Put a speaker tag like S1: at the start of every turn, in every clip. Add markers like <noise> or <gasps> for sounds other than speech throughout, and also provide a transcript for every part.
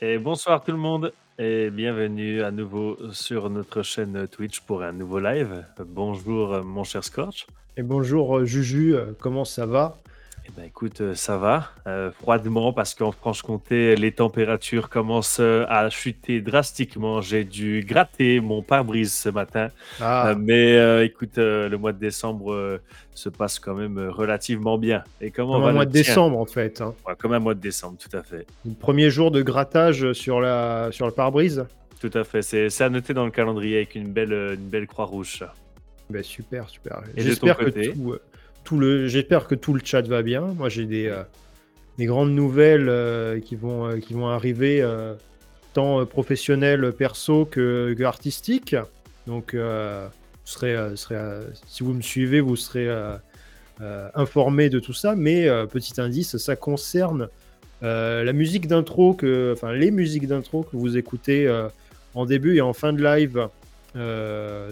S1: Et bonsoir tout le monde et bienvenue à nouveau sur notre chaîne Twitch pour un nouveau live. Bonjour mon cher Scorch.
S2: Et bonjour euh, Juju, euh, comment ça va?
S1: Eh ben écoute, euh, ça va, euh, froidement parce qu'en Franche-Comté, les températures commencent euh, à chuter drastiquement. J'ai dû gratter mon pare-brise ce matin,
S2: Ah,
S1: Euh, mais euh, écoute, le mois de décembre se passe quand même relativement bien. Et comment
S2: comme un mois de décembre en fait. hein.
S1: Ouais, Comme un mois de décembre, tout à fait.
S2: Le premier jour de grattage sur, la, sur le pare-brise?
S1: Tout à fait. C'est à noter dans le calendrier avec une belle, une belle croix rouge.
S2: ben, Super, super. J'espère que, tout, tout le, j'espère que tout le chat va bien. Moi j'ai des, euh, des grandes nouvelles euh, qui, vont, euh, qui vont arriver, tant professionnelles, perso que, que artistiques. Donc si vous me suivez, vous serez informé de tout ça. Mais petit indice, ça concerne la musique d'intro, que, enfin les musiques d'intro que vous écoutez en début et en fin de live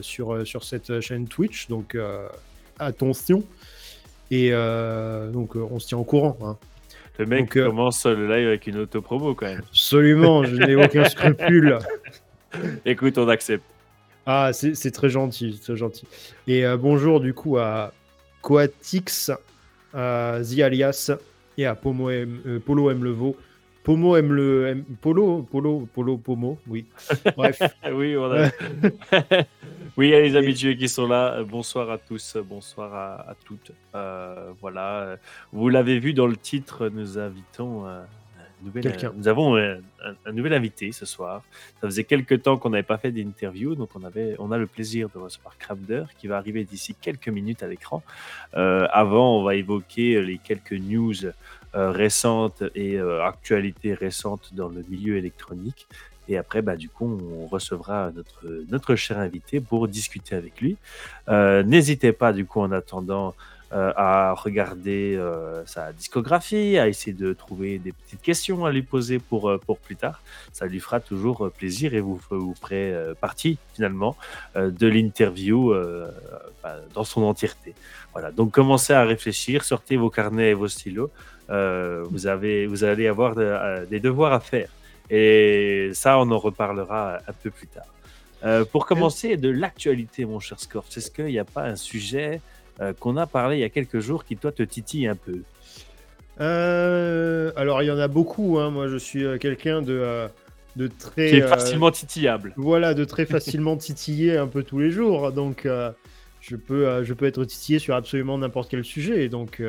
S2: sur, sur cette chaîne Twitch. Donc attention. Et euh, donc euh, on se tient au courant. hein.
S1: Le mec
S2: Donc, euh,
S1: commence le live avec une auto-promo quand même.
S2: Absolument, je n'ai aucun <laughs> scrupule.
S1: Écoute, on accepte.
S2: Ah, c'est très gentil, c'est très gentil. Et bonjour du coup à Coatix, à The Alias et à Pomo M, Polo M Levo. Pomo M le Polo Polo Polo Pomo, oui. <laughs> Bref,
S1: Oui, on a... <laughs> oui, il y a les habitués qui sont là. Euh, Bonsoir à tous, euh, bonsoir à, à toutes. Euh, voilà, vous l'avez vu dans le titre, nous invitons euh, nouvel, nous avons un, un nouvel invité ce soir. Ça faisait quelques temps qu'on n'avait pas fait d'interview, donc on avait, on a le plaisir de recevoir Crabder qui va arriver d'ici quelques minutes à l'écran. Avant, on va évoquer les quelques news récentes et euh, actualités récentes dans le milieu électronique. Et après, bah, du coup, on recevra notre, notre cher invité pour discuter avec lui. Euh, N'hésitez pas, du coup, en attendant, euh, à regarder euh, sa discographie, à essayer de trouver des petites questions à lui poser pour, euh, pour plus tard. Ça lui fera toujours euh, plaisir et vous, vous ferez euh, partie, finalement, euh, de l'interview euh, bah, dans son entièreté. Voilà, donc commencez à réfléchir, sortez vos carnets et vos stylos. Euh, vous, avez, vous allez avoir de- euh, des devoirs à faire. Et ça, on en reparlera un peu plus tard. Euh, pour commencer, de l'actualité, mon cher Scorch, est-ce qu'il n'y a pas un sujet euh, qu'on a parlé il y a quelques jours qui, toi, te titille un peu?
S2: Euh, alors il y en a beaucoup. hein. Moi, je suis quelqu'un de, de très
S1: Qui est facilement titillable.
S2: voilà, de très <laughs> facilement titillé un peu tous les jours. Donc, je peux, je peux être titillé sur absolument n'importe quel sujet. Donc,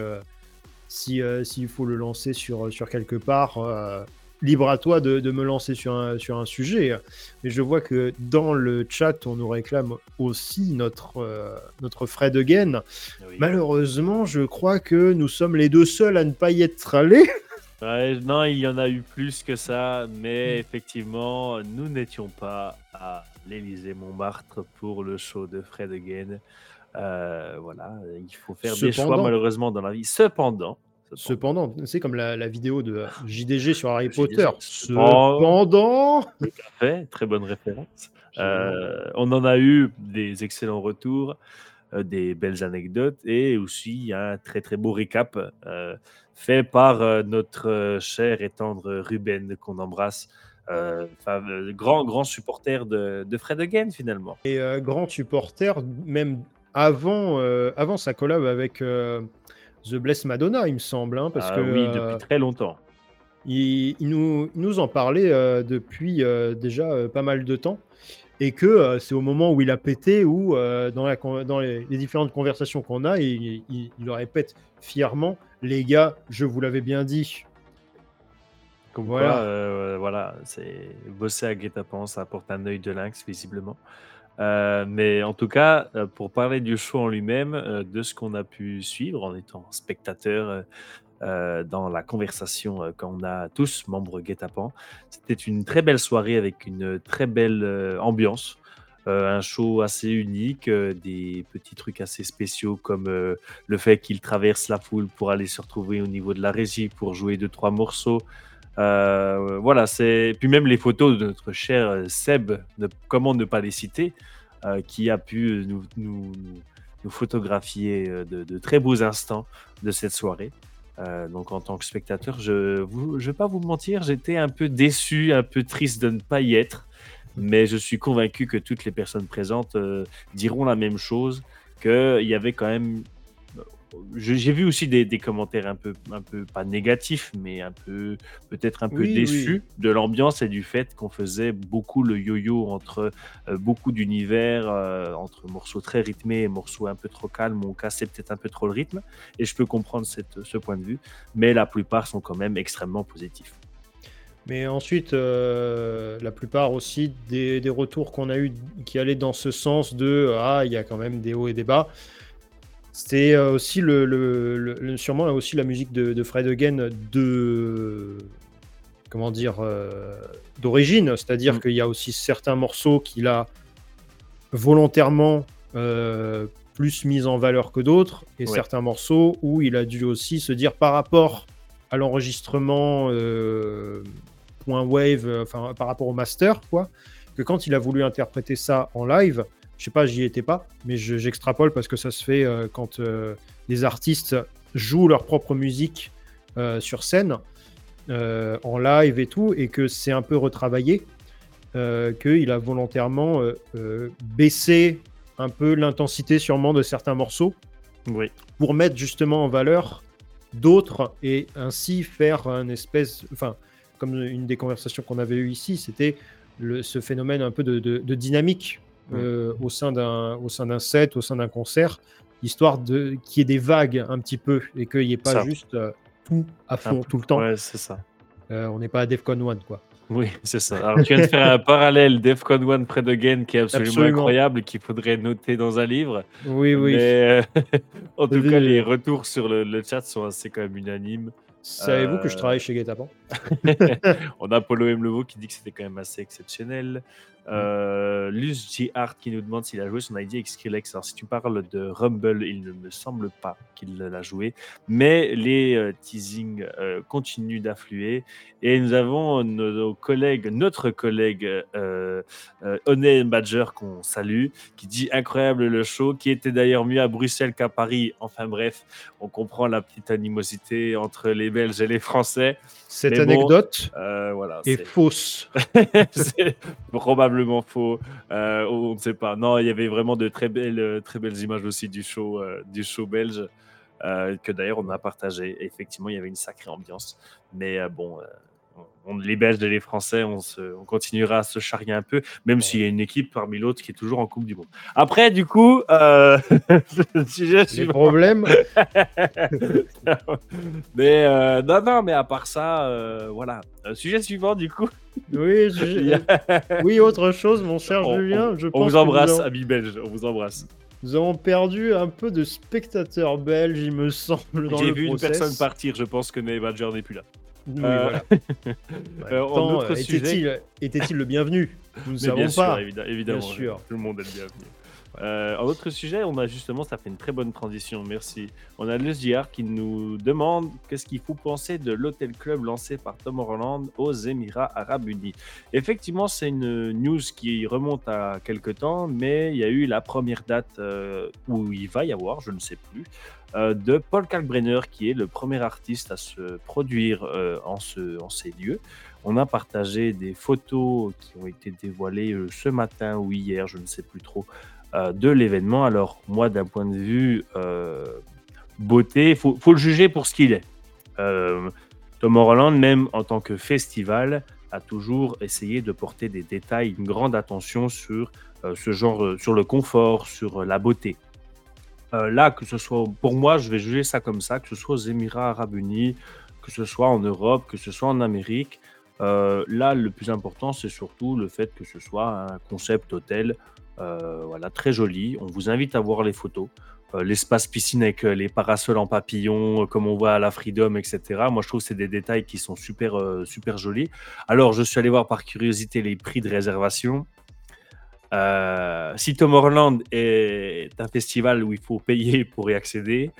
S2: si euh, s'il faut le lancer sur sur quelque part, euh, libre à toi de, de me lancer sur un sur un sujet. Mais je vois que dans le chat, on nous réclame aussi notre euh, notre Fred Again.
S1: Oui.
S2: Malheureusement, je crois que nous sommes les deux seuls à ne pas y être allés. <laughs>
S1: Ouais, non, il y en a eu plus que ça, mais effectivement, nous n'étions pas à l'Élysée Montmartre pour le show de Fred Again. Euh, voilà, il faut faire des choix malheureusement dans la vie. Cependant, cependant,
S2: Cependant, c'est comme la, la vidéo de JDG sur Harry Potter.
S1: cependant-
S2: Cependant,
S1: fait, très bonne référence. Euh, on en a eu des excellents retours, euh, des belles anecdotes et aussi un très très beau récap fait par notre cher et tendre Ruben qu'on embrasse, euh, grand grand supporter de, de Fred Again finalement.
S2: et euh, grand supporter, même avant, euh, avant sa collab avec euh, The Bless Madonna, il me semble. hein, parce
S1: Ah
S2: que
S1: oui,
S2: euh,
S1: depuis très longtemps.
S2: il, il nous, il nous en parlait euh, depuis euh, déjà euh, pas mal de temps. Et que euh, c'est au moment où il a pété, ou euh, dans, la con- dans les, les différentes conversations qu'on a, il, le répète fièrement Les gars, je vous l'avais bien dit.
S1: Comme
S2: Voilà.
S1: quoi, euh, voilà, c'est bosser à guet-apens, ça apporte un œil de lynx visiblement. Euh, mais en tout cas, euh, pour parler du show en lui-même, euh, de ce qu'on a pu suivre en étant spectateur dans la conversation qu'on a tous, membres guet-apens, c'était une très belle soirée avec une très belle ambiance. Un show assez unique, des petits trucs assez spéciaux comme le fait qu'il traverse la foule pour aller se retrouver au niveau de la régie pour jouer deux trois morceaux. Euh, voilà, c'est puis même les photos de notre cher euh, Seb, comment ne pas les citer, euh, qui a pu nous, photographier de, très beaux instants de cette soirée. Donc en tant que spectateur, je ne vais pas vous mentir, j'étais un peu déçu, un peu triste de ne pas y être, mais je suis convaincu que toutes les personnes présentes diront la même chose, qu'il y avait quand même j'ai vu aussi des, commentaires un peu, un peu pas négatifs, mais un peu peut-être un peu déçus de l'ambiance et du fait qu'on faisait beaucoup le yo-yo entre euh, beaucoup d'univers, euh, entre morceaux très rythmés et morceaux un peu trop calmes. On cassait peut-être un peu trop le rythme, et je peux comprendre cette, ce point de vue, mais la plupart sont quand même extrêmement positifs.
S2: Mais ensuite, euh, la plupart aussi des, des retours qu'on a eu qui allaient dans ce sens de ah, il y a quand même des hauts et des bas. C'est euh, aussi le, sûrement aussi la musique de, Fred Again de comment dire euh, d'origine, c'est-à-dire mm. qu'il y a aussi certains morceaux qu'il a volontairement euh, plus mis en valeur que d'autres, et certains morceaux où il a dû aussi se dire par rapport à l'enregistrement point wave, enfin par rapport au master, quoi, que quand il a voulu interpréter ça en live, je sais pas, j'y étais pas, mais j'extrapole parce que ça se fait euh, quand euh, les artistes jouent leur propre musique euh, sur scène, en live et tout, et que c'est un peu retravaillé, qu'il a volontairement baissé un peu l'intensité sûrement de certains morceaux
S1: oui.
S2: pour mettre justement en valeur d'autres et ainsi faire un espèce, enfin, comme une des conversations qu'on avait eues ici, c'était ce phénomène un peu de dynamique euh, au sein d'un au sein d'un set, au sein d'un concert, histoire de qu'il y ait des vagues un petit peu et qu'il n'y ait pas juste euh, tout à fond tout le temps.
S1: Ouais, c'est ça.
S2: Euh, on n'est pas à Defcon 1 quoi.
S1: Oui, c'est ça. Alors, tu viens de faire un parallèle Defcon 1 près de Gain qui est absolument, incroyable, qu'il faudrait noter dans un livre.
S2: Oui, oui. <laughs>
S1: en tout cas, les retours sur le, le, chat sont assez quand même unanimes.
S2: Savez-vous que je travaille chez Guetapan <laughs>
S1: On a Polo M. Leveau qui dit que c'était quand même assez exceptionnel. Euh, Luz G. Art qui nous demande s'il a joué son ID avec Skrillex. Alors, si tu parles de Rumble, il ne me semble pas qu'il l'a joué, mais les euh, teasings euh, continuent d'affluer. Et nous avons nos, collègues, notre collègue euh, euh Badger, qu'on salue, qui dit incroyable le show, qui était d'ailleurs mieux à Bruxelles qu'à Paris. Enfin bref, on comprend la petite animosité entre les Belges et les Français.
S2: Cette anecdote
S1: voilà,
S2: est, fausse. <laughs>
S1: c'est probablement faux. on ne sait pas. Non, il y avait vraiment de très belles, très belles images aussi du show, du show belge. que d'ailleurs on a partagé. effectivement, il y avait une sacrée ambiance. Mais bon, on, les Belges et les Français, on, continuera à se charrier un peu, même s'il y a une équipe parmi l'autre qui est toujours en Coupe du Monde. Après, du coup, euh, <laughs>
S2: sujet les problèmes. <laughs>
S1: mais euh, non, non, mais à part ça, euh, voilà. sujet suivant, du coup.
S2: Oui, <laughs> oui, autre chose, mon cher Julien. Je
S1: on vous embrasse, amis belges, on vous embrasse.
S2: Nous avons perdu un peu de spectateurs belges, il me semble.
S1: J'ai vu une personne partir, je pense que Badger n'est plus là.
S2: Oui, euh, voilà. <laughs> Euh, était-il le bienvenu
S1: Nous ne savons pas. évidemment, sûr. tout le monde est le bienvenu. Euh, en autre sujet, on a justement, ça fait une très bonne transition, merci. On a Le JR qui nous demande qu'est-ce qu'il faut penser de l'hôtel club lancé par Tom Holland aux Émirats Arabes Unis. Effectivement, c'est une news qui remonte à quelques temps, mais il y a eu la première date où il va y avoir, je ne sais plus, euh, de Paul Kalkbrenner, qui est le premier artiste à se produire euh, en, ce, en, ces lieux. On a partagé des photos qui ont été dévoilées euh, ce matin ou hier, je ne sais plus trop, de l'événement. Alors moi, d'un point de vue beauté, il faut, le juger pour ce qu'il est. Tom Holland, même en tant que festival, a toujours essayé de porter des détails, une grande attention sur ce genre, sur le confort, sur la beauté. Euh, là, que ce soit pour moi, je vais juger ça comme ça, que ce soit aux Émirats Arabes Unis, que ce soit en Europe, que ce soit en Amérique. Euh, là, le plus important, c'est surtout le fait que ce soit un concept hôtel, euh, voilà, très joli. On vous invite à voir les photos. L'espace piscine avec les parasols en papillon, comme on voit à la Freedom, etc. Moi, je trouve que c'est des détails qui sont super, super jolis. Alors, je suis allé voir par curiosité les prix de réservation. Euh, si Tom Holland est un festival où il faut payer <laughs> pour y accéder,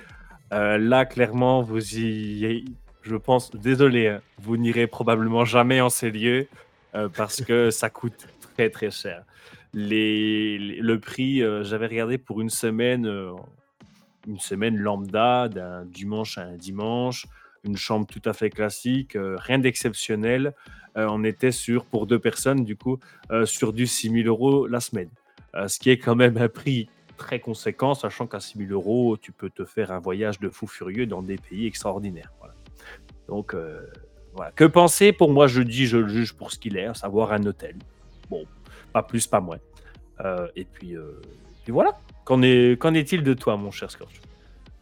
S1: euh, là, clairement, vous y. Je pense, désolé, hein, vous n'irez probablement jamais en ces lieux euh, parce que <laughs> ça coûte très très cher. Les, le prix, j'avais regardé pour une semaine, une semaine lambda, d'un dimanche à un dimanche. Une chambre tout à fait classique, rien d'exceptionnel. on était sur, pour deux personnes, du coup, sur du 6 000 euros la semaine. ce qui est quand même un prix très conséquent, sachant qu'à 6 000 euros, tu peux te faire un voyage de fou furieux dans des pays extraordinaires. Donc, voilà. Que penser? Pour moi, je dis, je le juge pour ce qu'il est, à savoir un hôtel. Bon, pas plus, pas moins. et puis, voilà. Qu'en est-il de toi, mon cher Scorch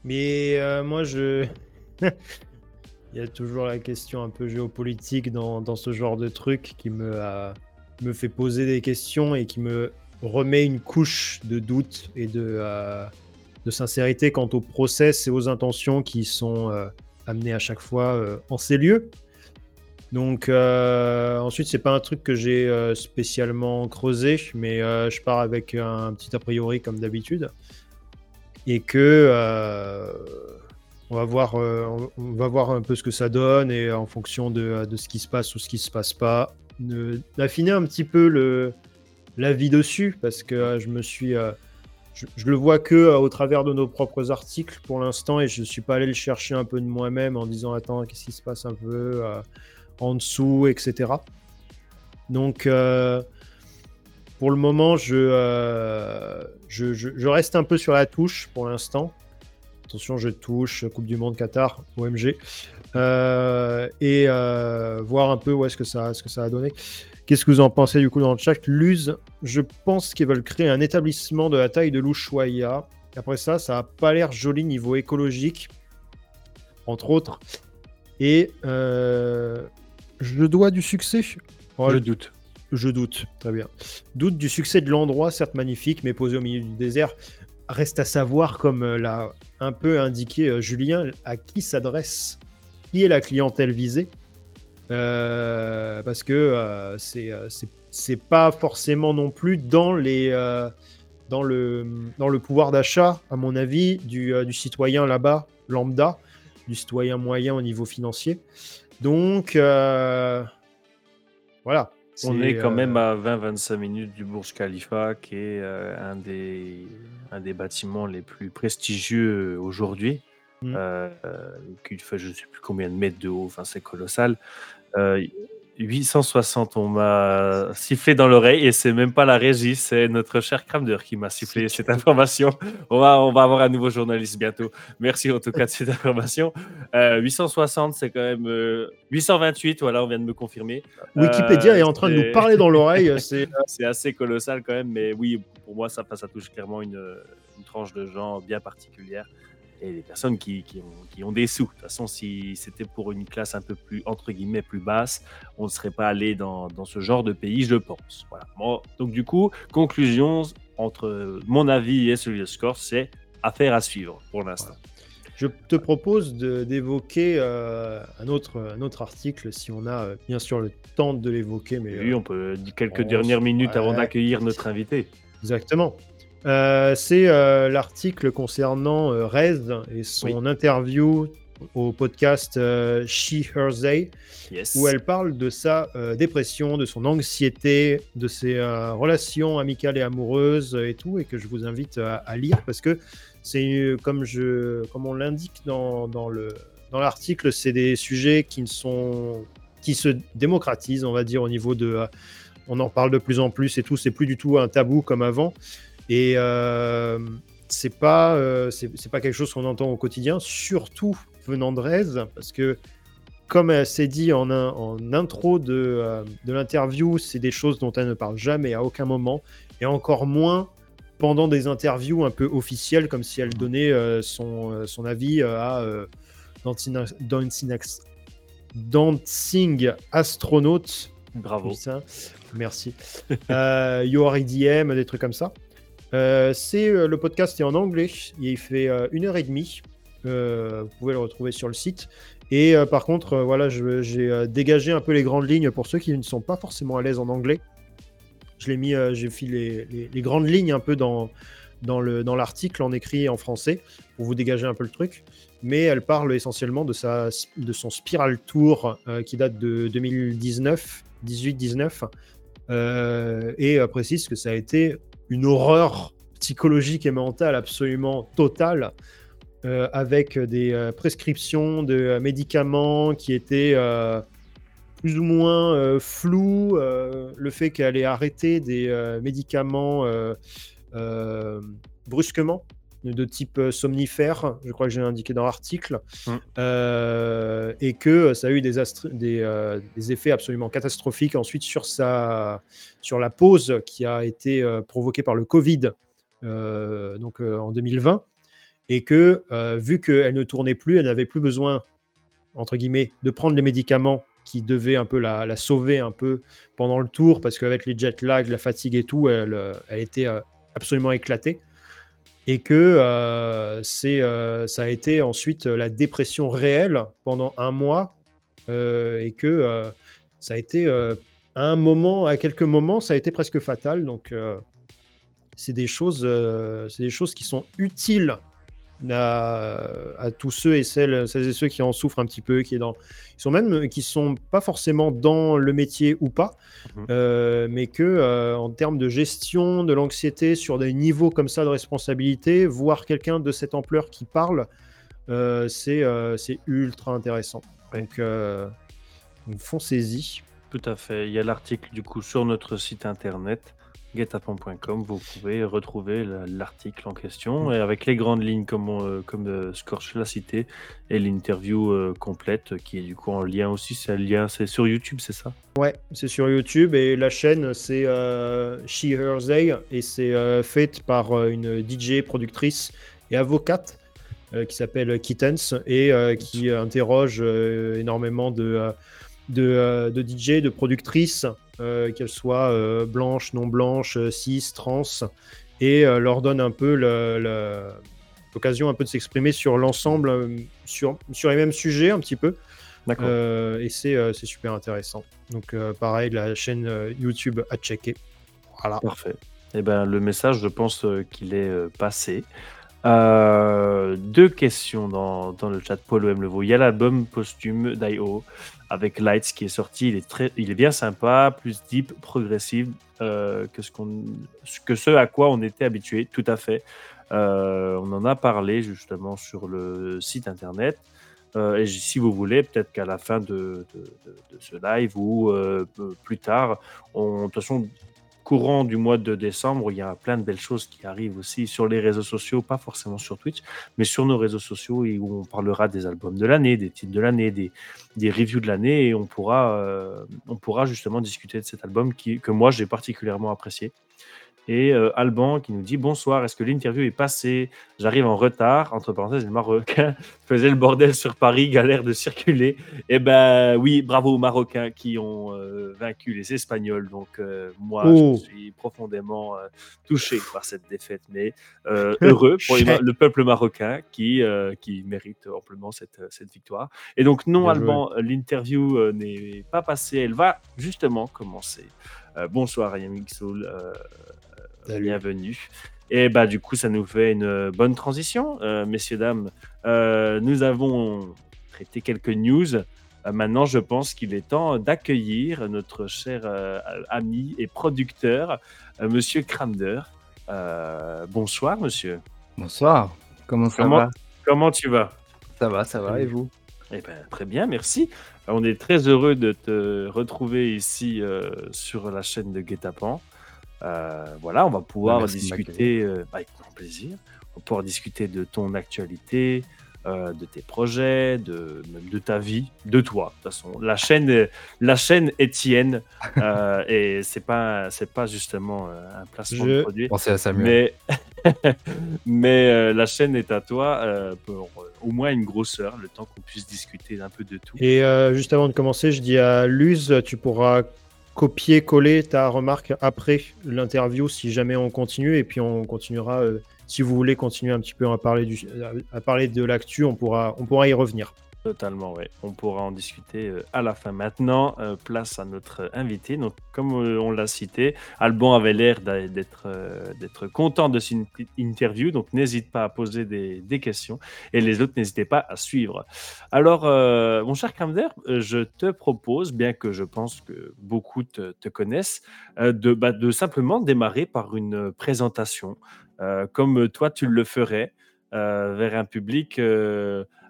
S2: Mais euh, moi, je. <laughs> Il y a toujours la question un peu géopolitique dans, ce genre de truc qui me, me fait poser des questions et qui me remet une couche de doute et de, euh, de sincérité quant au process et aux intentions qui sont euh, amenées à chaque fois en ces lieux. Donc ensuite, c'est pas un truc que j'ai spécialement creusé, mais je pars avec un petit a priori comme d'habitude et que euh, on va voir, euh, on va voir un peu ce que ça donne et en fonction de, ce qui se passe ou ce qui se passe pas, d'affiner un petit peu l'avis dessus parce que euh, je me suis je, le vois que au travers de nos propres articles pour l'instant et je suis pas allé le chercher un peu de moi-même en disant attends qu'est-ce qui se passe un peu en dessous etc donc pour le moment, euh, je, je, reste un peu sur la touche pour l'instant. Attention, je touche Coupe du Monde Qatar, OMG. Euh, et euh, voir un peu où est-ce que, ça, ce que ça a donné. Qu'est-ce que vous en pensez du coup dans le chat? Luz, je pense qu'ils veulent créer un établissement de la taille de l'Ushuaïa. Après ça, ça n'a pas l'air joli niveau écologique, entre autres. Et je dois du succès?
S1: je doute.
S2: Je doute, très bien. Doute du succès de l'endroit, certes magnifique, mais posé au milieu du désert. Reste à savoir, comme euh, l'a un peu indiqué euh, Julien, à qui s'adresse, qui est la clientèle visée. Euh, parce que c'est pas forcément non plus dans les dans le dans le pouvoir d'achat à mon avis du, du citoyen là-bas lambda du citoyen moyen au niveau financier donc voilà
S1: on est quand même euh, à 20-25 minutes du Burj Khalifa, qui est euh, un, des, un des bâtiments les plus prestigieux aujourd'hui. Mmh. Euh, qui fait je ne sais plus combien de mètres de haut, enfin, c'est colossal. 860, on m'a sifflé dans l'oreille et c'est même pas la régie, c'est notre cher Kramder qui m'a sifflé cette information. On va, on va avoir un nouveau journaliste bientôt. Merci en tout cas de cette information. 860, euh, c'est quand même 828, euh, voilà, on vient de me confirmer.
S2: Wikipédia est en train de nous parler dans l'oreille. <laughs>
S1: C'est assez colossal quand même, mais oui, pour moi, ça, ça touche clairement une, une tranche de gens bien particulière et des personnes qui, ont, des sous. De toute façon, si c'était pour une classe un peu plus, entre guillemets, plus basse, on ne serait pas allé dans, ce genre de pays, je pense. Voilà. donc du coup, conclusion entre mon avis et celui de Score, c'est affaire à suivre pour l'instant.
S2: Je te propose d'évoquer euh, un, autre, un autre article, si on a euh, bien sûr le temps de l'évoquer. Mais,
S1: oui, on peut quelques dernières minutes avant d'accueillir notre invité.
S2: Exactement. Euh, c'est euh, l'article concernant euh, Rez et son interview au podcast She, Her, They, où elle parle de sa dépression, de son anxiété, de ses relations amicales et amoureuses et tout, et que je vous invite à, lire parce que c'est comme, je, comme on l'indique dans, dans, le, dans l'article, c'est des sujets qui, ne sont, qui se démocratisent, on va dire, au niveau de. on en parle de plus en plus et tout, c'est plus du tout un tabou comme avant. Et euh, c'est pas, euh, c'est pas quelque chose qu'on entend au quotidien, surtout venant de parce que comme elle s'est dit en, en intro de, euh, de l'interview, c'est des choses dont elle ne parle jamais à aucun moment, et encore moins pendant des interviews un peu officielles, comme si elle donnait son, son, avis à Dancing, Dancing Astronaut.
S1: Bravo.
S2: Merci. euh, IDM, des trucs comme ça. Euh, c'est euh, le podcast est en anglais. Il fait euh, une heure et demie. vous pouvez le retrouver sur le site. Et par contre, voilà, j'ai dégagé un peu les grandes lignes pour ceux qui ne sont pas forcément à l'aise en anglais. Je l'ai mis, j'ai fait les, grandes lignes un peu dans, dans l'article en écrit en français pour vous dégager un peu le truc. Mais elle parle essentiellement de, sa, de son Spiral Tour qui date de 2019, 18-19, et précise que ça a été une horreur psychologique et mentale absolument totale. avec des prescriptions de médicaments qui étaient plus ou moins floues. le fait qu'elle ait arrêté des médicaments brusquement de type euh, somnifère, je crois que j'ai indiqué dans l'article, mmh. euh, et que ça a eu des, euh, des, effets absolument catastrophiques ensuite sur, sa, sur la pause qui a été provoquée par le Covid donc, en 2020, et que vu qu'elle ne tournait plus, elle n'avait plus besoin, entre guillemets, de prendre les médicaments qui devaient un peu la, la sauver un peu pendant le tour, parce qu'avec les jet lag, la fatigue et tout, elle, elle était absolument éclatée et que euh, c'est, euh, ça a été ensuite la dépression réelle pendant un mois euh, et que ça a été à un moment, à quelques moments, ça a été presque fatal. Donc c'est des c'est des choses qui sont utiles à, tous ceux et celles, celles, et ceux qui en souffrent un petit peu, qui, est dans, sont même qui sont pas forcément dans le métier ou pas, mhm. euh, mais que euh, en termes de gestion de l'anxiété sur des niveaux comme ça de responsabilité, voir quelqu'un de cette ampleur qui parle, euh, c'est ultra intéressant. Donc, foncez-y.
S1: Tout à fait. Il y a l'article du coup sur notre site internet guetapon.com, vous pouvez retrouver l'article en question mm. et avec les grandes lignes comme, euh, comme euh, Scorch l'a cité et l'interview euh, complète qui est du coup en lien aussi. C'est lien, c'est sur YouTube, c'est ça?
S2: Ouais, c'est sur YouTube et la chaîne c'est She Her They et c'est fait par une DJ productrice et avocate qui s'appelle Kittens et qui interroge énormément de, de, de DJ, de productrices euh, qu'elles soient euh, blanches, non blanches, euh, cis, trans, et leur donne un peu l'occasion un peu de s'exprimer sur l'ensemble, sur, sur les mêmes sujets un petit peu. et c'est super intéressant. Donc pareil, la chaîne YouTube à checker.
S1: Voilà. Parfait. Eh ben, le message, je pense qu'il est passé. Deux questions dans, dans, le chat Paul M. Leveau. Il y a l'album posthume d'IO avec Lights qui est sorti. Il est, très, il est bien sympa, plus deep, progressif euh, que, ce que ce à quoi on était habitué, tout à fait. Euh, on en a parlé justement sur le site internet. Euh, et si vous voulez, peut-être qu'à la fin de, ce live ou plus tard, on, de toute façon, courant du mois de décembre, il y a plein de belles choses qui arrivent aussi sur les réseaux sociaux, pas forcément sur Twitch, mais sur nos réseaux sociaux où on parlera des albums de l'année, des titres de l'année, des, des reviews de l'année et on pourra, euh, on pourra justement discuter de cet album qui, que moi j'ai particulièrement apprécié. Et euh, Alban qui nous dit bonsoir, est-ce que l'interview est passée? J'arrive en retard. Entre parenthèses, le Marocain <laughs> faisait le bordel sur Paris, galère de circuler. Eh ben oui, bravo aux Marocains qui ont euh, vaincu les Espagnols. Donc euh, moi, je oh. suis profondément touché par cette défaite, mais heureux pour <laughs> le peuple marocain qui, qui mérite amplement cette, cette victoire. Et donc non, Alban, l'interview n'est pas passée. Elle va justement commencer. bonsoir Yannick Soul. Bienvenue. Et bah du coup, ça nous fait une euh, bonne transition, euh, messieurs dames. Euh, nous avons traité quelques news. maintenant, je pense qu'il est temps d'accueillir notre cher ami et producteur, Monsieur Kramder. bonsoir, monsieur.
S3: Bonsoir. Comment ça va?
S1: Comment tu vas?
S3: Ça va, ça va. Et vous?
S1: Eh ben, très bien, merci. On est très heureux de te retrouver ici sur la chaîne de Guetapan. Euh, voilà, on va pouvoir discuter euh, bah, avec grand plaisir. On va pouvoir discuter de ton actualité, euh, de tes projets, de, de ta vie, de toi. De toute façon, la chaîne, la chaîne est tienne <laughs> et c'est pas, c'est pas justement un placement de produit.
S3: à Samuel.
S1: Mais, <laughs> mais la chaîne est à toi pour au moins une grosseur, le temps qu'on puisse discuter un peu de tout.
S2: Et juste avant de commencer, je dis à Luz, tu pourras copier-coller ta remarque après l'interview si jamais on continue et puis on continuera euh, si vous voulez continuer un petit peu à parler, du, à parler de l'actu on pourra, on pourra y revenir.
S1: Totalement, oui. On pourra en discuter euh, à la fin. Maintenant, euh, place à notre invité. Donc, comme euh, on l'a cité, Alban avait l'air d'être content de cette interview. Donc, n'hésite pas à poser des, questions. Et les autres, n'hésitez pas à suivre. Alors, mon cher Kramder, je te propose, bien que je pense que beaucoup te, connaissent, bah, de simplement démarrer par une présentation, comme toi tu le ferais. vers un public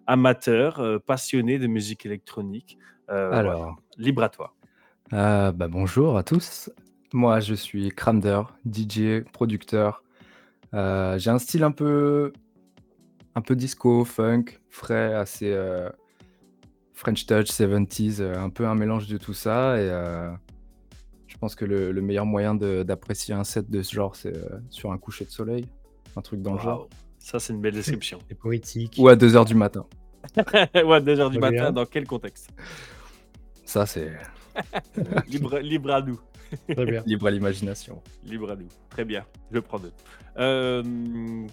S1: amateur, passionné de musique électronique.
S3: Alors,
S1: libre à toi.
S3: bah, bonjour à tous. Moi, je suis Cramder, DJ, producteur. j'ai un style un peu, un peu disco, funk, frais, assez French touch, 70s, un peu un mélange de tout ça. Et je pense que le, meilleur moyen d'apprécier un set de ce genre, c'est sur un coucher de soleil, un truc dans le genre.
S1: Ça, c'est une belle description.
S2: C'est poétique.
S3: Ou à 2h du matin. <laughs>
S1: Ou à 2h du matin, dans quel contexte?
S3: Ça, c'est. <laughs>
S1: libre, libre à nous.
S3: Très bien. <laughs> Libre à l'imagination.
S1: Libre à nous. Très bien. Je prends deux. Euh,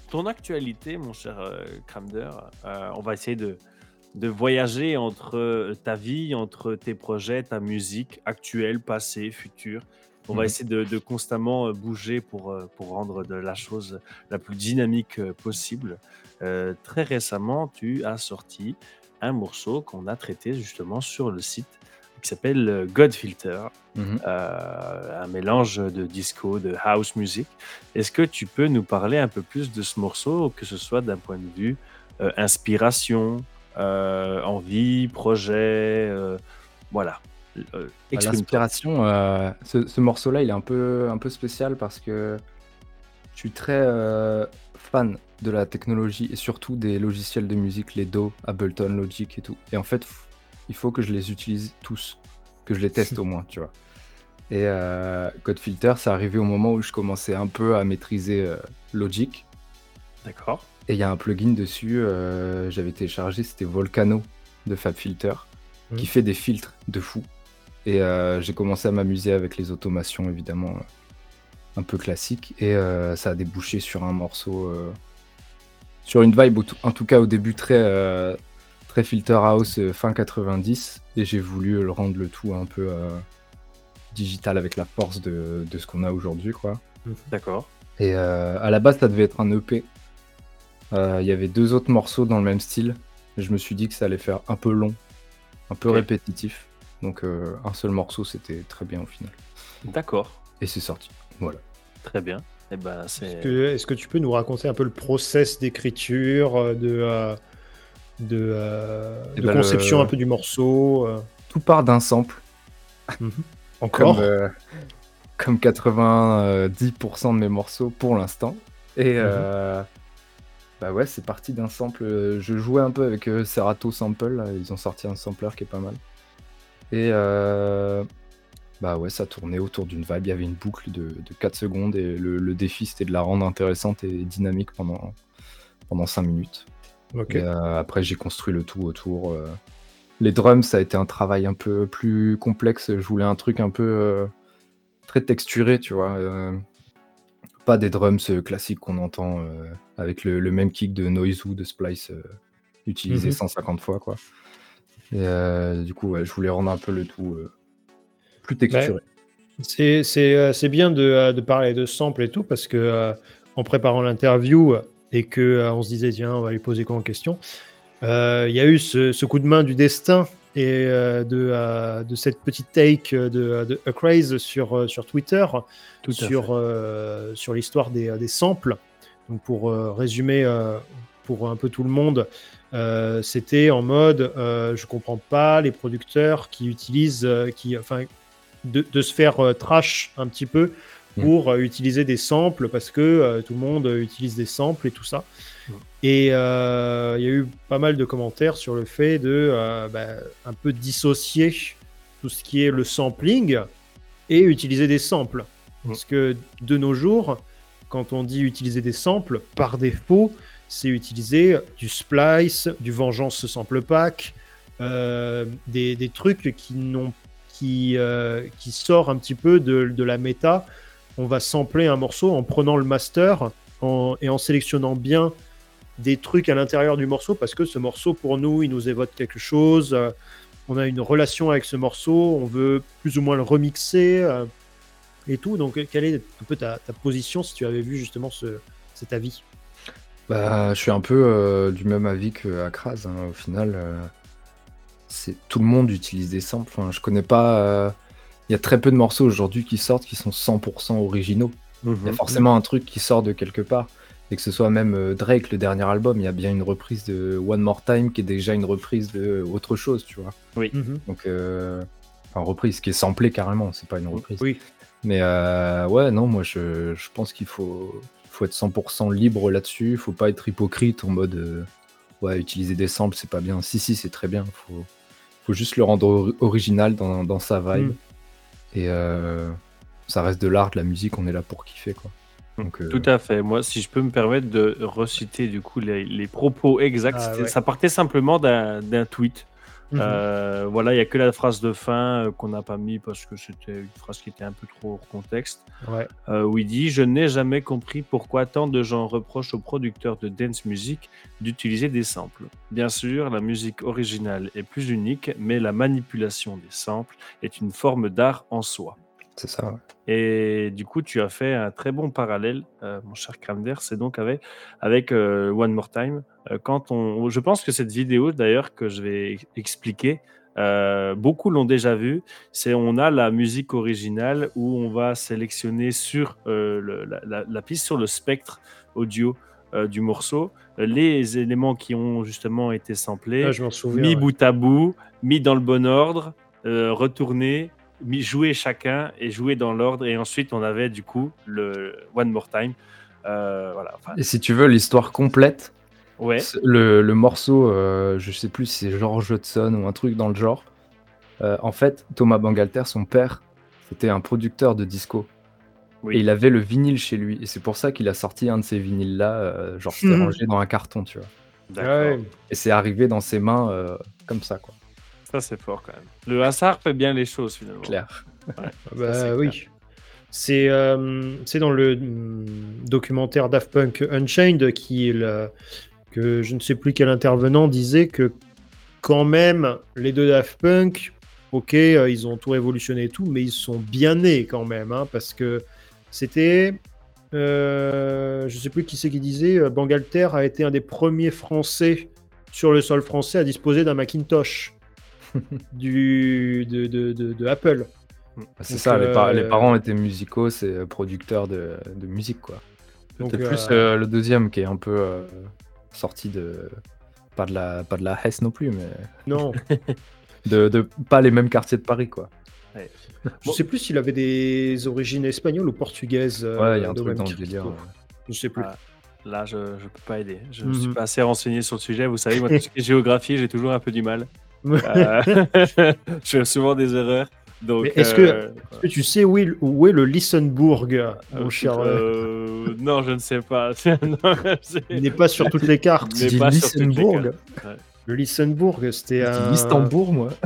S1: ton actualité, mon cher euh, Cramder, euh, on va essayer de, de voyager entre ta vie, entre tes projets, ta musique actuelle, passée, future. On va mhm. essayer de, constamment bouger pour, pour rendre de la chose la plus dynamique possible. très récemment, tu as sorti un morceau qu'on a traité justement sur le site qui s'appelle Godfilter, mhm. un mélange de disco, de house music. Est-ce que tu peux nous parler un peu plus de ce morceau, que ce soit d'un point de vue inspiration, euh, envie, projet, euh, voilà.
S3: Euh, l'inspiration, ce, morceau-là, il est un peu, un peu spécial parce que je suis très fan de la technologie et surtout des logiciels de musique, les Do, Ableton, Logic et tout. Et en fait, il faut que je les utilise tous, que je les teste au moins, tu vois. Et Code Filter, c'est arrivé au moment où je commençais un peu à maîtriser Logic.
S1: D'accord.
S3: Et il y a un plugin dessus, euh, j'avais téléchargé, c'était Volcano de FabFilter, qui mmh. fait des filtres de fou. Et euh, j'ai commencé à m'amuser avec les automations, évidemment, un peu classiques. Et euh, ça a débouché sur un morceau, sur une vibe, en tout cas au début très, très filter house fin 90. Et j'ai voulu le rendre le tout un peu digital avec la force de, de ce qu'on a aujourd'hui, quoi.
S1: D'accord.
S3: Et à la base, ça devait être un EP euh, il y avait deux autres morceaux dans le même style. Je me suis dit que ça allait faire un peu long, un peu répétitif. Donc euh, un seul morceau, c'était très bien au final.
S1: D'accord.
S3: Et c'est sorti. Voilà.
S1: Très bien. Et eh ben,
S2: Est-ce que, tu peux nous raconter un peu le process d'écriture, euh, de, de, eh ben, conception un peu du morceau
S3: Tout part d'un sample.
S2: Mhm. <laughs> Encore
S3: comme, 90% de mes morceaux pour l'instant. Et, mhm. Bah ouais, c'est parti d'un sample. Euh, je jouais un peu avec euh, Serato Sample, ils ont sorti un sampler qui est pas mal. Et euh, bah ouais, ça tournait autour d'une vibe. Il y avait une boucle de, 4 secondes et le, défi c'était de la rendre intéressante et dynamique pendant, pendant 5 minutes. après, j'ai construit le tout autour. Les drums, ça a été un travail un peu plus complexe. Je voulais un truc un peu très texturé, tu vois pas des drums euh, classiques qu'on entend euh, avec le, même kick de noise ou de Splice euh, utilisé 150 mhm. fois. Quoi. Et du coup, je voulais rendre un peu le tout plus texturé.
S2: C'est bien de, parler de sample et tout parce que en préparant l'interview et que on se disait tiens on va lui poser quoi en question, il y a eu ce, coup de main du destin et euh, de, euh, de, cette petite take de, de Craze sur, euh, sur Twitter sur, sur l'histoire des, des, samples. Donc pour résumer pour un peu tout le monde, c'était en mode je comprends pas les producteurs qui utilisent, qui, enfin, de, de se faire trash un petit peu mm. pour utiliser des samples parce que tout le monde utilise des samples et tout ça. Et euh, il y a eu pas mal de commentaires sur le fait de euh, bah, un peu dissocier tout ce qui est le sampling et utiliser des samples. Parce que de nos jours, quand on dit utiliser des samples, par défaut, c'est utiliser du splice, du vengeance sample pack, euh, des, des, trucs qui, n'ont, qui, qui sort un petit peu de, de, la méta. On va sampler un morceau en prenant le master et en sélectionnant bien des trucs à l'intérieur du morceau parce que ce morceau, pour nous, il nous évoque quelque chose. Euh, on a une relation avec ce morceau, on veut plus ou moins le remixer euh, et tout. Donc, quelle est un peu ta, position si tu avais vu justement ce, cet avis?
S3: Bah, Je suis un peu euh, du même avis que Akraz. Hein. Au final, c'est tout le monde utilise des samples. Enfin, je connais pas. Il y a très peu de morceaux aujourd'hui qui sortent qui sont 100% originaux. Il y a mhm. forcément un truc qui sort de quelque part. Et que ce soit même euh, Drake, le dernier album, il y a bien une reprise de One More Time qui est déjà une reprise de autre chose, tu vois.
S1: Oui.
S2: Mhm.
S3: Donc, euh, enfin, reprise qui est samplée carrément, c'est pas une reprise.
S2: Oui.
S3: Mais euh, ouais, non, moi je, je pense qu'il faut, faut être 100% libre là-dessus. Faut pas être hypocrite en mode euh, ouais, utiliser des samples, c'est pas bien. Si, si, c'est très bien. Faut, faut juste le rendre ori- original dans, dans sa vibe.
S2: Mm.
S3: Et euh, ça reste de l'art, de la musique, on est là pour kiffer quoi. Donc, euh,
S1: Tout à fait. Moi, si je peux me permettre de reciter du coup les, les propos exacts,
S2: Ah, ouais.
S1: ça partait simplement d'un tweet.
S2: Mhm.
S1: Euh, voilà, il n'y a que la phrase de fin euh, qu'on n'a pas mis parce que c'était une phrase qui était un peu trop hors contexte.
S2: Ouais.
S1: euh, où il dit Je n'ai jamais compris pourquoi tant de gens reprochent aux producteurs de dance music d'utiliser des samples. Bien sûr, la musique originale est plus unique, mais la manipulation des samples est une forme d'art en soi.
S3: C'est ça. ouais.
S1: Et du coup, tu as fait un très bon parallèle, euh, mon cher Kramder, c'est donc avec, avec euh, One More Time. Euh, quand on, je pense que cette vidéo, d'ailleurs, que je vais ex- expliquer, euh, beaucoup l'ont déjà vue. C'est on a la musique originale où on va sélectionner sur euh, le- la, la- la piste, sur le spectre audio euh, du morceau, les éléments qui ont justement été samplés
S2: Ah, je m'en souviens.
S1: mis
S2: ouais.
S1: bout à bout, mis dans le bon ordre, euh, joué chacun et joué dans l'ordre. Et ensuite, on avait du coup le One More Time. Euh, voilà. Enfin,
S3: Et si tu veux l'histoire complète,
S1: ouais.
S3: le, le morceau, euh, je sais plus si c'est George Hudson ou un truc dans le genre. Euh, en fait, Thomas Bangalter, son père, c'était un producteur de disco.
S1: Oui.
S3: Et il avait le vinyle chez lui. Et c'est pour ça qu'il a sorti un de ces vinyles-là, euh, genre c'était
S2: Hmm.
S3: rangé dans un carton, tu vois.
S2: Ouais.
S3: Et c'est arrivé dans ses mains euh, comme ça, quoi.
S1: Ça, c'est fort quand même. Le hasard fait bien les choses finalement.
S3: Clair. <laughs>
S1: Ça,
S2: Bah oui. C'est euh, c'est dans le hum, documentaire Daft Punk Unchained qui que je ne sais plus quel intervenant disait que quand même les deux Daft Punk, ok, euh, ils ont tout révolutionné et tout, mais ils sont bien nés quand même, hein, parce que c'était, euh, je sais plus qui c'est qui disait, Bangalter a été un des premiers Français sur le sol français à disposer d'un Macintosh du de, de- de- de Apple.
S3: C'est
S2: Donc,
S3: ça, les, par-
S2: euh,
S3: les parents étaient musicaux, c'est euh, producteurs de, de musique, quoi. C'est plus
S2: euh,
S3: euh, le deuxième qui est un peu euh, sorti de. Pas de la, pas de la Hesse non plus, mais
S2: Non, <laughs>
S3: de, de pas les mêmes quartiers de Paris, quoi.
S2: je sais plus s'il avait des origines espagnoles ou portugaises.
S3: Ouais, il y a un truc dans le délire. ouais.
S2: Je sais plus.
S1: Ah, Là, je ne peux pas aider. Je ne
S2: Mhm.
S1: suis pas assez renseigné sur le sujet. Vous savez, moi, tout ce qui est <laughs> géographie, j'ai toujours un peu du mal. Euh, <laughs> je fais souvent des erreurs. Donc,
S2: Mais est-ce que-
S1: euh,
S2: Est-ce que tu sais où est, le- où est le Listenbourg, mon
S1: euh,
S2: cher euh,
S1: euh, non, je ne sais pas. <laughs> Non,
S2: Il n'est pas sur toutes les cartes.
S1: Il n'est pas sur toutes les
S3: Listenbourg
S1: cartes.
S2: Le Listenbourg, c'était un.
S3: Istanbul, moi. <laughs>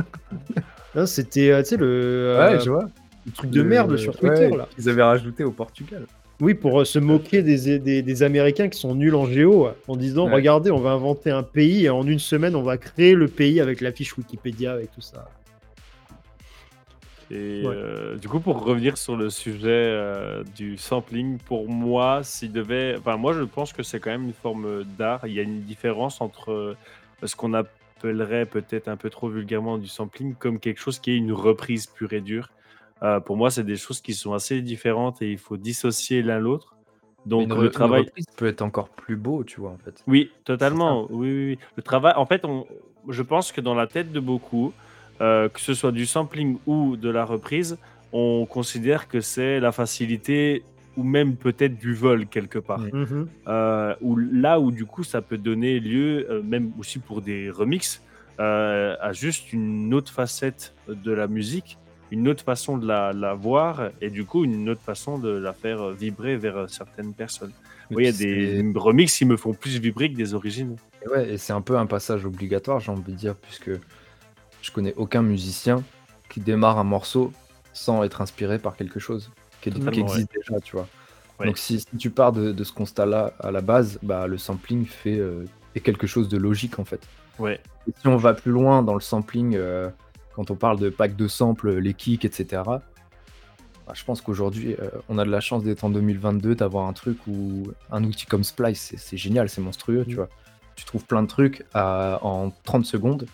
S2: Hein, c'était, euh, tu sais, le, euh,
S3: ouais, je vois.
S2: le truc de merde sur Twitter,
S3: Ouais,
S2: là.
S3: Ils avaient rajouté au Portugal.
S2: Oui, pour euh, se moquer des, des, des Américains qui sont nuls en géo, en disant
S3: Ouais.
S2: regardez, on va inventer un pays et en une semaine, on va créer le pays avec la fiche Wikipédia et tout ça.
S1: Et
S2: Ouais.
S1: euh, du coup, pour revenir sur le sujet euh, du sampling, pour moi, s'il devait. Enfin, moi, je pense que c'est quand même une forme d'art. Il y a une différence entre euh, ce qu'on appellerait peut-être un peu trop vulgairement du sampling comme quelque chose qui est une reprise pure et dure. Euh, pour moi, c'est des choses qui sont assez différentes et il faut dissocier l'un l'autre. Donc, le travail.
S3: peut être encore plus beau, tu vois, en fait.
S1: Oui, totalement. Oui, oui, oui. Le travail, en fait, on, je pense que dans la tête de beaucoup, euh, que ce soit du sampling ou de la reprise, on considère que c'est la facilité ou même peut-être du vol quelque part.
S3: Mm.
S2: Mhm.
S1: Euh, où, là où du coup ça peut donner lieu, euh, même aussi pour des remixes, euh, à juste une autre facette de la musique, une autre façon de la, la voir et du coup une autre façon de la faire vibrer vers euh, certaines personnes. Oui, il y a des remixes qui me font plus vibrer que des origines.
S3: Et Ouais, et c'est un peu un passage obligatoire, j'ai envie de dire, puisque je connais aucun musicien qui démarre un morceau sans être inspiré par quelque chose qui, qui
S1: Totalement,
S3: existe déjà, tu vois.
S1: Ouais.
S3: Donc si, si tu pars de, de ce constat-là à la base, bah, le sampling fait euh, est quelque chose de logique en fait.
S1: Ouais,
S3: Et si on va plus loin dans le sampling, euh, quand on parle de pack de samples, les kicks, etc., bah, je pense qu'aujourd'hui, euh, on a de la chance d'être en 2022, d'avoir un truc où un outil comme Splice, c'est- génial, c'est monstrueux, tu
S2: Mm.
S3: vois. Tu trouves plein de trucs à- en 30 secondes.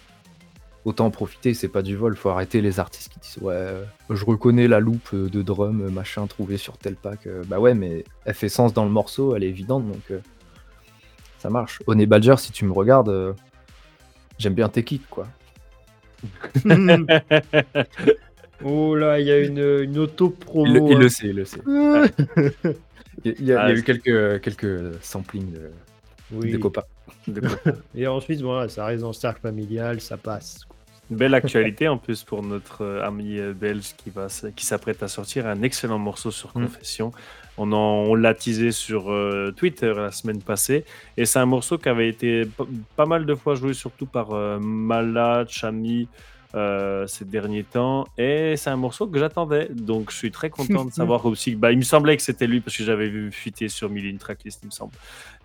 S3: Autant en profiter, c'est pas du vol, faut arrêter les artistes qui disent ouais, euh, je reconnais la loupe de drum, machin, trouvée sur tel pack. Euh, Bah ouais, mais elle fait sens dans le morceau, elle est évidente, donc euh, ça marche. Honey Badger, si tu me regardes, euh, j'aime bien tes kicks, quoi. <laughs>
S2: oh là, il y a une, une auto-promo.
S3: Il, le- il
S2: hein.
S3: le sait, il le sait. <laughs> Il y a, il y a
S1: Ah,
S3: eu quelques, quelques samplings de,
S2: Oui.
S3: de copains.
S1: De <laughs>
S2: Et ensuite, voilà, ça reste dans le cercle familial, ça passe.
S1: Une belle actualité en plus pour notre euh, ami euh, belge qui, va, s- qui s'apprête à sortir un excellent morceau sur
S2: Mm.
S1: Confession. On, en- on l'a teasé sur euh, Twitter la semaine passée et c'est un morceau qui avait été pas mal de fois joué surtout par euh, Mala, Chami euh, ces derniers temps et c'est un morceau que j'attendais donc je suis très content de <laughs> savoir aussi bah, il me semblait que c'était lui parce que j'avais vu fuiter sur Milline Tracklist il me semble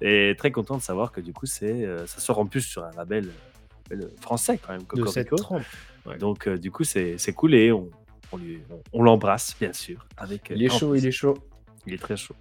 S1: et très content de savoir que du coup c'est euh, ça sort en plus sur un label, euh, label français quand même
S2: De
S1: Cocorico.
S2: cette trempe. Ouais.
S1: Donc, euh, du coup, c'est c'est cool et on, on, lui- on- on l'embrasse, bien sûr. Avec,
S3: Il est chaud, il est chaud.
S1: Il est très chaud.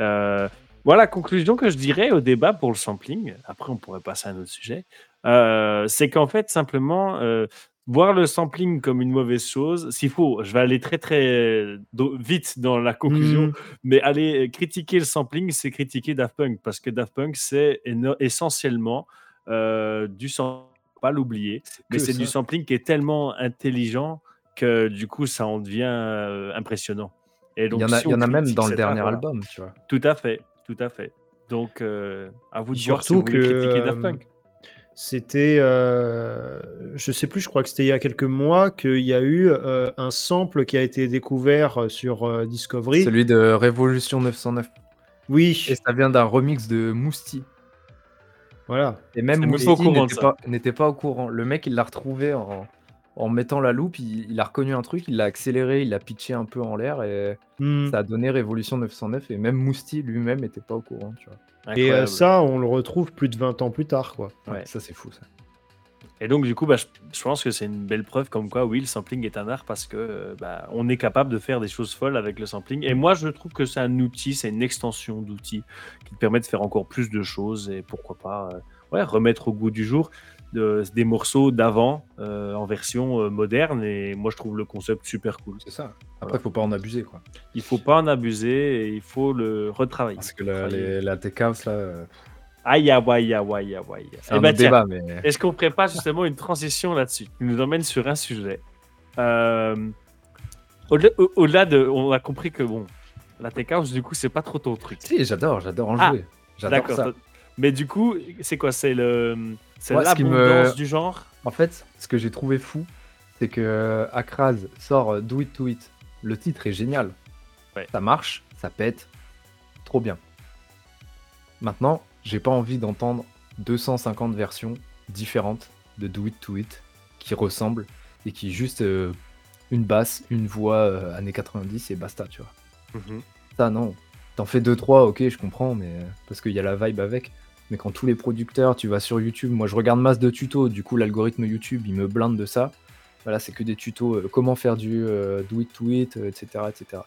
S1: Euh, voilà, conclusion que je dirais au débat pour le sampling. Après, on pourrait passer à un autre sujet. Euh, c'est qu'en fait, simplement, euh, voir le sampling comme une mauvaise chose, s'il faut, je vais aller très très do- vite dans la conclusion,
S2: Mm.
S1: mais aller critiquer le sampling, c'est critiquer Daft Punk, parce que Daft Punk, c'est essentiellement euh, du sampling, pas l'oublier, mais c'est du sampling qui est tellement intelligent que du coup, ça en devient euh, impressionnant. Et
S3: Il
S1: donc,
S3: y en a,
S1: si
S3: il y en a même dans le dernier
S1: art,
S3: album, tu vois.
S1: Tout à fait, tout à fait. Donc, euh, à vous de voir si
S2: Surtout
S1: vous
S2: que,
S1: critiquer Daft
S2: euh,
S1: Punk.
S2: C'était, euh, je sais plus, je crois que c'était il y a quelques mois qu'il y a eu euh, un sample qui a été découvert sur euh, Discovery.
S3: Celui de Révolution 909.
S2: Oui,
S3: Et ça vient d'un remix de Mousti.
S2: voilà.
S3: Et même Mousti n'était pas, n'était pas au courant. Le mec, il l'a retrouvé en, en mettant la loupe, il, il a reconnu un truc, il l'a accéléré, il l'a pitché un peu en l'air et
S2: Mm.
S3: ça a donné Révolution 909. Et même Mousti lui-même n'était pas au courant, tu vois.
S2: Et euh, ça, on le retrouve plus de 20 ans plus tard, quoi.
S1: Ouais.
S3: Ça, c'est fou, ça.
S1: Et donc, du coup, bah, je, je pense que c'est une belle preuve comme quoi, oui, le sampling est un art parce que euh, bah, on est capable de faire des choses folles avec le sampling. Et moi, je trouve que c'est un outil, c'est une extension d'outil qui te permet de faire encore plus de choses et pourquoi pas euh, ouais, remettre au goût du jour de- des morceaux d'avant euh, en version euh, moderne. Et moi, je trouve le concept super cool.
S3: C'est ça. Après, faut pas en abuser, quoi.
S1: Il faut pas en abuser et il faut le retravailler.
S3: Parce que la, les- la tech house, là, euh,
S1: Aïe, aïe, aïe, aïe, aïe,
S3: c'est
S1: Eh
S3: un
S1: ben, tiens,
S3: débat, mais
S1: Est-ce qu'on pas justement une transition là-dessus? Qui nous emmène sur un sujet Euh, Au-delà au- au-delà de. On a compris que bon, la tech house, du coup, c'est pas trop ton truc.
S3: si, j'adore, j'adore en
S1: Ah,
S3: jouer. J'adore
S1: D'accord.
S3: ça.
S1: Mais du coup, c'est quoi? C'est le. C'est
S3: Moi, ce qui me-
S1: du genre
S3: En fait, ce que j'ai trouvé fou, c'est que euh, Akraz sort euh, Do It To It. Le titre est génial.
S1: Ouais.
S3: Ça marche, ça pète. Trop bien. Maintenant, j'ai pas envie d'entendre 250 versions différentes de Do It To It qui ressemblent et qui juste euh, une basse, une voix euh, années 90 et basta, tu vois.
S1: Mhm.
S3: Ça, non. T'en fais 2-3, ok, je comprends, mais parce qu'il y a la vibe avec. Mais quand tous les producteurs, tu vas sur YouTube, moi je regarde masse de tutos, du coup l'algorithme YouTube il me blinde de ça. Voilà, c'est que des tutos, euh, comment faire du euh, do it to it, euh, etc., etc.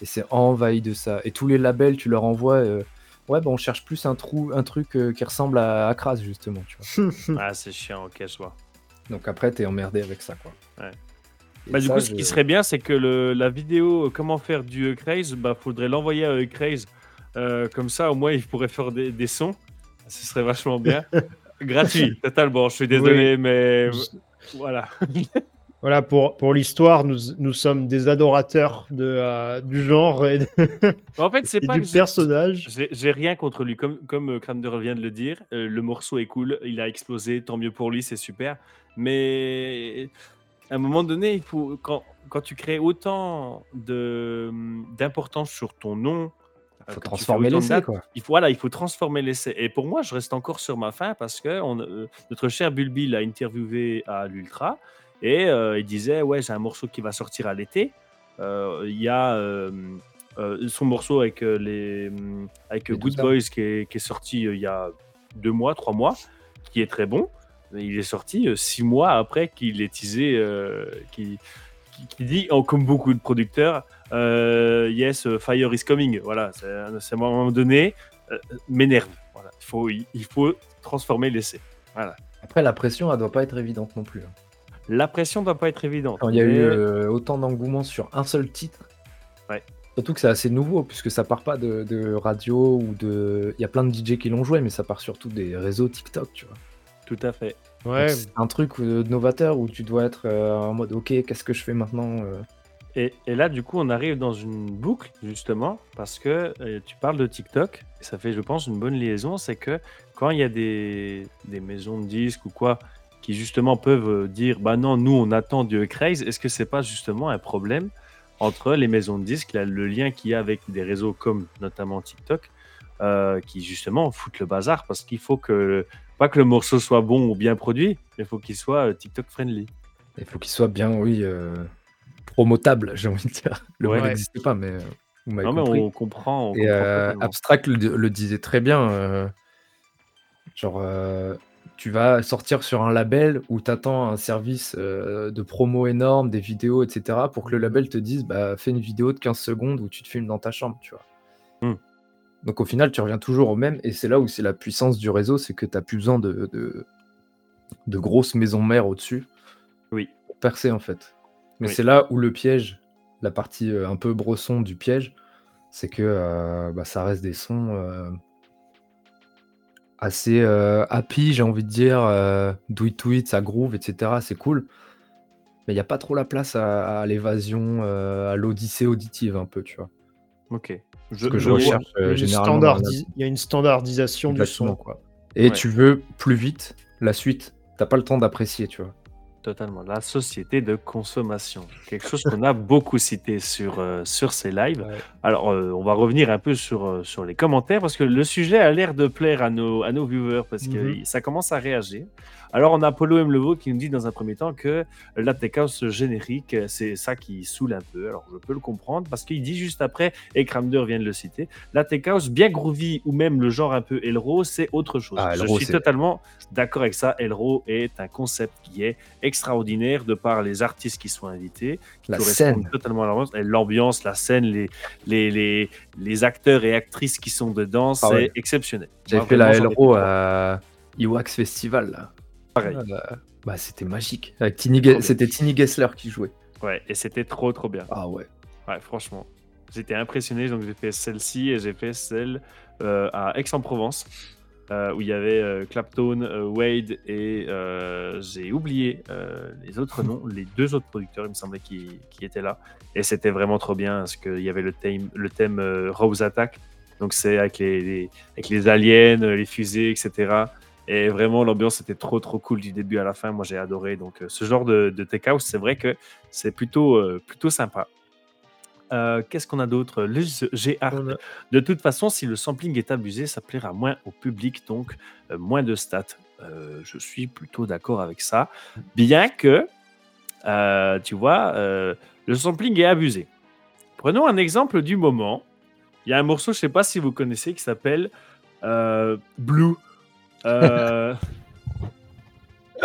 S3: Et c'est envahi de ça. Et tous les labels, tu leur envoies, euh, ouais, bah on cherche plus un trou, un truc euh, qui ressemble à Akras justement, tu vois. <laughs>
S1: Ah, c'est chiant, ok, je vois.
S3: Donc après, t'es emmerdé avec ça, quoi.
S1: Ouais. Bah, du
S3: ça,
S1: coup, ce
S3: je-
S1: qui serait bien, c'est que le- la vidéo comment faire du Eucraze, bah, faudrait l'envoyer à Eucraze. Euh, comme ça, au moins, il pourrait faire des, des sons. Ce serait vachement bien. <laughs> Gratuit, totalement. Je suis désolé, mais voilà. <laughs>
S2: Voilà, pour, pour l'histoire, nous, nous sommes des adorateurs de, euh, du genre et, de- <laughs>
S1: En fait, c'est pas
S2: du personnage.
S1: J'ai rien contre lui, comme, comme euh, Crander vient de le dire. euh, le morceau est cool, il a explosé, tant mieux pour lui, c'est super. Mais à un moment donné, il faut, quand, quand tu crées autant d'importance sur ton nom,
S3: faut
S1: tu fais
S3: transformer l'essai, quoi.
S1: il faut, voilà, il faut transformer l'essai. Et pour moi, je reste encore sur ma fin parce que on, euh, notre cher Bulby l'a interviewé à l'Ultra et euh, il disait Ouais, j'ai un morceau qui va sortir à l'été. Euh, Il y a euh, euh, son morceau avec, euh, les, avec
S3: Les
S1: Good. Boys qui est, qui est sorti euh, il y a deux mois, trois mois, qui est très bon. Il est sorti euh, six mois après qu'il ait teasé, euh, qui, dit, oh, comme beaucoup de producteurs, euh, Yes, euh, Fire is coming. Voilà, c'est à un moment donné, euh, m'énerve. Voilà, il faut, il, il faut transformer l'essai. Voilà.
S3: Après, la pression, elle doit pas être évidente non plus. hein.
S1: La pression ne doit pas être évidente.
S3: Quand il y a
S1: mais-
S3: eu euh, autant d'engouement sur un seul titre,
S1: Ouais.
S3: Surtout que c'est assez nouveau, puisque ça part pas de, de radio ou de. Il y a plein de DJ qui l'ont joué, mais ça part surtout des réseaux TikTok, tu vois.
S1: Tout à fait.
S2: Ouais,
S3: C'est un truc euh, novateur où tu dois être euh, en mode ok, qu'est-ce que je fais maintenant euh.
S1: Et, et là, du coup, on arrive dans une boucle, justement, parce que euh, tu parles de TikTok, et ça fait, je pense, une bonne liaison, c'est que quand il y a des, des maisons de disques ou quoi, qui justement peuvent dire, bah non, nous, on attend du Craze, est-ce que c'est pas justement un problème entre les maisons de disques, là, le lien qu'il y a avec des réseaux comme notamment TikTok, euh, qui justement foutent le bazar, parce qu'il faut que, pas que le morceau soit bon ou bien produit, mais il faut qu'il soit euh, TikTok friendly.
S3: Il faut qu'il soit bien, oui, euh, promotable, j'ai envie de dire. Le
S1: Ouais.
S3: mot n'existait pas, mais euh, vous
S1: Non, mais on comprend. on
S3: Et
S1: comprend
S3: euh,
S1: totalement.
S3: Abstract le, le disait très bien. euh, genre, tu vas sortir sur un label où tu attends un service de promo énorme, des vidéos, etc. pour que le label te dise bah, fais une vidéo de 15 secondes où tu te filmes dans ta chambre, tu vois. Donc au final, tu reviens toujours au même. Et c'est là où c'est la puissance du réseau c'est que tu n'as plus besoin de, de, de grosses maisons mères au-dessus
S1: Oui.
S3: pour percer en fait. Mais
S1: Oui.
S3: c'est là où le piège, la partie euh, un peu brosson du piège, c'est que euh, bah, ça reste des sons euh, assez happy, j'ai envie de dire, to it, ça groove, etc. C'est cool. Mais il n'y a pas trop la place à, à l'évasion, à l'odyssée auditive un peu, tu vois.
S1: Ok.
S3: Que je, recherche euh, généralement.
S2: il y a une standardisation du son, quoi.
S3: Et
S1: Ouais.
S3: tu veux plus vite la suite, t'as pas le temps d'apprécier, tu vois.
S1: Totalement. La société de consommation. Quelque chose qu'on a <laughs> beaucoup cité sur, euh, sur ces lives.
S2: Ouais.
S1: Alors, euh, on va revenir un peu sur, euh, sur les commentaires parce que le sujet a l'air de plaire à nos, à nos viewers parce que
S2: Mhm.
S1: ça commence à réagir. Alors, on a Polo M. Leveau qui nous dit dans un premier temps que la tech house générique, c'est ça qui saoule un peu. Alors, je peux le comprendre parce qu'il dit juste après, et Cramder vient de le citer, la tech house bien groovy ou même le genre un peu Elro, c'est autre chose.
S3: Ah,
S1: je suis
S3: c'est-
S1: totalement d'accord avec ça. Elro est un concept qui est extraordinaire de par les artistes qui sont invités, qui
S3: La
S1: correspondent
S3: scène.
S1: totalement à l'ambiance, la scène, les, les, les, les acteurs et actrices qui sont dedans, c'est
S3: Ah ouais.
S1: exceptionnel.
S3: J'avais
S1: Moi,
S3: fait la Elro à Iwax Festival, là.
S1: Pareil.
S3: Ah, bah, bah, c'était magique. C'était Tini Gessler qui jouait.
S1: Ouais, et c'était trop, trop bien.
S3: Ah ouais.
S1: Ouais, franchement. J'étais impressionné, donc j'ai fait celle-ci et j'ai fait celle euh, à Aix-en-Provence, euh, où il y avait euh, Clapton, Wade et j'ai oublié les autres <laughs> noms, les deux autres producteurs, il me semblait, qui, qui étaient là. Et c'était vraiment trop bien, parce qu'il y avait le thème, le thème Rose Attack, donc c'est avec les, les- avec les aliens, les fusées, etc. Et vraiment, l'ambiance était trop, trop cool du début à la fin. Moi, j'ai adoré. Donc, euh, ce genre de, de house, c'est vrai que c'est plutôt, euh, plutôt sympa. Euh, Qu'est-ce qu'on a d'autre? Le De toute façon, si le sampling est abusé, ça plaira moins au public, donc euh, moins de stats. Je suis plutôt d'accord avec ça. Bien que, tu vois, le sampling est abusé. Prenons un exemple du moment. Il y a un morceau, je ne sais pas si vous connaissez, qui s'appelle Blue. Euh,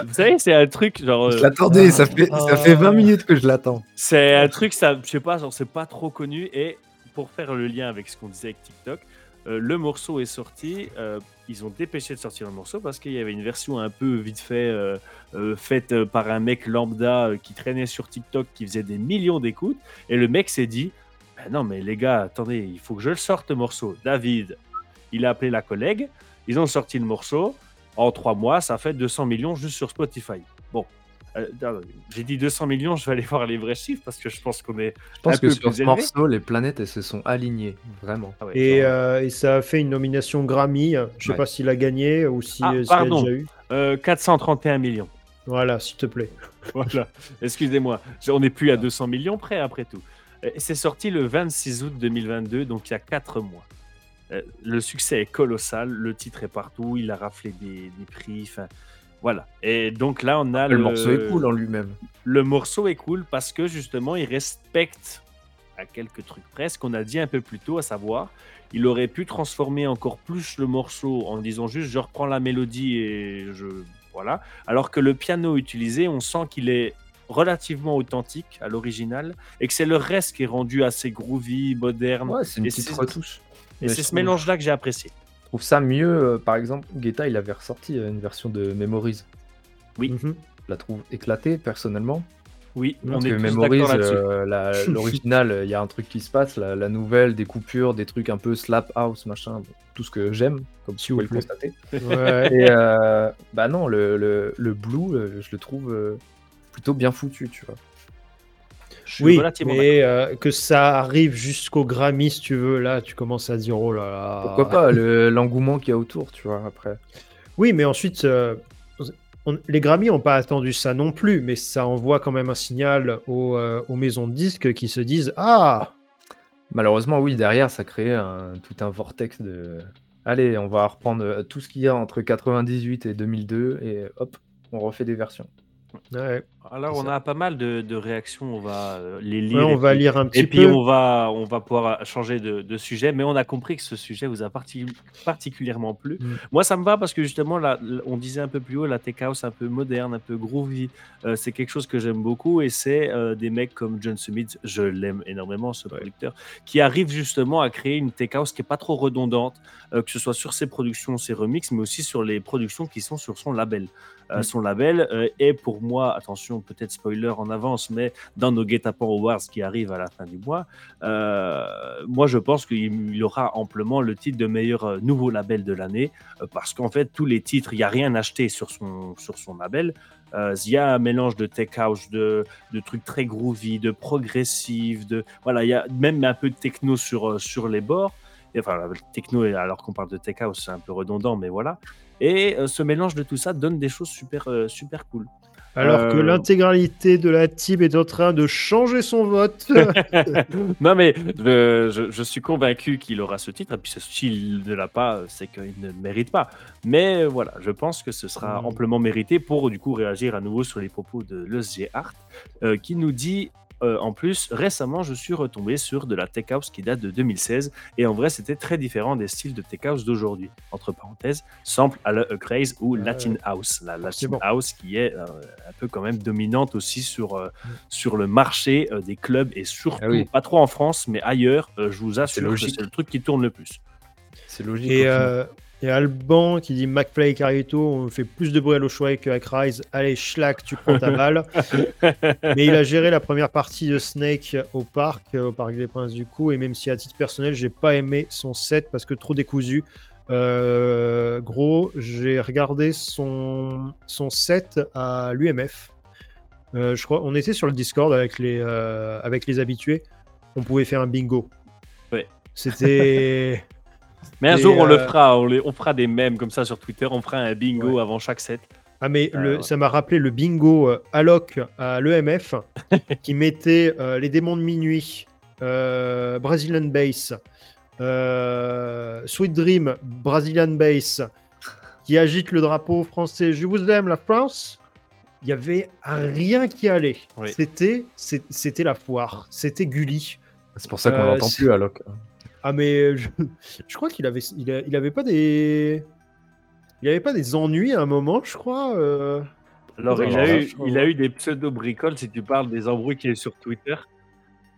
S1: vous savez, c'est un truc genre.
S3: Je
S1: euh,
S3: l'attendais, ça fait, ça fait 20
S2: Ah.
S3: minutes que je l'attends.
S1: c'est un truc, ça, je sais pas, genre c'est pas trop connu. Et pour faire le lien avec ce qu'on disait avec TikTok, euh, le morceau est sorti. euh, ils ont dépêché de sortir le morceau parce qu'il y avait une version un peu vite fait euh, euh, faite euh, par un mec lambda euh, qui traînait sur TikTok, qui faisait des millions d'écoutes. Et le mec s'est dit, Ben non mais les gars, attendez, il faut que je le sorte le morceau. David, il a appelé la collègue. Ils ont sorti le morceau. En trois mois, ça fait 200 millions juste sur Spotify. Bon, euh, j'ai dit 200 millions, je vais aller voir les vrais chiffres parce que je pense qu'on est.
S3: Je pense
S1: Un
S3: que
S1: peu
S3: sur
S1: plus
S3: ce
S1: élevé.
S3: morceau, les planètes, elles se sont alignées. Vraiment.
S1: Ah ouais,
S2: Et,
S1: genre,
S2: euh, et ça a fait une nomination Grammy. Je sais
S3: Ouais.
S2: pas s'il a gagné ou si,
S1: Ah,
S2: euh, s'il a
S1: pardon.
S2: déjà eu.
S1: euh, 431 millions.
S2: Voilà, s'il te plaît. <laughs>
S1: Voilà. Excusez-moi, on n'est plus à 200 millions près après tout. C'est sorti le 26 août 2022, donc il y a 4 mois. Euh, Le succès est colossal, le titre est partout, il a raflé des, des prix, enfin voilà. Et donc là, on a
S3: Le morceau est cool en lui-même.
S1: le morceau est cool parce que justement, il respecte à quelques trucs près ce qu'on a dit un peu plus tôt, à savoir, il aurait pu transformer encore plus le morceau en disant juste je reprends la mélodie et je voilà, alors que le piano utilisé, on sent qu'il est relativement authentique à l'original et que c'est le reste qui est rendu assez groovy, moderne.
S3: Ouais, c'est une
S1: Et
S3: petite retouche.
S1: Et
S3: mais
S1: c'est ce mélange-là que j'ai apprécié.
S3: Je trouve ça mieux, euh, par exemple, Guetta, il avait ressorti euh, une version de Memories.
S1: Oui.
S2: Mhm.
S3: Je la trouve éclatée, personnellement.
S1: Oui,
S3: on
S1: est
S3: que Memories,
S1: d'accord là-dessus.
S3: euh, <laughs> l'original, il y a un truc qui se passe, la, la nouvelle, des coupures, des trucs un peu slap house, machin, tout ce que j'aime, comme
S2: S'il
S3: vous pouvez le constater. <laughs>
S2: Ouais.
S3: Et euh, bah non, le, le, le Blue, je le trouve plutôt bien foutu, tu vois.
S1: Je suis
S2: Oui,
S1: relativement
S2: mais euh, que ça arrive jusqu'au Grammy, si tu veux, là, tu commences à dire, oh là là.
S3: Pourquoi pas, le- l'engouement qu'il y a autour, tu vois, après.
S2: Oui, mais ensuite, euh, on- les Grammy n'ont pas attendu ça non plus, mais ça envoie quand même un signal aux, euh, aux maisons de disques qui se disent Ah,
S3: Malheureusement, oui, derrière, ça crée un, tout un vortex de. Allez, on va reprendre tout ce qu'il y a entre 98 et 2002 et hop, on refait des versions.
S2: Ouais.
S1: Alors, on a pas mal de, de réactions. On va euh, les lire.
S2: Ouais, on va
S1: puis-
S2: lire un petit
S1: Et puis,
S2: peu.
S1: on va, on va pouvoir changer de, de sujet. Mais on a compris que ce sujet vous a parti- particulièrement plu.
S2: Mm.
S1: Moi, ça me va parce que justement, là, on disait un peu plus haut, la tech house un peu moderne, un peu groovy. euh, c'est quelque chose que j'aime beaucoup. Et c'est euh, des mecs comme John Summit, je l'aime énormément, ce producteur, qui arrive justement à créer une tech house qui est pas trop redondante, euh, que ce soit sur ses productions, ses remixes, mais aussi sur les productions qui sont sur son label. Euh,
S3: Mm.
S1: Son label euh, est pour moi, attention, peut-être spoiler en avance, mais dans nos guet-apens awards qui arrivent à la fin du mois, euh, moi je pense qu'il il aura amplement le titre de meilleur euh, nouveau label de l'année, euh, parce qu'en fait tous les titres, il n'y a rien acheté sur son, sur son label. Il y a un mélange de tech house, de, de trucs très groovy, de progressif, de voilà, il y a même un peu de techno sur, sur les bords. Enfin, techno, alors qu'on parle de tech house, c'est un peu redondant, mais voilà. Et ce mélange de tout ça donne des choses super, super cool.
S2: Alors que
S1: Euh,
S2: l'intégralité de la team est en train de changer son vote. <laughs> <laughs>
S1: non, mais je, je- je suis convaincu qu'il aura ce titre. Et puis, s'il ne l'a pas, c'est qu'il ne le mérite pas. Mais euh, voilà, je pense que ce sera
S2: Mm.
S1: amplement mérité pour du coup réagir à nouveau sur les propos de Leusg Art, euh, qui nous dit. Euh, en plus, récemment, je suis retombé sur de la tech house qui date de 2016 et en vrai, c'était très différent des styles de tech house d'aujourd'hui. Entre parenthèses, sample à la A Craze ou. Latin House, la Latin
S2: bon.
S1: House qui est euh, un peu quand même dominante aussi sur, euh, sur le marché euh, des clubs et surtout,
S3: Ah oui.
S1: pas trop en France, mais ailleurs, euh, je vous assure que c'est le truc qui tourne le plus.
S3: C'est logique.
S2: Et,
S3: final.
S2: euh, et Alban qui dit McFly et Carito, on fait plus de bruit à l'Oshaway qu'à Rise. Allez, schlack, tu prends ta balle. <laughs> Mais il a géré la première partie de Snake au parc, euh, au parc des Princes du coup. Et même si à titre personnel, j'ai pas aimé son set parce que trop décousu. Euh, gros, j'ai regardé son, son set à l'UMF. Euh, je crois, on était sur le Discord avec les, euh, avec les habitués. On pouvait faire un bingo.
S1: Ouais.
S2: C'était. <laughs>
S1: Mais un
S2: Et,
S1: jour, on le
S2: euh,
S1: fera, on, les- on fera des mèmes comme ça sur Twitter, on fera un bingo
S2: Ouais.
S1: avant chaque set.
S2: Ah mais
S1: Euh,
S2: le-
S1: ouais.
S2: ça m'a rappelé le bingo euh, Alloc à l'EMF <laughs> qui mettait euh, les démons de minuit, euh, Brazilian Bass, euh, Sweet Dream, Brazilian Bass, qui agite le drapeau français. Je vous aime la France. Il y avait rien qui allait.
S1: Oui.
S2: C'était la foire. C'était Gulli.
S3: C'est pour ça qu'on
S2: euh,
S3: l'entend plus, Alok.
S2: Ah mais je, je crois qu'il avait il, a- il avait pas des il avait pas des ennuis à un moment, je crois. euh.
S1: Alors, il, a eu, il a eu des pseudo-bricoles, si tu parles des embrouilles qui est sur Twitter.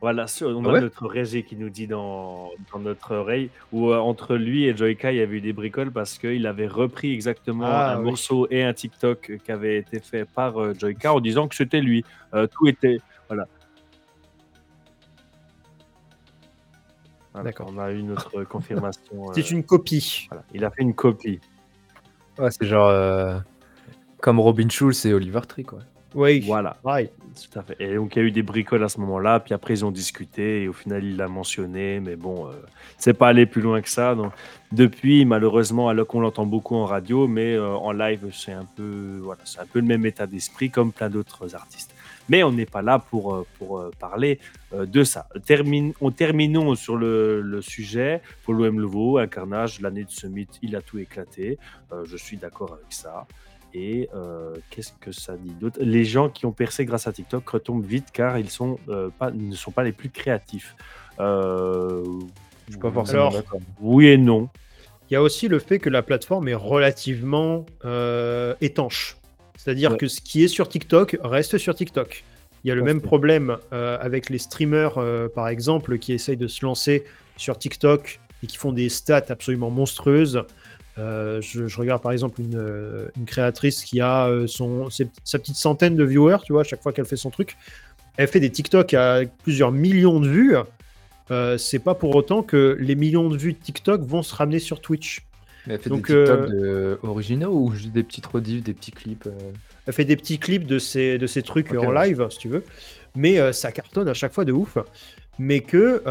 S1: Voilà, sur- on a
S3: Ah ouais
S1: notre Régé qui nous dit dans, dans notre oreille, où euh, entre lui et Joyka, il y avait eu des bricoles parce qu'il avait repris exactement
S2: Ah,
S1: un
S2: oui.
S1: morceau et un TikTok qui avait été fait par euh, Joyka en disant que c'était lui. Euh, tout était. Voilà. Voilà,
S2: D'accord.
S1: On a eu notre <laughs> confirmation.
S2: C'est
S1: euh,
S2: une copie.
S1: voilà. Il a fait une copie.
S3: Ouais, c'est genre euh, comme Robin Schulz et Oliver Tree, quoi.
S2: Oui.
S1: Voilà.
S2: Pareil.
S1: Tout à fait. Et donc, il y a eu des bricoles à ce moment-là, puis après, ils ont discuté, et au final, il l'a mentionné, mais bon, euh, c'est pas allé plus loin que ça. Donc, depuis, malheureusement, alors qu'on l'entend beaucoup en radio, mais euh, en live, c'est un, peu, voilà, c'est un peu le même état d'esprit comme plein d'autres artistes. Mais on n'est pas là pour, euh, pour euh, parler euh, de ça. Termine, on terminons sur le, le sujet. Pour l'OM Leveau, un carnage, l'année de Summit, il a tout éclaté. Euh, je suis d'accord avec ça. Et euh, qu'est-ce que ça dit d'autre? Les gens qui ont percé grâce à TikTok retombent vite car ils, sont, euh, pas, ils ne sont pas les plus créatifs. Euh,
S3: Je suis pas forcément
S2: Alors-
S3: d'accord.
S1: Oui et non.
S2: Il y a aussi le fait que la plateforme est relativement euh, étanche. C'est-à-dire
S1: Ouais.
S2: que ce qui est sur TikTok reste sur TikTok. Il y a le même problème euh, avec les streamers, euh, par exemple, qui essayent de se lancer sur TikTok et qui font des stats absolument monstrueuses. Euh, je, je regarde par exemple une, une créatrice qui a son, ses- sa petite centaine de viewers, tu vois, à chaque fois qu'elle fait son truc. elle fait des TikTok à plusieurs millions de vues, c'est pas pour autant que les millions de vues de TikTok vont se ramener sur Twitch.
S3: Mais elle fait
S2: Donc,
S3: des TikTok
S2: euh,
S3: de- originaux ou juste des petites rediffs, des petits clips euh,
S2: Elle fait des petits clips de ces, de ces trucs en
S3: ouais.
S2: live, si tu veux. Mais euh, ça cartonne à chaque fois de ouf. Mais que,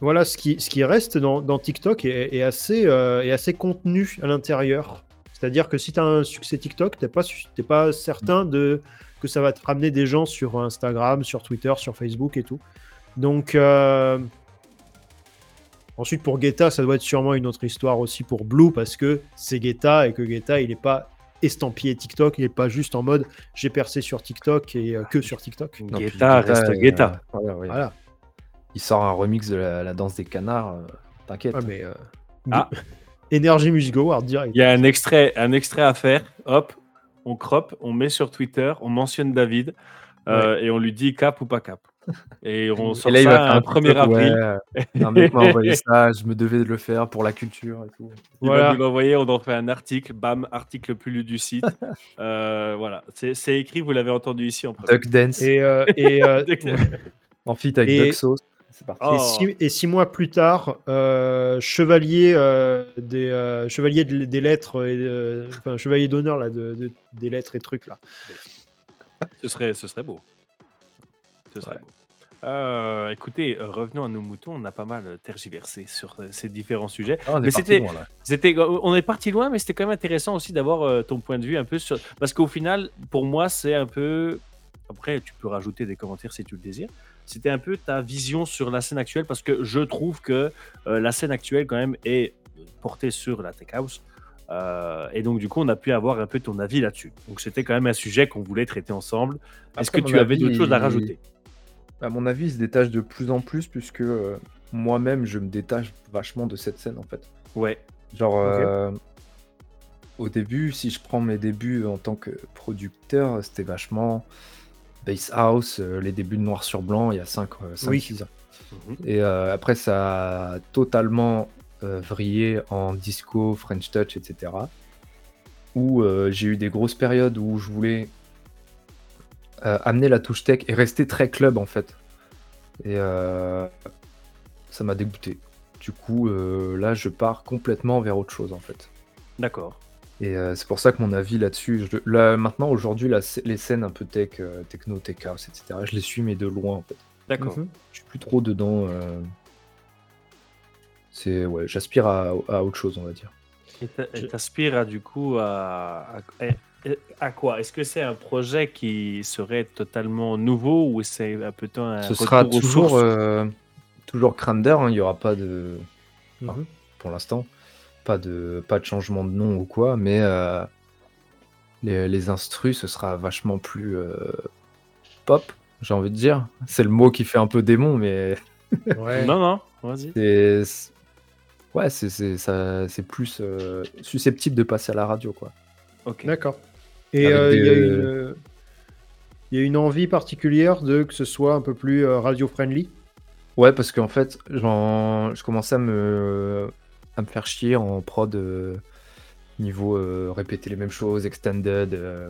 S2: voilà, ce qui, ce qui reste dans, dans TikTok est, est assez, euh, est assez contenu à l'intérieur. C'est-à-dire que si tu as un succès TikTok, tu n'es pas, pas certain de, que ça va te ramener des gens sur Instagram, sur Twitter, sur Facebook et tout. Donc, euh, ensuite pour Guetta, ça doit être sûrement une autre histoire aussi pour Blue parce que c'est Guetta et que Guetta, il n'est pas estampillé TikTok, il n'est pas juste en mode j'ai percé sur TikTok et euh, que sur TikTok.
S3: non, puis
S1: Guetta reste
S3: euh,
S1: Guetta.
S3: voilà, ouais.
S2: Voilà.
S3: Il sort un remix de la, la danse des canards, euh, t'inquiète.
S2: Ouais, mais, euh,
S1: Ah.
S2: Énergie <laughs> Music Award direct.
S1: Il y a un extrait, un extrait à faire. Hop, on crop, on met sur Twitter, on mentionne David euh, et on lui dit cap ou pas cap. Et on sort
S3: Et là, il va
S1: ça
S3: faire
S1: un
S3: un
S1: 1er
S3: TikTok,
S1: avril.
S3: ouais, un mec m'a envoyé ça, je me devais de le faire pour la culture et tout.
S1: Il
S2: Voilà.
S1: nous l'envoyer, on en fait un article, bam, article le plus lu du site. <laughs> Euh, voilà, c'est écrit, vous l'avez entendu ici en premier.
S3: Duck Dance,
S2: Et, euh, <laughs> et, euh, <laughs>
S3: en feat avec
S2: Et-
S3: Duck Sauce. C'est parti.
S1: Oh.
S2: Et, six, et six mois plus tard, euh, chevalier euh, des euh, chevalier de- des lettres, et, euh, enfin chevalier d'honneur là, de, de- des lettres et trucs là.
S1: Ce serait, ce serait beau. Ce serait
S2: Ouais.
S1: beau. Euh, écoutez, revenons à nos moutons. On a pas mal euh, tergiversé sur euh, ces différents sujets.
S3: Ah,
S1: mais c'était- on est parti loin, mais c'était quand même intéressant aussi d'avoir ton point de vue un peu sur. Parce qu'au final, pour moi, c'est un peu. Après, tu peux rajouter des commentaires si tu le désires. C'était un peu ta vision sur la scène actuelle, parce que je trouve que euh, la scène actuelle, quand même, est portée sur la tech house. Euh, et donc, du coup, on a pu avoir un peu ton avis là-dessus. Donc, c'était quand même un sujet qu'on voulait traiter ensemble. Est-ce que tu avais d'autres choses à rajouter?
S3: À mon avis, il se détache de plus en plus puisque euh, moi-même, je me détache vachement de cette scène en fait.
S1: Ouais.
S3: Genre, euh, au début, si je prends mes débuts en tant que producteur, c'était vachement Bass House, euh, les débuts de Noir sur Blanc il y a 5
S2: Oui.
S3: 6 ans.
S1: Mhm.
S3: Et après, ça a totalement vrillé en disco, French Touch, etc. Où j'ai eu des grosses périodes où je voulais amener la touche tech et rester très club en fait. Et euh, ça m'a dégoûté. Du coup, euh, là, je pars complètement vers autre chose en fait.
S1: D'accord.
S3: Et euh, c'est pour ça que mon avis là-dessus, je- là, maintenant aujourd'hui, la les scènes un peu tech, euh, techno, tech house, etc., je les suis mais de loin en fait.
S1: D'accord.
S2: Mhm.
S3: Je suis plus trop dedans. euh, C'est ouais, j'aspire à, à autre chose, on va dire.
S1: Et t'aspires à, du coup à, à, à quoi? Est-ce que c'est un projet qui serait totalement nouveau ou c'est un peu un
S3: Ce sera toujours euh, toujours Crander. hein, Il y aura pas de,
S2: Mhm.
S3: pour l'instant, pas de pas de changement de nom ou quoi, mais euh, les, les instrus, ce sera vachement plus euh, pop. J'ai envie de dire. C'est le mot qui fait un peu démon, mais <laughs>
S2: Ouais.
S1: Non, non, vas-y.
S3: ouais, c'est c'est ça, c'est plus euh, susceptible de passer à la radio, quoi.
S1: Ok.
S2: D'accord. Et euh, il y, a
S3: des-
S2: une, euh, il y a une envie particulière de que ce soit un peu plus euh, radio-friendly.
S3: Ouais, parce qu'en fait, j'en- je commençais à me, à me faire chier en prod niveau euh, répéter les mêmes choses, extended, euh,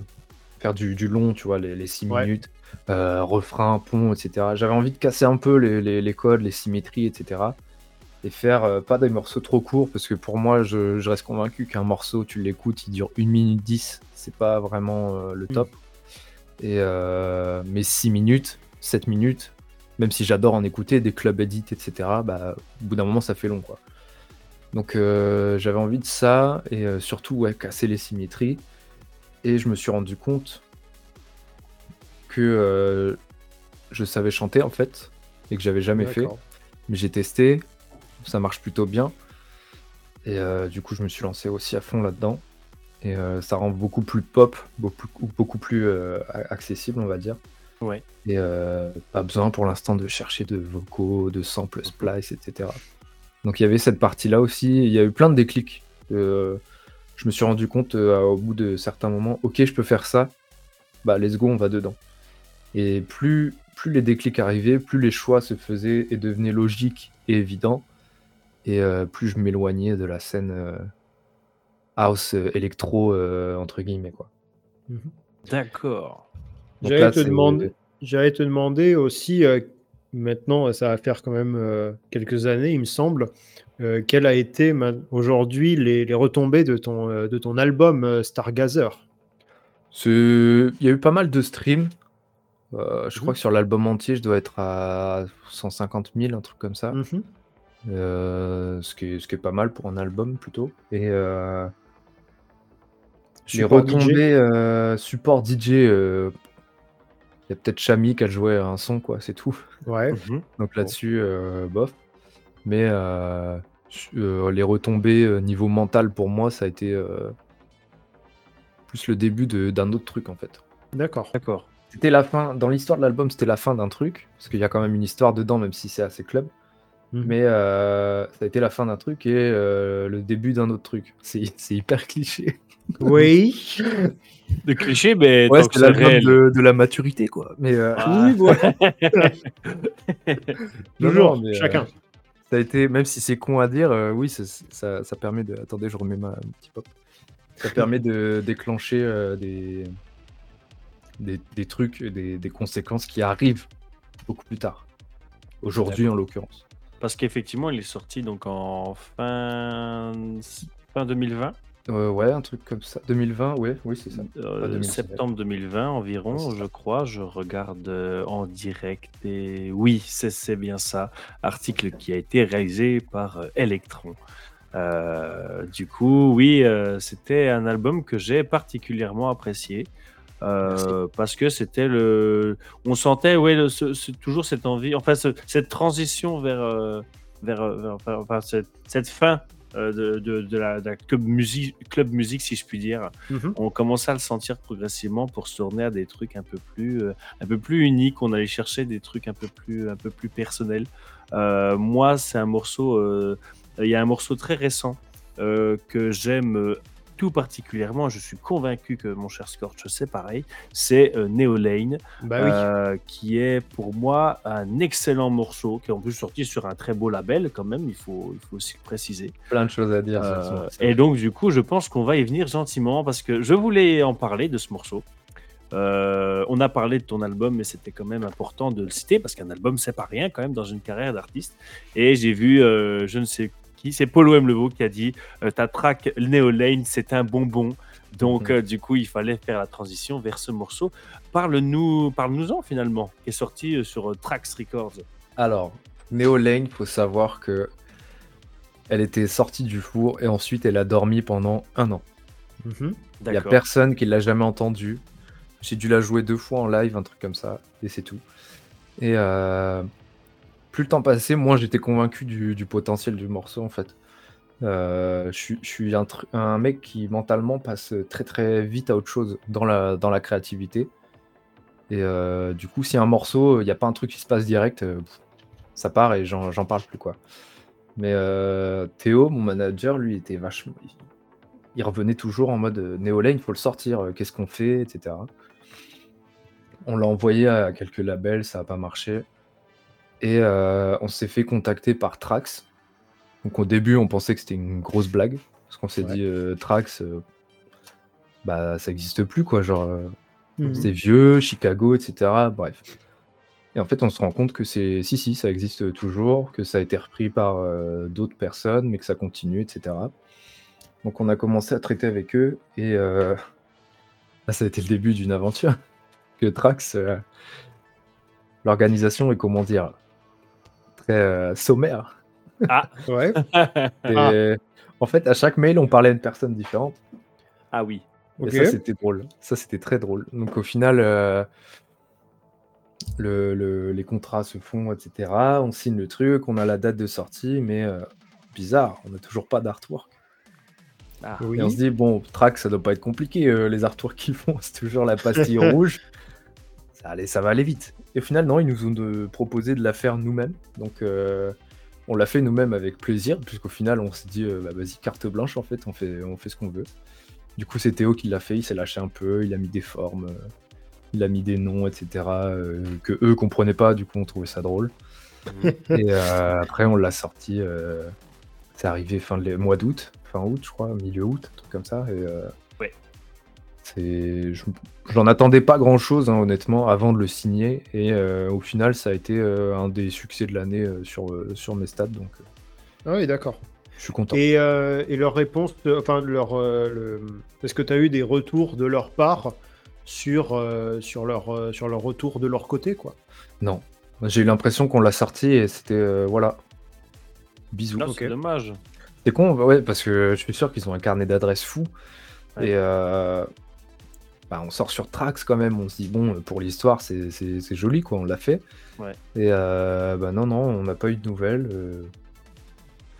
S3: faire du, du long, tu vois, les 6
S2: Ouais.
S3: minutes, euh, refrain, pont, etc. J'avais envie de casser un peu les, les- les codes, les symétries, etc. Et faire euh, pas des morceaux trop courts, parce que pour moi, je, je reste convaincu qu'un morceau, tu l'écoutes, il dure 1 minute 10, c'est pas vraiment euh, le top. Et euh, mais 6 minutes, 7 minutes, même si j'adore en écouter, des clubs edits, etc., bah, au bout d'un moment, ça fait long, quoi. Donc j'avais envie de ça, et surtout, ouais, casser les symétries. Et je me suis rendu compte que je savais chanter, en fait, et que j'avais jamais fait. Mais j'ai testé, ça marche plutôt bien. Et euh, du coup, je me suis lancé aussi à fond là-dedans. Et euh, ça rend beaucoup plus pop, beaucoup, beaucoup plus euh, accessible, on va dire.
S1: Ouais.
S3: Et pas besoin pour l'instant de chercher de vocaux, de samples, splice, etc. Donc il y avait cette partie-là aussi. Il y a eu plein de déclics. Je me suis rendu compte au bout de certains moments, ok, je peux faire ça. Bah, let's go, on va dedans. Et plus, plus les déclics arrivaient, plus les choix se faisaient et devenaient logiques et évidents. Et euh, plus je m'éloignais de la scène euh, house euh, électro, euh, entre guillemets. Quoi.
S2: Mhm.
S1: D'accord.
S2: J'allais te demander- J'allais te demander aussi, euh, maintenant, ça va faire quand même euh, quelques années, il me semble, euh, quelles a été ma- aujourd'hui les, les retombées de ton, euh, de ton album euh, Stargazer?
S3: Il y a eu pas mal de streams. Euh, je
S2: Mhm.
S3: crois que sur l'album entier, je dois être à 150 000, un truc comme ça.
S2: Mhm.
S3: Euh, ce, qui est, ce qui est pas mal pour un album plutôt. Et euh,
S2: Support DJ.
S3: retombées euh, support DJ, euh, il y a peut-être Chami qui a joué un son, quoi, c'est tout.
S2: Ouais.
S1: Mhm.
S3: Donc là-dessus, euh, bof. Mais euh, euh, les retombées euh, niveau mental pour moi, ça a été euh, plus le début d'un autre truc en fait.
S2: D'accord.
S1: D'accord.
S3: C'était la fin, dans l'histoire de l'album, c'était la fin d'un truc, parce qu'il y a quand même une histoire dedans, même si c'est assez club.
S2: Mhm.
S3: Mais euh, ça a été la fin d'un truc et euh, le début d'un autre truc. C'est c'est hyper cliché.
S2: Oui. <laughs>
S1: De cliché, mais
S3: Ouais, c'est
S1: réel.
S3: de, de la maturité, quoi. Mais euh,
S1: Ah.
S2: Oui, voilà. <laughs> Toujours,
S3: non, mais, euh,
S2: chacun.
S3: ça a été, même si c'est con à dire, euh, oui, ça, ça, ça permet de. Attendez, je remets ma petit pop. Ça <laughs> permet de déclencher euh, des, des, des trucs, des, des conséquences qui arrivent beaucoup plus tard. Aujourd'hui, en l'occurrence.
S1: Parce qu'effectivement, il est sorti donc en fin, fin 2020,
S3: Euh, ouais, un truc comme ça. 2020, ouais, oui, c'est ça.
S1: euh,
S3: 2019.
S1: septembre 2020 environ,
S3: Ouais,
S1: je crois. Je regarde euh, en direct et oui, c'est bien ça. Article qui a été réalisé par euh, Electron. Du coup, oui, c'était un album que j'ai particulièrement apprécié. Euh, parce que c'était le, on sentait, ouais, le- ce- ce- toujours cette envie, enfin ce- cette transition vers, euh, vers, euh, vers- vers- enfin, cette, cette fin euh, de, de, de la, de la club musique, club musique, si je puis dire.
S2: Mhm.
S1: On commençait à le sentir progressivement pour se tourner à des trucs un peu plus, un peu plus uniques. On allait chercher des trucs un peu plus, un peu plus personnels. Moi, c'est un morceau. Il y a un morceau très récent que j'aime tout particulièrement. Je suis convaincu que mon cher Scorch, c'est pareil. C'est euh, Neo Lane,
S2: Bah oui.
S1: euh, qui est pour moi un excellent morceau, qui est en plus sorti sur un très beau label quand même. Il faut, il faut aussi le préciser.
S3: Plein de choses à dire.
S1: Euh, et donc, du coup, je pense qu'on va y venir gentiment parce que je voulais en parler de ce morceau. Euh, on a parlé de ton album, mais c'était quand même important de le citer parce qu'un album, c'est pas rien quand même dans une carrière d'artiste. Et j'ai vu, euh, je ne sais qui, c'est Polo M. Leveau qui a dit euh, Ta track Neo Lane, c'est un bonbon. Donc,
S3: Mhm.
S1: euh, du coup, il fallait faire la transition vers ce morceau. Parle-nous, parle-nous-en finalement, qui est sorti euh, sur euh, Trax Records.
S3: Alors, Neo Lane, faut savoir que elle était sortie du four et ensuite elle a dormi pendant un an.
S2: Mhm.
S3: Il y a personne qui l'a jamais entendue. J'ai dû la jouer deux fois en live, un truc comme ça, et c'est tout. Et euh, plus le temps passait, moins j'étais convaincu du, potentiel du morceau en fait. Euh, je suis- un, mec qui mentalement passe très très vite à autre chose dans la, créativité. Et euh, du coup, si un morceau, il n'y a pas un truc qui se passe direct, euh, ça part et j'en parle plus quoi. Mais Théo, mon manager, lui, était vachement. il- revenait toujours en mode Néolane, il faut le sortir, qu'est-ce qu'on fait, etc. On l'a envoyé à quelques labels, ça n'a pas marché. Et euh, on s'est fait contacter par Trax. Donc au début, on pensait que c'était une grosse blague. Parce qu'on s'est
S2: Ouais.
S3: dit, euh, Trax, euh, bah ça n'existe plus, quoi. Genre,
S2: Mhm.
S3: c'est vieux, Chicago, etc. Bref. Et en fait, on se rend compte que c'est si, si, ça existe toujours, que ça a été repris par euh, d'autres personnes, mais que ça continue, etc. Donc, on a commencé à traiter avec eux, et euh, là, <laughs> ça a été le début d'une aventure. <laughs> Que Trax, euh, l'organisation est, comment dire, très euh, sommaire. <laughs>
S2: Ouais. <laughs>
S3: Et
S2: Ah.
S3: en fait, à chaque mail, on parlait à une personne différente.
S1: Ah oui.
S3: Et ça, c'était drôle. Ça, c'était très drôle. Donc, au final, euh, le- le- les contrats se font, etc. On signe le truc, on a la date de sortie, mais euh, bizarre, on n'a toujours pas d'artwork.
S1: Ah.
S2: Oui.
S3: Et on se dit, bon, track, ça doit pas être compliqué, euh, les artworks qu'ils font, <laughs> c'est toujours la pastille rouge. Ça, allait, ça va aller vite. Et au final, non, ils nous ont de- proposé de la faire nous-mêmes. Donc, euh, on l'a fait nous-mêmes avec plaisir, puisqu'au final, on s'est dit, euh, bah, vas-y, carte blanche, en fait, on fait, on fait ce qu'on veut. Du coup, c'est Théo qui l'a fait, il s'est lâché un peu, il a mis des formes, euh, il a mis des noms, etc., euh, que eux comprenaient pas, du coup, on trouvait ça drôle. <laughs> Et euh, après, on l'a sorti, euh, c'est arrivé fin de mois d'août, fin août, je crois, milieu août, un truc comme ça. Et, euh,
S1: Ouais.
S3: C'est, je- j'en attendais pas grand chose, honnêtement, avant de le signer. Et euh, au final, ça a été euh, un des succès de l'année euh, sur, euh, sur mes stats. Donc, euh,
S2: Ah oui, d'accord.
S3: je suis content.
S2: Et, euh, et leur réponse, enfin, leur, euh, le... est-ce que tu as eu des retours de leur part sur, euh, sur, leur, euh, sur leur retour de leur côté, quoi?
S3: Non. J'ai eu l'impression qu'on l'a sorti et c'était. euh, voilà. Bisous.
S1: C'est dommage.
S3: C'est con, ouais, parce que je suis sûr qu'ils ont un carnet d'adresses fou.
S1: Ouais.
S3: Et euh, bah, on sort sur Trax quand même. On se dit, bon, pour l'histoire, c'est c'est- c'est joli, quoi, on l'a fait.
S1: Ouais.
S3: Et euh, bah non, non, on n'a pas eu de nouvelles. euh,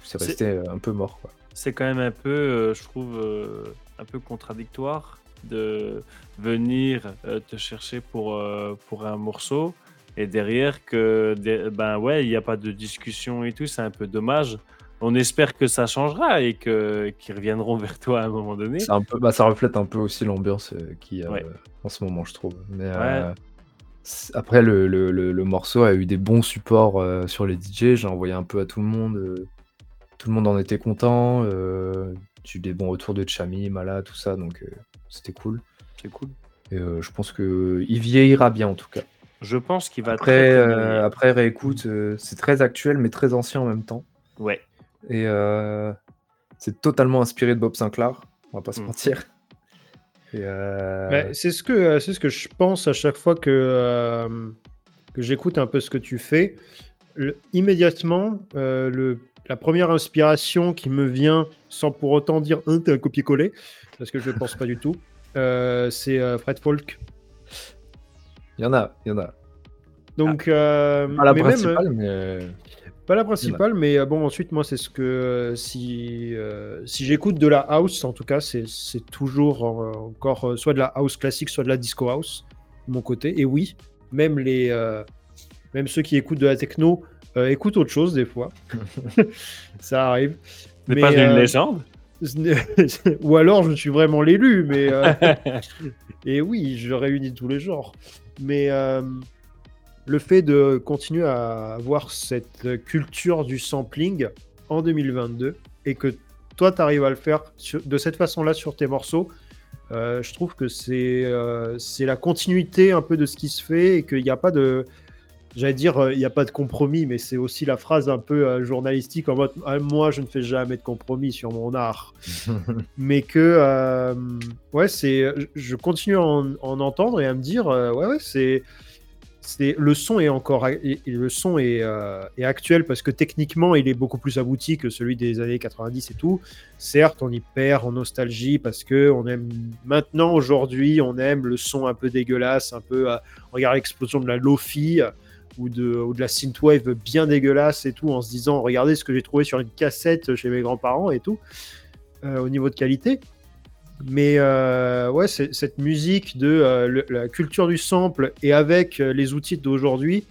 S3: c'est resté euh, un peu mort, quoi.
S1: c'est quand même un peu, euh, je trouve, un peu contradictoire de venir te chercher pour, pour un morceau et derrière que, ben ouais, il n'y a pas de discussion et tout, c'est un peu dommage. On espère que ça changera et que qu'ils reviendront vers toi à un moment donné.
S3: C'est un peu, bah, ça reflète un peu aussi l'ambiance euh, qu'il y a
S1: Ouais.
S3: euh, en ce moment, je trouve. Mais euh, après, le, le- le- le morceau a eu des bons supports euh, sur les DJ. J'ai envoyé un peu à tout le monde. euh, tout le monde en était content. euh, j'ai eu des bons retours de Chami, Mala, tout ça. Donc, euh, c'était cool.
S1: C'est cool.
S3: Et euh, je pense que il vieillira bien, en tout cas.
S1: Je pense qu'il va
S3: Après,
S1: très, très bien
S3: euh, après réécoute, euh, c'est très actuel, mais très ancien en même temps.
S1: Ouais.
S3: Et euh, c'est totalement inspiré de Bob Sinclair, on va pas se
S1: Mm.
S3: mentir. Euh,
S2: Ouais, c'est ce que ce que je pense à chaque fois que euh, que j'écoute un peu ce que tu fais. Le- immédiatement, le, la première inspiration qui me vient, sans pour autant dire un t'es un copier-coller, parce que je ne pense pas du tout, c'est Fred Folk.
S3: Il y en a, il y en a.
S2: Donc, euh,
S3: Pas la
S2: mais même,
S3: principale, mais
S2: Pas la principale, mais euh, bon, ensuite, moi, c'est ce que euh, si, euh, si j'écoute de la house, en tout cas, c'est c'est toujours euh, encore euh, soit de la house classique, soit de la disco house, de mon côté. Et oui, même, les, euh, même ceux qui écoutent de la techno euh, écoutent autre chose des fois. <laughs> Ça arrive.
S1: N'est
S2: Mais,
S1: pas une légende. <laughs>
S2: Ou alors, je suis vraiment l'élu, mais. euh, <laughs> et oui, je réunis tous les genres. Mais euh, le fait de continuer à avoir cette culture du sampling en 2022 et que toi, tu arrives à le faire sur- de cette façon-là sur tes morceaux, euh, je trouve que c'est euh, la continuité un peu de ce qui se fait et qu'il n'y a pas de. J'allais dire, euh, il n'y a pas de compromis, mais c'est aussi la phrase un peu euh, journalistique en mode Ah, Moi, je ne fais jamais de compromis sur mon art <laughs> mais que ouais c'est je- continue à en, en entendre et à me dire ouais ouais c'est le son est encore le son euh, est actuel parce que techniquement il est beaucoup plus abouti que celui des années 90 et tout certes on y perd en nostalgie parce que on aime maintenant aujourd'hui on aime le son un peu dégueulasse un peu euh, regarde l'explosion de la lofi ou de, ou de la synthwave bien dégueulasse et tout en se disant regardez ce que j'ai trouvé sur une cassette chez mes grands-parents et tout euh, au niveau de qualité. Mais euh, ouais, cette musique de euh, le- la culture du sample et avec euh, les outils d'aujourd'hui,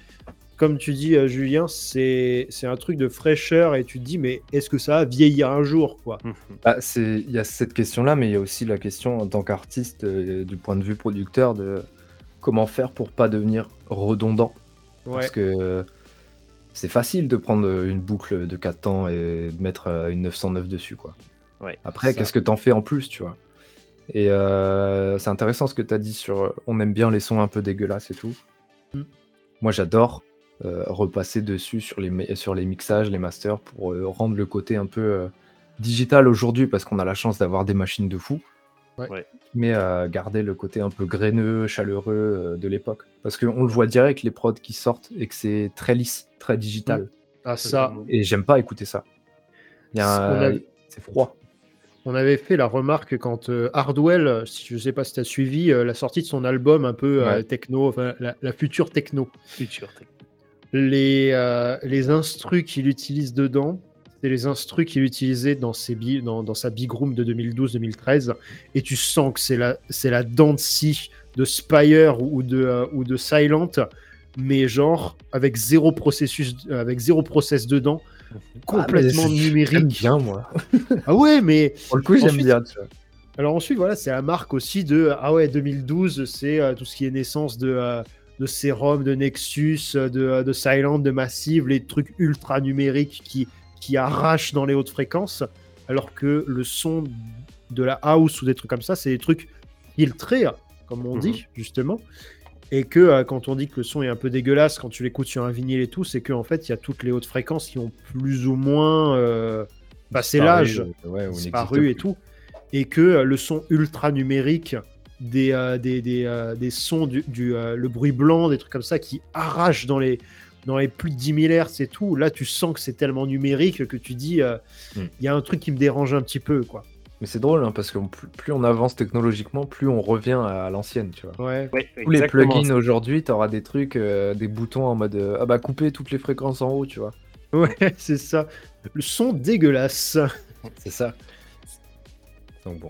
S2: comme tu dis, euh, Julien, c'est c'est un truc de fraîcheur et tu te dis, mais est-ce que ça va vieillir un jour quoi?
S3: Bah, c'est- il y a cette question-là, mais il y a aussi la question en tant qu'artiste, euh, du point de vue producteur, de comment faire pour pas devenir redondant.
S2: Ouais,
S3: Parce que c'est facile de prendre une boucle de 4 temps et de mettre une 909 dessus, quoi.
S1: Ouais,
S3: Après, qu'est-ce que t'en fais en plus, tu vois? Et euh, c'est intéressant ce que t'as dit sur euh, on aime bien les sons un peu dégueulasses et tout.
S2: Mm.
S3: Moi, j'adore euh, repasser dessus sur les, sur les mixages, les masters, pour euh, rendre le côté un peu euh, digital aujourd'hui, parce qu'on a la chance d'avoir des machines de fou.
S2: Ouais.
S3: Mais euh, garder le côté un peu graineux, chaleureux euh, de l'époque. Parce qu'on le voit direct, les prods qui sortent, et que c'est très lisse, très digital.
S2: ah, ça,
S3: Et j'aime pas écouter ça. Il y a
S2: On
S3: un-
S2: a-
S3: C'est froid.
S2: On avait fait la remarque quand euh, Hardwell, je sais pas si tu as suivi, euh, la sortie de son album un peu euh,
S3: Ouais.
S2: techno, enfin la, la future techno.
S1: Futur.
S2: les, euh, les instrus qu'il utilise dedans, c'est les instrus qu'il utilisait dans, ses bi- dans, dans sa Big Room de 2012-2013. Et tu sens que c'est la, la dent de scie de Spire ou de, ou de Silent, mais genre avec zéro processus, avec zéro process dedans, complètement
S3: Ah,
S2: numérique.
S3: bien, moi. <laughs>
S2: Ah ouais, mais
S3: Pour le coup, j'aime bien. tu vois.
S2: alors ensuite, voilà, c'est la marque aussi de ah ouais 2012, c'est euh, tout ce qui est naissance de euh, de Serum, de Nexus, euh, de, euh, de Silent, de Massive, les trucs ultra numériques qui qui arrachent dans les hautes fréquences, alors que le son de la house ou des trucs comme ça, c'est des trucs filtré, comme on
S3: Mhm.
S2: dit, justement. Et que euh, quand on dit que le son est un peu dégueulasse quand tu l'écoutes sur un vinyle et tout, c'est qu'en fait, il y a toutes les hautes fréquences qui ont plus ou moins euh, passé l'âge,
S3: ouais,
S2: disparu et tout. Et que euh, le son ultra numérique des, des, des, des sons, du, du, le bruit blanc, des trucs comme ça qui arrachent dans les, dans les plus de 10 000 Hz et tout, là tu sens que c'est tellement numérique que tu dis, euh, il
S3: Mm.
S2: y a un truc qui me dérange un petit peu, quoi.
S3: Mais c'est drôle hein, parce que plus, on avance technologiquement, plus on revient à l'ancienne, tu vois.
S2: Ouais.
S1: Ouais,
S3: Tous les plugins aujourd'hui, tu auras des trucs, euh, des boutons en mode euh, ah bah couper toutes les fréquences en haut, tu vois.
S2: Ouais, <laughs> c'est ça. Le son dégueulasse. <laughs>
S3: C'est ça. Donc bon,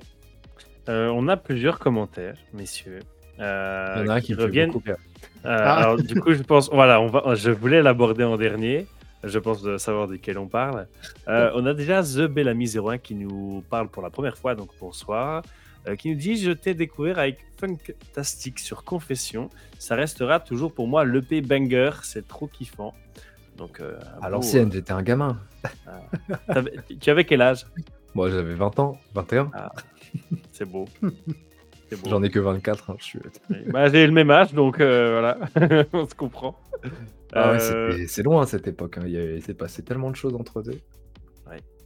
S1: Euh, on a plusieurs commentaires, messieurs. euh,
S3: il y en a un qui, fait
S1: reviennent. Euh,
S2: Ah.
S1: Alors, du coup, je pense, voilà, on va, je voulais l'aborder en dernier. Je pense de savoir de quel on parle. Euh, on a déjà The Bellamy01 qui nous parle pour la première fois, donc bonsoir. euh, qui nous dit Je t'ai découvert avec Funktastic sur Confession. Ça restera toujours pour moi l'EP banger. C'est trop kiffant. Donc, euh,
S3: À l'ancienne, j'étais un gamin.
S1: euh, t'avais- tu avais quel âge?
S3: Moi j'avais 20 ans, 21.
S1: C'est beau. C'est beau. <laughs>
S3: J'en ai que 24. hein, je suis...
S1: Bah, j'ai le même âge, donc euh, voilà, <laughs> on se comprend.
S3: Ah ouais,
S1: Euh,
S3: c'est loin cette époque. hein. Il, s'est passé tellement de choses entre deux.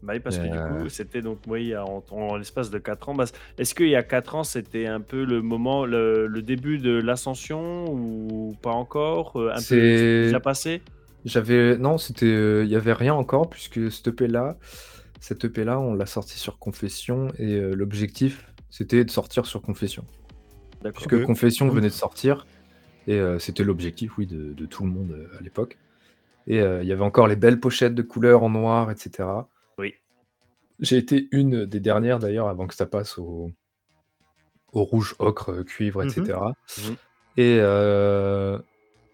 S1: bah oui, parce que
S3: Euh.
S1: du coup, c'était donc, oui, en, en l'espace de 4 ans. Bah, Est-ce qu'il y a 4 ans, c'était un peu le moment, le, le début de l'ascension ou pas encore euh, Un peu
S3: C'est-
S1: déjà passé?
S3: J'avais non, c'était euh, il y avait rien encore puisque cette EP là, cette EP là, on l'a sorti sur Confession et euh, l'objectif c'était de sortir sur Confession. Puisque
S2: Ok.
S3: Confession
S2: Mhm.
S3: venait de sortir et euh, c'était l'objectif oui de, de tout le monde euh, à l'époque. Et euh, il y avait encore les belles pochettes de couleurs en noir, etc.
S1: Oui.
S3: J'ai été une des dernières d'ailleurs avant que ça passe au, au rouge, ocre, cuivre,
S2: Mhm.
S3: etc.
S1: Mhm.
S3: Et euh,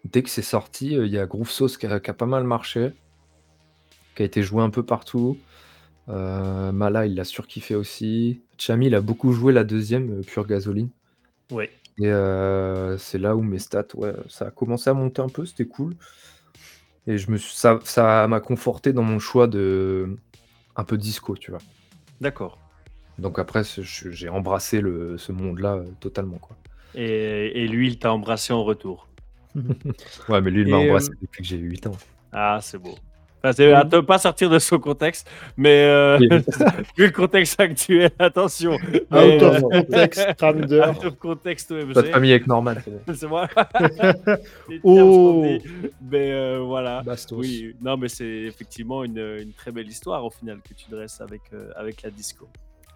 S3: dès que c'est sorti, euh, il y a Groove Sauce qui a, qui a pas mal marché, qui a été joué un peu partout. Euh, Mala, il l'a surkiffé aussi. Chami, il a beaucoup joué la deuxième, euh, Pure Gasoline.
S1: Oui.
S3: Et euh, c'est là où mes stats, ouais, ça a commencé à monter un peu, c'était cool. Et je me suis, ça, ça m'a conforté dans mon choix de un peu disco, tu vois.
S1: D'accord.
S3: Donc après, j'ai embrassé le, ce monde-là euh, totalement, quoi.
S1: Et, et lui, il t'a embrassé en retour. <laughs>
S3: Ouais, mais lui, il m'a embrassé
S2: euh,
S3: depuis que j'ai eu 8 ans.
S1: Ah, c'est beau. Enfin, c'est à ne pas sortir de son contexte, mais euh, <laughs> vu le contexte actuel, attention.
S2: Out of
S1: euh,
S2: context, Cramder. <laughs>
S1: out of
S3: Pas de
S1: savez.
S3: famille avec Norman.
S1: C'est moi. <laughs>
S2: Oh.
S1: Mais euh, voilà.
S2: Bastos.
S1: Oui, non, mais c'est effectivement une, une très belle histoire au final que tu dresses avec, euh, avec la disco.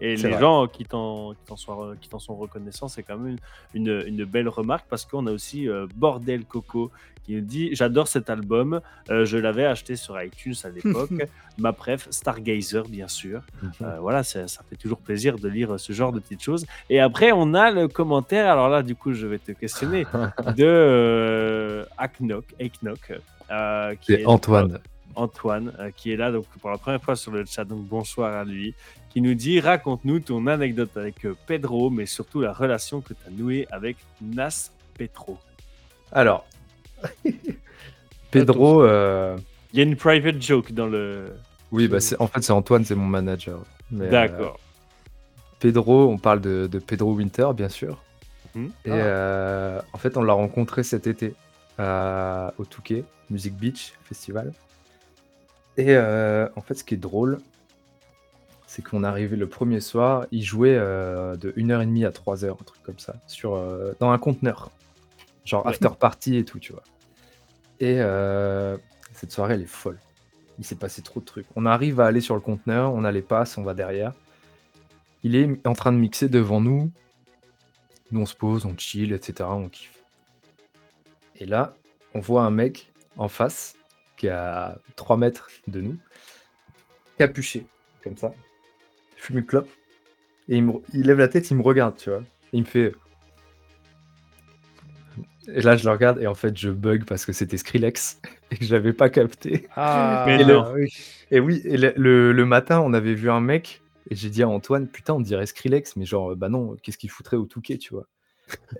S1: Et les
S3: vrai.
S1: gens qui t'en sont, reconnaissants, c'est quand même une, une, une belle remarque parce qu'on a aussi euh, Bordel Coco qui nous dit J'adore cet album, euh, je l'avais acheté sur iTunes à l'époque. <laughs> Ma préf, Stargazer, bien sûr. Euh, voilà, ça, ça fait toujours plaisir de lire ce genre de petites choses. Et après, on a le commentaire, alors là, du coup, je vais te questionner, <laughs> de Aknok, qui
S3: C'est
S1: est
S3: Antoine.
S1: Antoine, qui est là donc, pour la première fois sur le chat, donc bonsoir à lui, qui nous dit Raconte-nous ton anecdote avec euh, Pedro, mais surtout la relation que tu as nouée avec Nas Petro.
S3: Alors, <laughs> Pedro, euh,
S1: Il y a une private joke dans le.
S3: oui, bah, c'est- en fait, c'est Antoine, c'est mon manager. Euh,
S1: D'accord.
S3: Pedro, on parle de, de Pedro Winter, bien sûr.
S1: Mhm.
S3: Et
S2: Ah.
S3: euh, en fait, on l'a rencontré cet été à- au Touquet, Music Beach Festival. Et euh, en fait, ce qui est drôle, c'est qu'on arrivé le premier soir, il jouait euh, de 1h30 à 3h, un truc comme ça, sur, euh, dans un conteneur. Genre
S1: Ouais.
S3: after party et tout, tu vois. Et euh, cette soirée, elle est folle. Il s'est passé trop de trucs. On arrive à aller sur le conteneur, on a les passes, on va derrière. Il est en train de mixer devant nous. Nous, on se pose, on chill, etc. On kiffe. Et là, on voit un mec en face, qui est à 3 mètres de nous, capuché, comme ça, fume une clope, et il, me- il lève la tête, il me regarde, tu vois. Et il me fait. Et là, je le regarde, et en fait, je bug parce que c'était Skrillex, <laughs> et que je l'avais pas capté.
S2: Ah,
S1: Mais
S3: non.
S2: oui.
S3: Et oui, et le, le- le matin, on avait vu un mec, et j'ai dit à Antoine, putain, on dirait Skrillex, mais genre, bah non, qu'est-ce qu'il foutrait au Touquet, tu vois.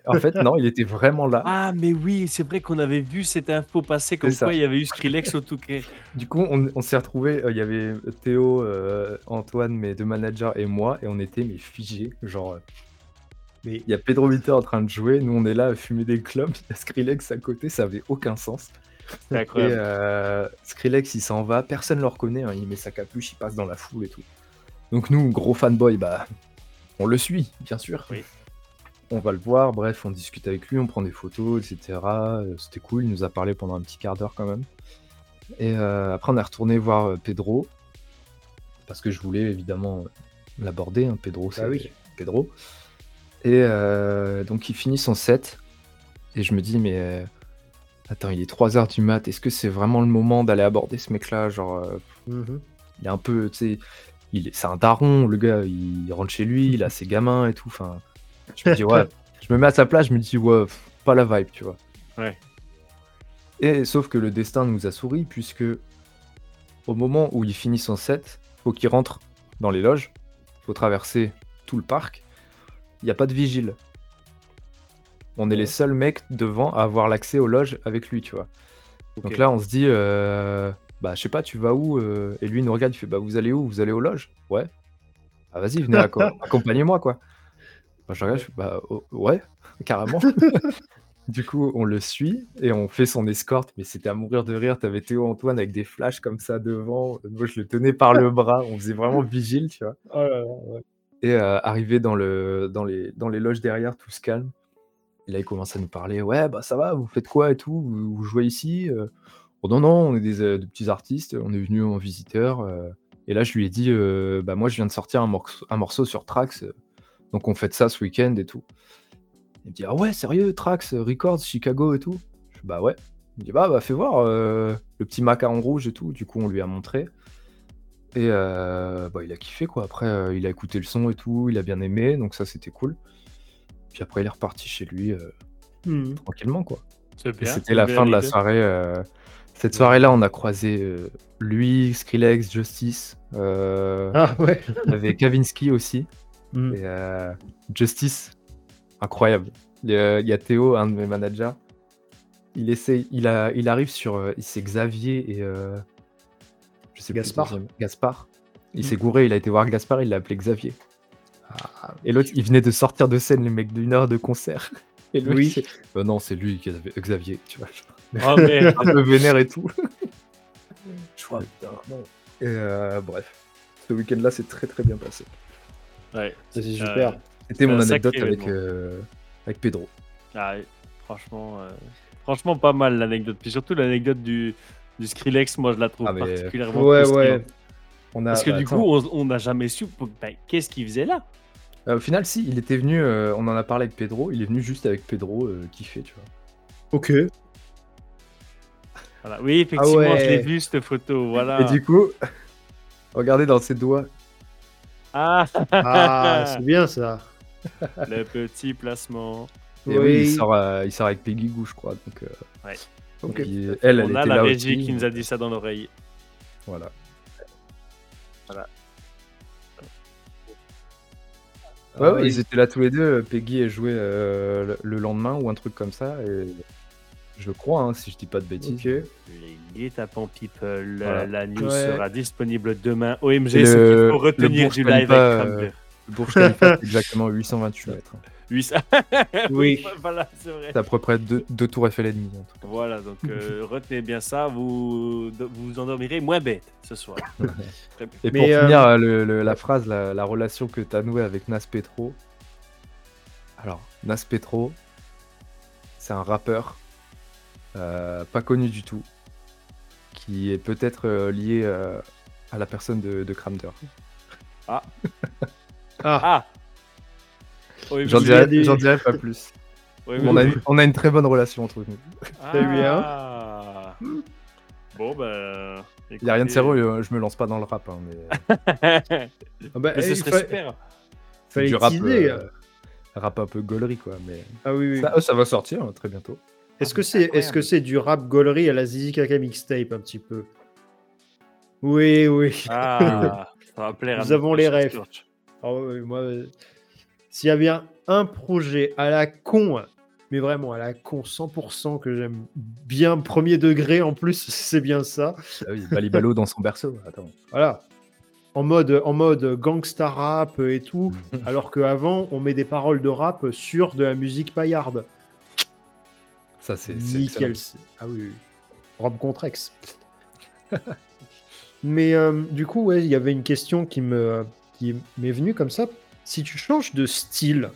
S3: En fait, non, il était vraiment là.
S1: Ah, mais oui, c'est vrai qu'on avait vu cette info passer comme quoi il y avait eu Skrillex au Touquet.
S3: Du coup, on, on s'est retrouvés, euh, il y avait Théo, euh, Antoine, mes deux managers et moi, et on était mais figés, genre. euh,
S2: Mais
S3: Il y a Pedro Vita en train de jouer, nous on est là à fumer des clopes, il y a Skrillex à côté, ça avait aucun sens. Et euh, Skrillex il s'en va, personne le reconnaît, hein, il met sa capuche, il passe dans la foule et tout. Donc nous, gros fanboy, bah on le suit, bien sûr.
S1: Oui.
S3: On va le voir, bref, on discute avec lui, on prend des photos, etc. Euh, C'était cool, il nous a parlé pendant un petit quart d'heure quand même. Et euh, après on est retourné voir euh, Pedro, parce que je voulais évidemment l'aborder, hein, Pedro c'est
S2: Bah oui.
S3: Pedro. Et euh, donc il finit son set, et je me dis, mais euh, attends, il est 3h du mat, est-ce que c'est vraiment le moment d'aller aborder ce mec-là Genre,
S2: Mhm.
S3: il est un peu, tu sais, il est- c'est un daron, le gars, il rentre chez lui, il a ses gamins et tout. Enfin, je me dis, ouais, <laughs> je me mets à sa place, je me dis, ouais, pff, pas la vibe, tu vois.
S1: Ouais.
S3: Et sauf que le destin nous a souri, puisque au moment où il finit son set, faut qu'il rentre dans les loges, faut traverser tout le parc, il n'y a pas de vigile. On est les seuls mecs devant à avoir l'accès aux loges avec lui, tu vois. Donc là, on se dit, euh, bah, je sais pas, tu vas où euh, Et lui, il nous regarde, il fait, bah, vous allez où? Vous allez aux loges? Ouais. Ah, vas-y, venez, <laughs> acco- accompagnez-moi, quoi. Bah, je regarde, je fais, bah, oh, ouais, <laughs> carrément. <laughs> du coup, on le suit et on fait son escorte, mais c'était à mourir de rire. T'avais Théo Antoine avec des flashs comme ça devant. Moi, je le tenais par le bras. On faisait vraiment <laughs> vigile, tu vois.
S2: Oh là là, ouais.
S3: Et euh, arrivé dans, le, dans, les, dans les loges derrière, tout se calme. Et là, il commence à nous parler. Ouais, bah ça va, vous faites quoi et tout? Vous, vous jouez ici? Euh, Oh non, non, on est des, euh, des petits artistes, on est venus en visiteur. euh. Et là, je lui ai dit Bah moi, je viens de sortir un morceau, un morceau sur Trax. Donc on fait ça ce week-end et tout. Il me dit Ah ouais, sérieux, Trax, Records, Chicago et tout Je dis, Bah ouais. Il me dit Bah, bah fais voir euh, le petit macaron rouge et tout. Du coup, on lui a montré. Et euh, bah, il a kiffé quoi. Après, euh, il a écouté le son et tout, il a bien aimé, donc ça c'était cool. Puis après, il est reparti chez lui euh,
S2: Mhm.
S3: tranquillement quoi. C'était la
S1: bien
S3: fin de la soirée. euh, Cette soirée-là, on a croisé euh, lui, Skrillex, Justice. euh,
S2: Ah ouais.
S3: Il y avait Kavinsky aussi. Et euh, Justice, incroyable. Il y, a, Théo, un de mes managers. Il essaye, il, a, il arrive sur, euh, c'est Xavier et euh, je sais plus
S2: Gaspard.
S3: deuxième. Gaspard. Il
S2: Mm.
S3: s'est gouré, il a été voir Gaspard, il l'a appelé Xavier. et l'autre, il venait de sortir de scène, les mecs, d'une heure de concert. <laughs> Et lui,
S2: Oui.
S3: Euh, non, c'est lui qui avait Xavier, tu vois.
S1: Oh merde. <laughs>
S3: Un peu vénère et tout. Je crois, putain, non. Et euh, bref, ce week-end-là, c'est très très bien passé.
S1: Ouais.
S2: Ça, C'est super.
S1: Euh,
S3: C'était mon anecdote avec, euh, avec Pedro.
S1: Ah, franchement, euh, franchement, pas mal l'anecdote. Puis surtout l'anecdote du, du Skrillex, moi je la trouve
S3: Ah, mais-
S1: particulièrement
S2: Ouais,
S1: croustillante.
S2: ouais.
S3: On a,
S1: Parce que
S3: bah,
S1: du
S3: attends,
S1: coup, on on n'a jamais su ben, qu'est-ce qu'il faisait là?
S3: euh, au final, si, il était venu, euh, on en a parlé avec Pedro, il est venu juste avec Pedro euh, kiffer, tu vois.
S2: Ok.
S1: Voilà. Oui, effectivement,
S2: Ah ouais.
S1: je l'ai vu cette photo. Voilà.
S3: Et du coup, <laughs> regardez dans ses doigts,
S1: Ah,
S2: Ah, c'est bien ça.
S1: le petit placement.
S3: et oui, il, sort, euh, il sort avec Peggy Gou, je crois. Donc, euh,
S1: Ouais.
S2: Ok.
S3: il- elle, elle
S1: On a
S3: était
S1: la régie qui nous a dit ça dans l'oreille.
S3: Voilà.
S1: Voilà.
S3: Ouais,
S2: Ah
S3: ouais, ils étaient là tous les deux. Peggy est joué euh, le, le lendemain ou un truc comme ça. Et je crois, hein, si je dis pas de bêtises.
S2: Ok.
S1: Les guet-apens people,
S3: Voilà.
S1: la news
S2: Ouais.
S1: sera disponible demain. OMG,
S3: Et
S1: ce
S3: le-
S1: qu'il faut retenir du live avec
S3: euh. Le Burj Khalifa, c'est exactement 828 mètres. hein. <laughs>
S1: Oui, <laughs> voilà, c'est vrai.
S3: C'est à peu près deux, deux tours Eiffel et demi. en tout cas.
S1: Voilà, donc euh, <laughs> retenez bien ça, vous vous endormirez moins bête ce soir.
S3: Et
S2: Mais,
S3: pour
S2: euh,
S3: finir, le- le- la phrase, la, la relation que tu as nouée avec Nas Petro. Alors, Nas Petro, c'est un rappeur pas connu du tout, qui est peut-être euh, lié euh, à la personne de, de Cramder. <laughs>
S2: Ah,
S1: Ah OMG.
S3: J'en dirais,
S2: des-
S3: pas plus. <laughs>
S1: Oui,
S3: on, a, une- on a une très bonne relation entre nous.
S2: Très bien.
S1: Ah. <gasps> Bon, ben.
S3: Il n'y a rien de sérieux, euh, je me lance pas dans le rap, hein, mais <laughs>
S2: Ah bah,
S1: ce serait
S2: fa-
S1: super.
S3: c'est
S2: fallait
S3: du rap, euh, rap un peu gaulerie, quoi. Mais
S2: Ah oui, oui.
S3: ça, ça va sortir hein, très bientôt.
S2: Est-ce que
S1: Ah,
S2: c'est
S1: incroyable.
S2: est-ce que c'est du rap gaulerie à la Zizi Kaka mixtape un petit peu? Oui, oui.
S1: Ah, <laughs> ça va plaire à
S2: Nous avons les rêves. Ouais, moi, euh, s'il y a bien un projet à la con, mais vraiment à la con 100% que j'aime bien premier degré en plus, <laughs> c'est bien ça.
S3: Ah oui, Balibalo dans son berceau. Attends. <laughs>
S2: Voilà. en mode, en mode gangsta rap et tout, alors qu'avant, on met des paroles de rap sur de la musique paillarde.
S3: Ça, c'est.
S2: Nickel. Ah oui, oui. Rob Contrex. <laughs> Mais euh, du coup, ouais, il y avait une question qui me qui m'est venue comme ça. Si tu changes de style,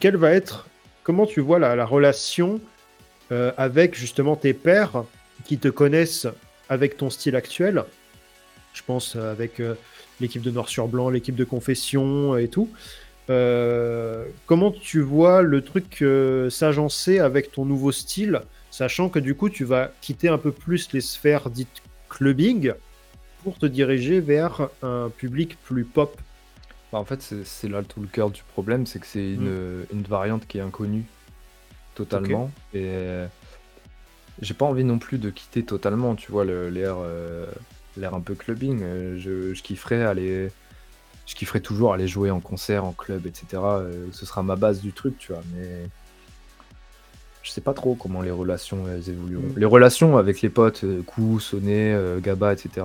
S2: quelle va être, comment tu vois la, la relation euh, avec justement tes pairs qui te connaissent avec ton style actuel? Je pense euh, avec l'équipe de Noir sur Blanc, l'équipe de Confession et tout. Comment tu vois le truc s'agencer avec ton nouveau style, sachant que du coup tu vas quitter un peu plus les sphères dites clubbing pour te diriger vers un public plus pop?
S3: Bah, En fait, c'est là tout le cœur du problème, c'est que c'est une, mm. une, variante qui est inconnue totalement. Et j'ai pas envie non plus de quitter totalement, tu vois, l'air euh, l'air un peu clubbing. Euh, je, je, kifferais aller. Je kifferais toujours aller jouer en concert, en club, etc. Euh, ce sera ma base du truc, tu vois. Mais je sais pas trop comment les relations elles évolueront. Mm. Les relations avec les potes, Kou, Sonné, Gaba, etc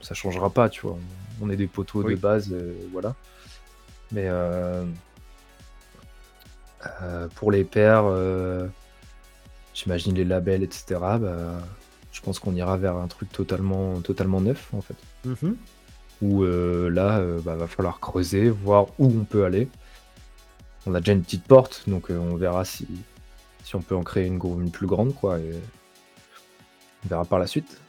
S3: ça changera pas, tu vois. On, est des poteaux de base, euh, voilà. Mais euh, euh, pour les pairs, j'imagine les labels, etc. Bah, je pense qu'on ira vers un truc totalement, totalement neuf, en fait. Mm-hmm. Où là, bah, va falloir creuser, voir où on peut aller. On a déjà une petite porte, donc on verra si, si on peut en créer une, une plus grande, quoi. Et on verra par la suite.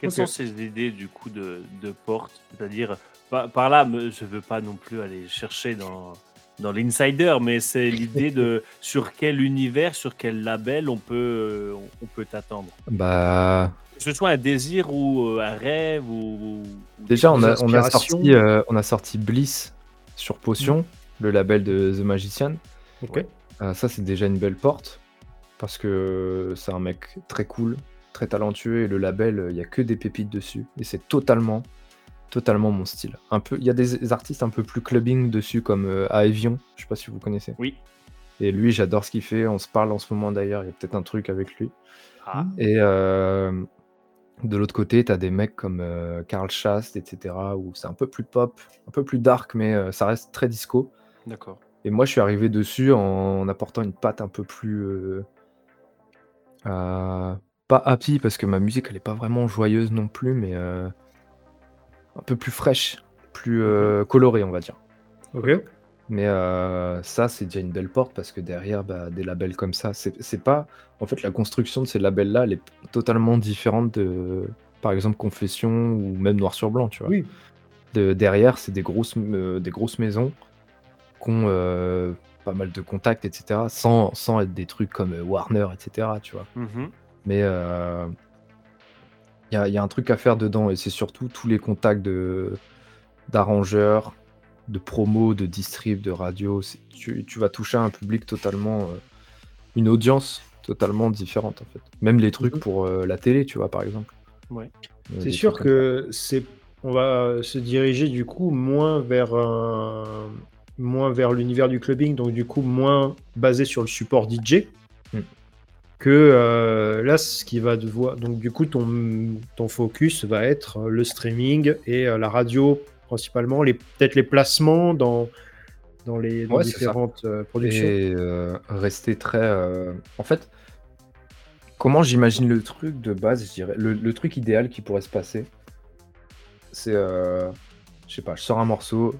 S1: Quelles sont ces idées du coup de, de porte? C'est-à-dire, par, là, je ne veux pas non plus aller chercher dans, dans l'insider, mais c'est <laughs> l'idée de sur quel univers, sur quel label on peut, on peut t'attendre?
S3: Bah.
S1: Que ce soit un désir ou euh, un rêve ou.
S3: Déjà, on a, on, a sorti, euh, on a sorti Bliss sur Potion, mm. le label de The Magician.
S2: Ok.
S3: Euh, ça, c'est déjà une belle porte parce que c'est un mec très cool, très talentueux et le label, il n'y a que des pépites dessus. Et c'est totalement, totalement mon style. Un peu, il y a des artistes un peu plus clubbing dessus, comme euh, Aevion, je sais pas si vous connaissez.
S1: Oui.
S3: Et lui, j'adore ce qu'il fait. On se parle en ce moment d'ailleurs. Il y a peut-être un truc avec lui. Ah. Et euh, de l'autre côté, tu as des mecs comme euh, Karl Schast, etc., où c'est un peu plus pop, un peu plus dark, mais ça reste très disco.
S1: D'accord.
S3: Et moi, je suis arrivé dessus en, apportant une patte un peu plus pas happy parce que ma musique elle est pas vraiment joyeuse non plus, mais euh, un peu plus fraîche, plus euh, colorée, on va dire.
S2: Ok.
S3: Mais euh, ça, c'est déjà une belle porte parce que derrière, bah, des labels comme ça, c'est pas. En fait, la construction de ces labels-là, elle est totalement différente de, par exemple, Confession ou même Noir sur Blanc, tu vois.
S2: Oui.
S3: De, derrière, c'est des grosses, des grosses maisons qui ont pas mal de contacts, etc., sans, sans être des trucs comme Warner, etc., tu vois. Mm-hmm. Mais il euh, y, a, un truc à faire dedans et c'est surtout tous les contacts de d'arrangeurs, de promos, de distrib, de radio. Tu, vas toucher un public totalement, euh, une audience totalement différente en fait. Même les trucs mhm. pour euh, la télé, tu vois, par exemple.
S2: Ouais. C'est sûr que c'est, on va se diriger du coup moins vers un, moins vers l'univers du clubbing, donc du coup moins basé sur le support DJ que euh, là, ce qui va devoir. Donc, du coup, ton, ton focus va être le streaming et euh, la radio, principalement, les, peut-être les placements dans, dans les différentes euh, productions.
S3: Et rester très. En fait, comment j'imagine le truc de base, je dirais. Le, truc idéal qui pourrait se passer, c'est. je sais pas, je sors un morceau,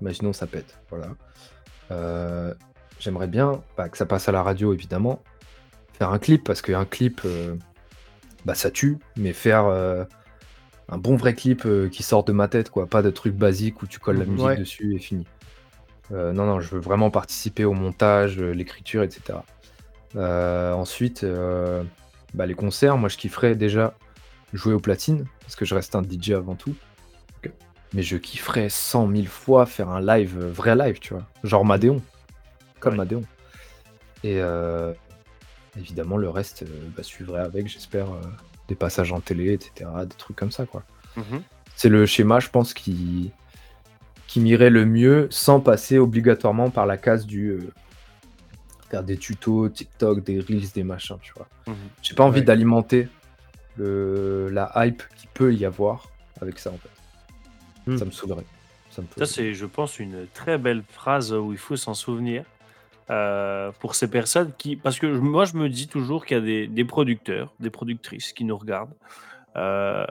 S3: imaginons ça pète, voilà. J'aimerais bien bah, que ça passe à la radio, évidemment faire un clip, parce qu'un clip, euh, bah, ça tue, mais faire euh, un bon vrai clip euh, qui sort de ma tête, quoi, pas de truc basique où tu colles la mhm. musique dessus et fini. non, non, je veux vraiment participer au montage, l'écriture, etc. ensuite, bah, les concerts, moi je kifferais déjà jouer au platine, parce que je reste un DJ avant tout. Mais je kifferais 100 000 fois faire un live, vrai live, tu vois. Genre Madéon. Comme Madéon. Et, évidemment, le reste euh, bah, suivrait avec, j'espère, euh, des passages en télé, etc., des trucs comme ça, quoi. Mhm. C'est le schéma, je pense, qui, qui m'irait le mieux sans passer obligatoirement par la case du euh, faire des tutos, TikTok, des reels, des machins, tu vois. Mhm. J'ai pas envie d'alimenter la hype qui peut y avoir avec ça, en fait. Ça hmm. me saoulerait.
S1: Ça, c'est, je pense, une très belle phrase où il faut s'en souvenir. Euh, pour ces personnes qui. Parce que moi, je me dis toujours qu'il y a des, producteurs, des productrices qui nous regardent, euh,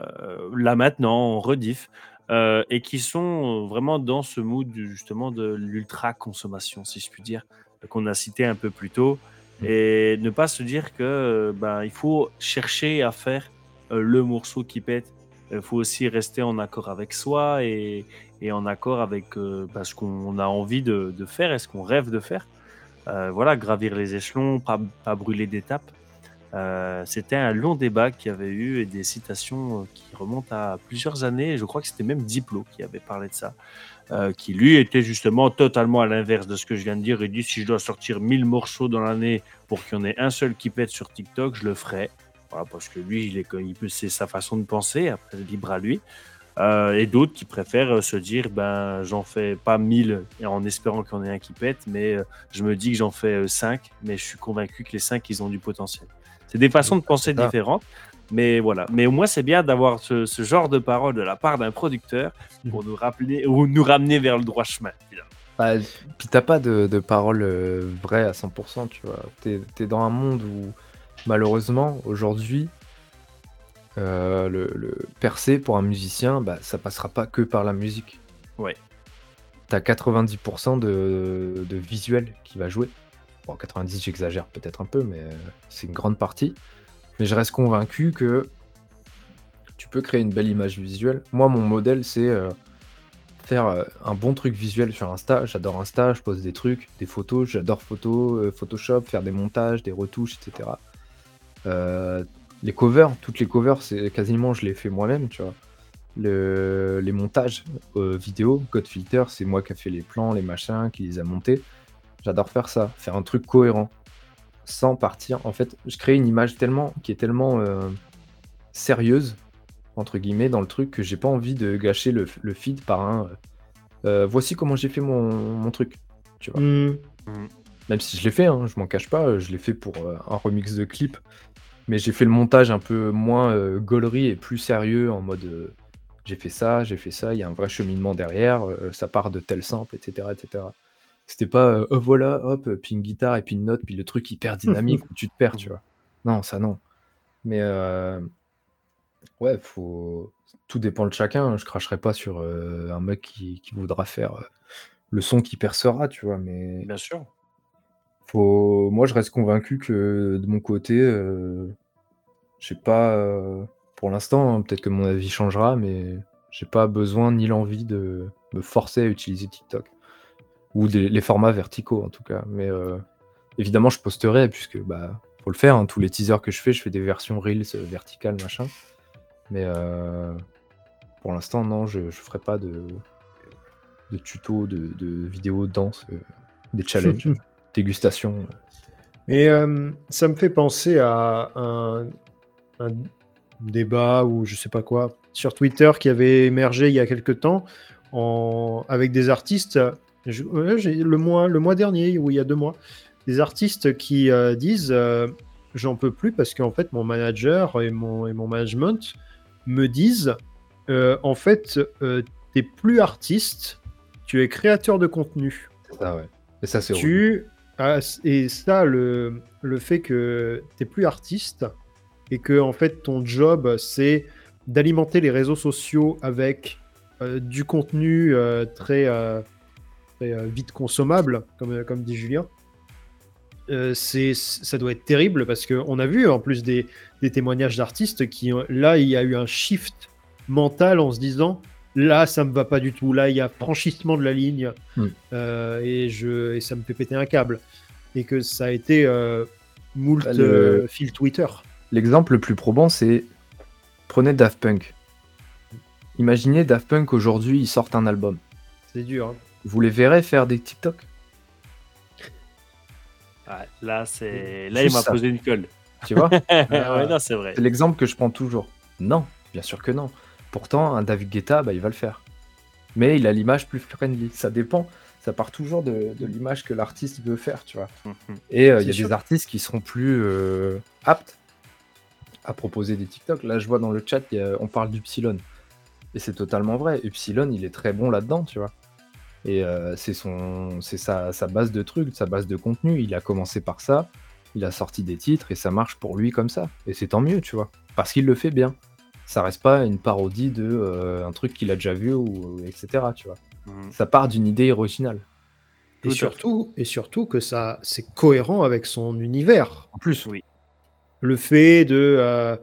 S1: là maintenant, en rediff, euh, et qui sont vraiment dans ce mood justement de l'ultra-consommation, si je puis dire, qu'on a cité un peu plus tôt. Mmh. Et ne pas se dire que ben, il faut chercher à faire le morceau qui pète. Il faut aussi rester en accord avec soi et, et en accord avec ben, ce qu'on a envie de, de faire et ce qu'on rêve de faire. Euh, voilà, gravir les échelons, pas, brûler d'étapes. Euh, c'était un long débat qui avait eu et des citations euh, qui remontent à plusieurs années. Je crois que c'était même Diplo qui avait parlé de ça, qui lui était justement totalement à l'inverse de ce que je viens de dire. Il dit si je dois sortir 1000 morceaux dans l'année pour qu'il y en ait un seul qui pète sur TikTok, je le ferai. Voilà, parce que lui, il est, c'est sa façon de penser. Après, libre à lui. Euh, et d'autres qui préfèrent euh, se dire ben j'en fais pas 1000 en espérant qu'il y en ait un qui pète, mais euh, je me dis que j'en fais 5, mais je suis convaincu que les 5 ils ont du potentiel. C'est des façons de penser différentes, mais voilà. Mais au moins c'est bien d'avoir ce, genre de parole de la part d'un producteur pour nous rappeler ou nous ramener vers le droit chemin.
S3: Bah, puis t'as pas de, de parole vraie à 100%, tu vois. T'es es dans un monde où malheureusement aujourd'hui euh, le, percer pour un musicien, bah, ça passera pas que par la musique.
S1: Ouais.
S3: T'as 90% de, de visuel qui va jouer. Bon, 90, j'exagère peut-être un peu, mais euh, c'est une grande partie. Mais je reste convaincu que tu peux créer une belle image visuelle. Moi, mon modèle, c'est euh, faire un bon truc visuel sur Insta. J'adore Insta, je pose des trucs, des photos, j'adore photo, Photoshop, faire des montages, des retouches, etc les covers, toutes les covers, c'est quasiment je les fais moi-même, tu vois. les montages euh, vidéo, Code Filter, c'est moi qui ai fait les plans, les machins, qui les a montés. J'adore faire ça, faire un truc cohérent, sans partir. En fait, je crée une image tellement qui est tellement euh, sérieuse entre guillemets dans le truc que j'ai pas envie de gâcher le, feed par un. Euh, voici comment j'ai fait mon, truc, tu vois. Mmh. Même si je l'ai fait, hein, je m'en cache pas, je l'ai fait pour un remix de clip mais j'ai fait le montage un peu moins euh, et plus sérieux en mode euh, j'ai fait ça, j'ai fait ça, il y a un vrai cheminement derrière, euh, ça part de tel sample, etc. etc. C'était pas euh, oh, voilà, hop, puis une guitare et puis une note, puis le truc hyper dynamique <laughs> où tu te perds, tu vois. Non, ça non. Mais ouais, faut. Tout dépend de chacun. Je cracherai pas sur un mec qui, qui voudra faire le son qui percera, tu vois. Mais
S1: Bien sûr.
S3: Moi, je reste convaincu que de mon côté, euh, j'ai pas. Euh, pour l'instant, hein, peut-être que mon avis changera, mais j'ai pas besoin ni l'envie de me forcer à utiliser TikTok. Ou les formats verticaux, en tout cas. Mais euh, évidemment, je posterai, puisque bah, faut le faire. Hein. tous les teasers que je fais, je fais des versions Reels verticales, machin. Mais pour l'instant, non, je, je ferai pas de, de tuto, de, de vidéos danse, des challenges. <laughs> dégustation.
S2: Et euh, ça me fait penser à un, débat ou je sais pas quoi sur Twitter qui avait émergé il y a quelque temps en, avec des artistes. le, mois, le mois dernier ou il y a deux mois, des artistes qui euh, disent euh, j'en peux plus parce qu'en fait mon manager et mon, et mon management me disent en fait t'es plus artiste, tu es créateur de contenu.
S3: Ah ouais. Et ça c'est
S2: tu ah, et ça, le, le fait que tu n'es plus artiste et que en fait ton job c'est d'alimenter les réseaux sociaux avec euh, du contenu euh, très, euh, vite consommable, comme, comme dit Julien, c'est ça doit être terrible parce qu'on a vu en plus des, des témoignages d'artistes qui, là, il y a eu un shift mental en se disant Là, ça me va pas du tout. Là, il y a franchissement de la ligne hmm. euh, et, je, et ça me fait péter un câble. Et que ça a été euh, moult bah, euh, fil Twitter.
S3: L'exemple le plus probant, c'est prenez Daft Punk. Imaginez Daft Punk aujourd'hui, ils sortent un album.
S2: C'est dur. Hein.
S3: Vous les verrez faire des TikTok?
S1: Là, c'est là, il m'a posé une colle.
S3: Tu vois? <laughs>
S1: Ouais, c'est vrai.
S3: C'est l'exemple que je prends toujours. Non, bien sûr que non. Pourtant, un David Guetta, bah, il va le faire. Mais il a l'image plus friendly. Ça dépend. Ça part toujours de, l'image que l'artiste veut faire, tu vois. Mhm. Et euh, il y a des artistes qui seront plus euh, aptes à proposer des TikTok. Là, je vois dans le chat, on parle du Psylon. Et c'est totalement vrai. Epsilon, il est très bon là-dedans, tu vois. Et euh, c'est son, c'est sa, sa base de trucs, sa base de contenu. Il a commencé par ça, il a sorti des titres et ça marche pour lui comme ça. Et c'est tant mieux, tu vois. Parce qu'il le fait bien. Ça reste pas une parodie de euh, un truc qu'il a déjà vu ou etc. Tu vois.
S1: Mhm.
S3: Ça part d'une idée originale.
S2: Et
S1: Tout
S2: surtout, et surtout que ça, c'est cohérent avec son univers.
S3: En plus,
S1: Oui.
S2: Le fait de euh,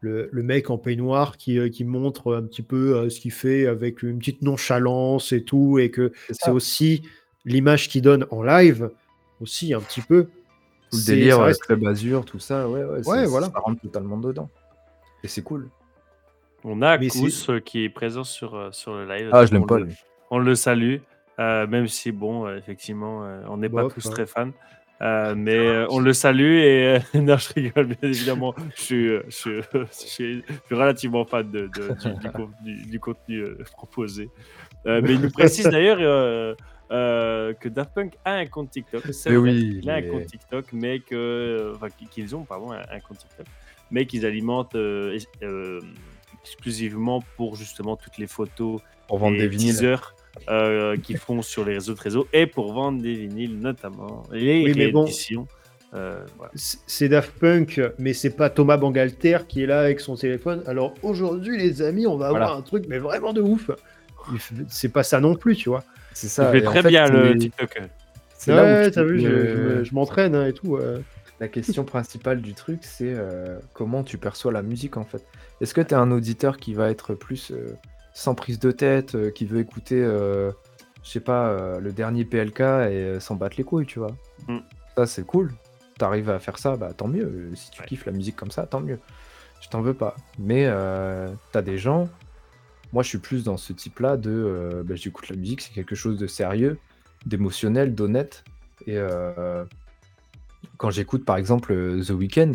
S2: le, le mec en peignoir qui, euh, qui montre un petit peu euh, ce qu'il fait avec une petite nonchalance et tout, et que
S3: c'est
S2: aussi l'image qu'il donne en live, aussi un petit peu.
S3: Tout le délire,
S2: reste-
S3: Club Azur, tout ça, ouais, ouais,
S2: Ouais,
S3: c'est-
S2: voilà.
S3: ça rentre totalement dedans. Et c'est cool.
S1: On a
S2: Mais
S1: Kous
S2: c'est-
S1: euh, qui est présent sur, euh, sur le live.
S3: Ah, je l'aime
S1: On
S3: pas,
S1: le-
S3: lui.
S1: On le salue, euh, même si, bon, effectivement, on n'est pas tous
S2: hein.
S1: très fans. Euh, <laughs> mais euh, on le salue et euh, <laughs> non, je rigole, bien évidemment. Je suis, je suis, <laughs> je suis- je suis relativement fan de, de- du, du con- du- du contenu euh, proposé. Euh, mais il nous précise d'ailleurs euh, euh, que Daft Punk a un compte TikTok. C'est
S3: Mais
S1: vrai,
S3: oui,
S1: il a un compte TikTok, mais que, enfin, qu'ils ont, pardon, un, un compte TikTok, mais qu'ils alimentent euh, euh, exclusivement pour justement toutes les photos
S3: Pour vendre
S1: et
S3: des vinyles.
S1: teasers euh, qu'ils font <laughs> sur les réseaux de réseaux et pour vendre des vinyles notamment les
S2: Oui, bon.
S1: rééditions. Euh, voilà.
S2: C'est Daft Punk, mais c'est pas Thomas Bangalter qui est là avec son téléphone. Alors aujourd'hui, les amis, on va avoir
S3: Voilà.
S2: un truc, mais vraiment de ouf. Il fait- C'est pas ça non plus, tu vois.
S3: C'est
S1: Il
S3: ça.
S1: fait
S3: et en
S1: très
S3: fait,
S1: bien le TikTok.
S3: C'est là où
S2: ouais,
S3: tu-
S2: t'as vu, je, m'entraîne hein, et tout. euh.
S3: La question principale du truc, c'est euh, comment tu perçois la musique en fait. Est-ce que tu es un auditeur qui va être plus euh, sans prise de tête, euh, qui veut écouter, je sais pas, le dernier PLK et s'en battre les couilles, tu vois?
S1: Mm.
S3: Ça, c'est cool. T'arrives à faire ça, bah tant mieux. Si tu
S1: Ouais.
S3: kiffes la musique comme ça, tant mieux. Je t'en veux pas. Mais t'as des gens. Moi, je suis plus dans ce type-là de. bah, J'écoute la musique, c'est quelque chose de sérieux, d'émotionnel, d'honnête. Et euh, quand j'écoute par exemple euh, The Weeknd,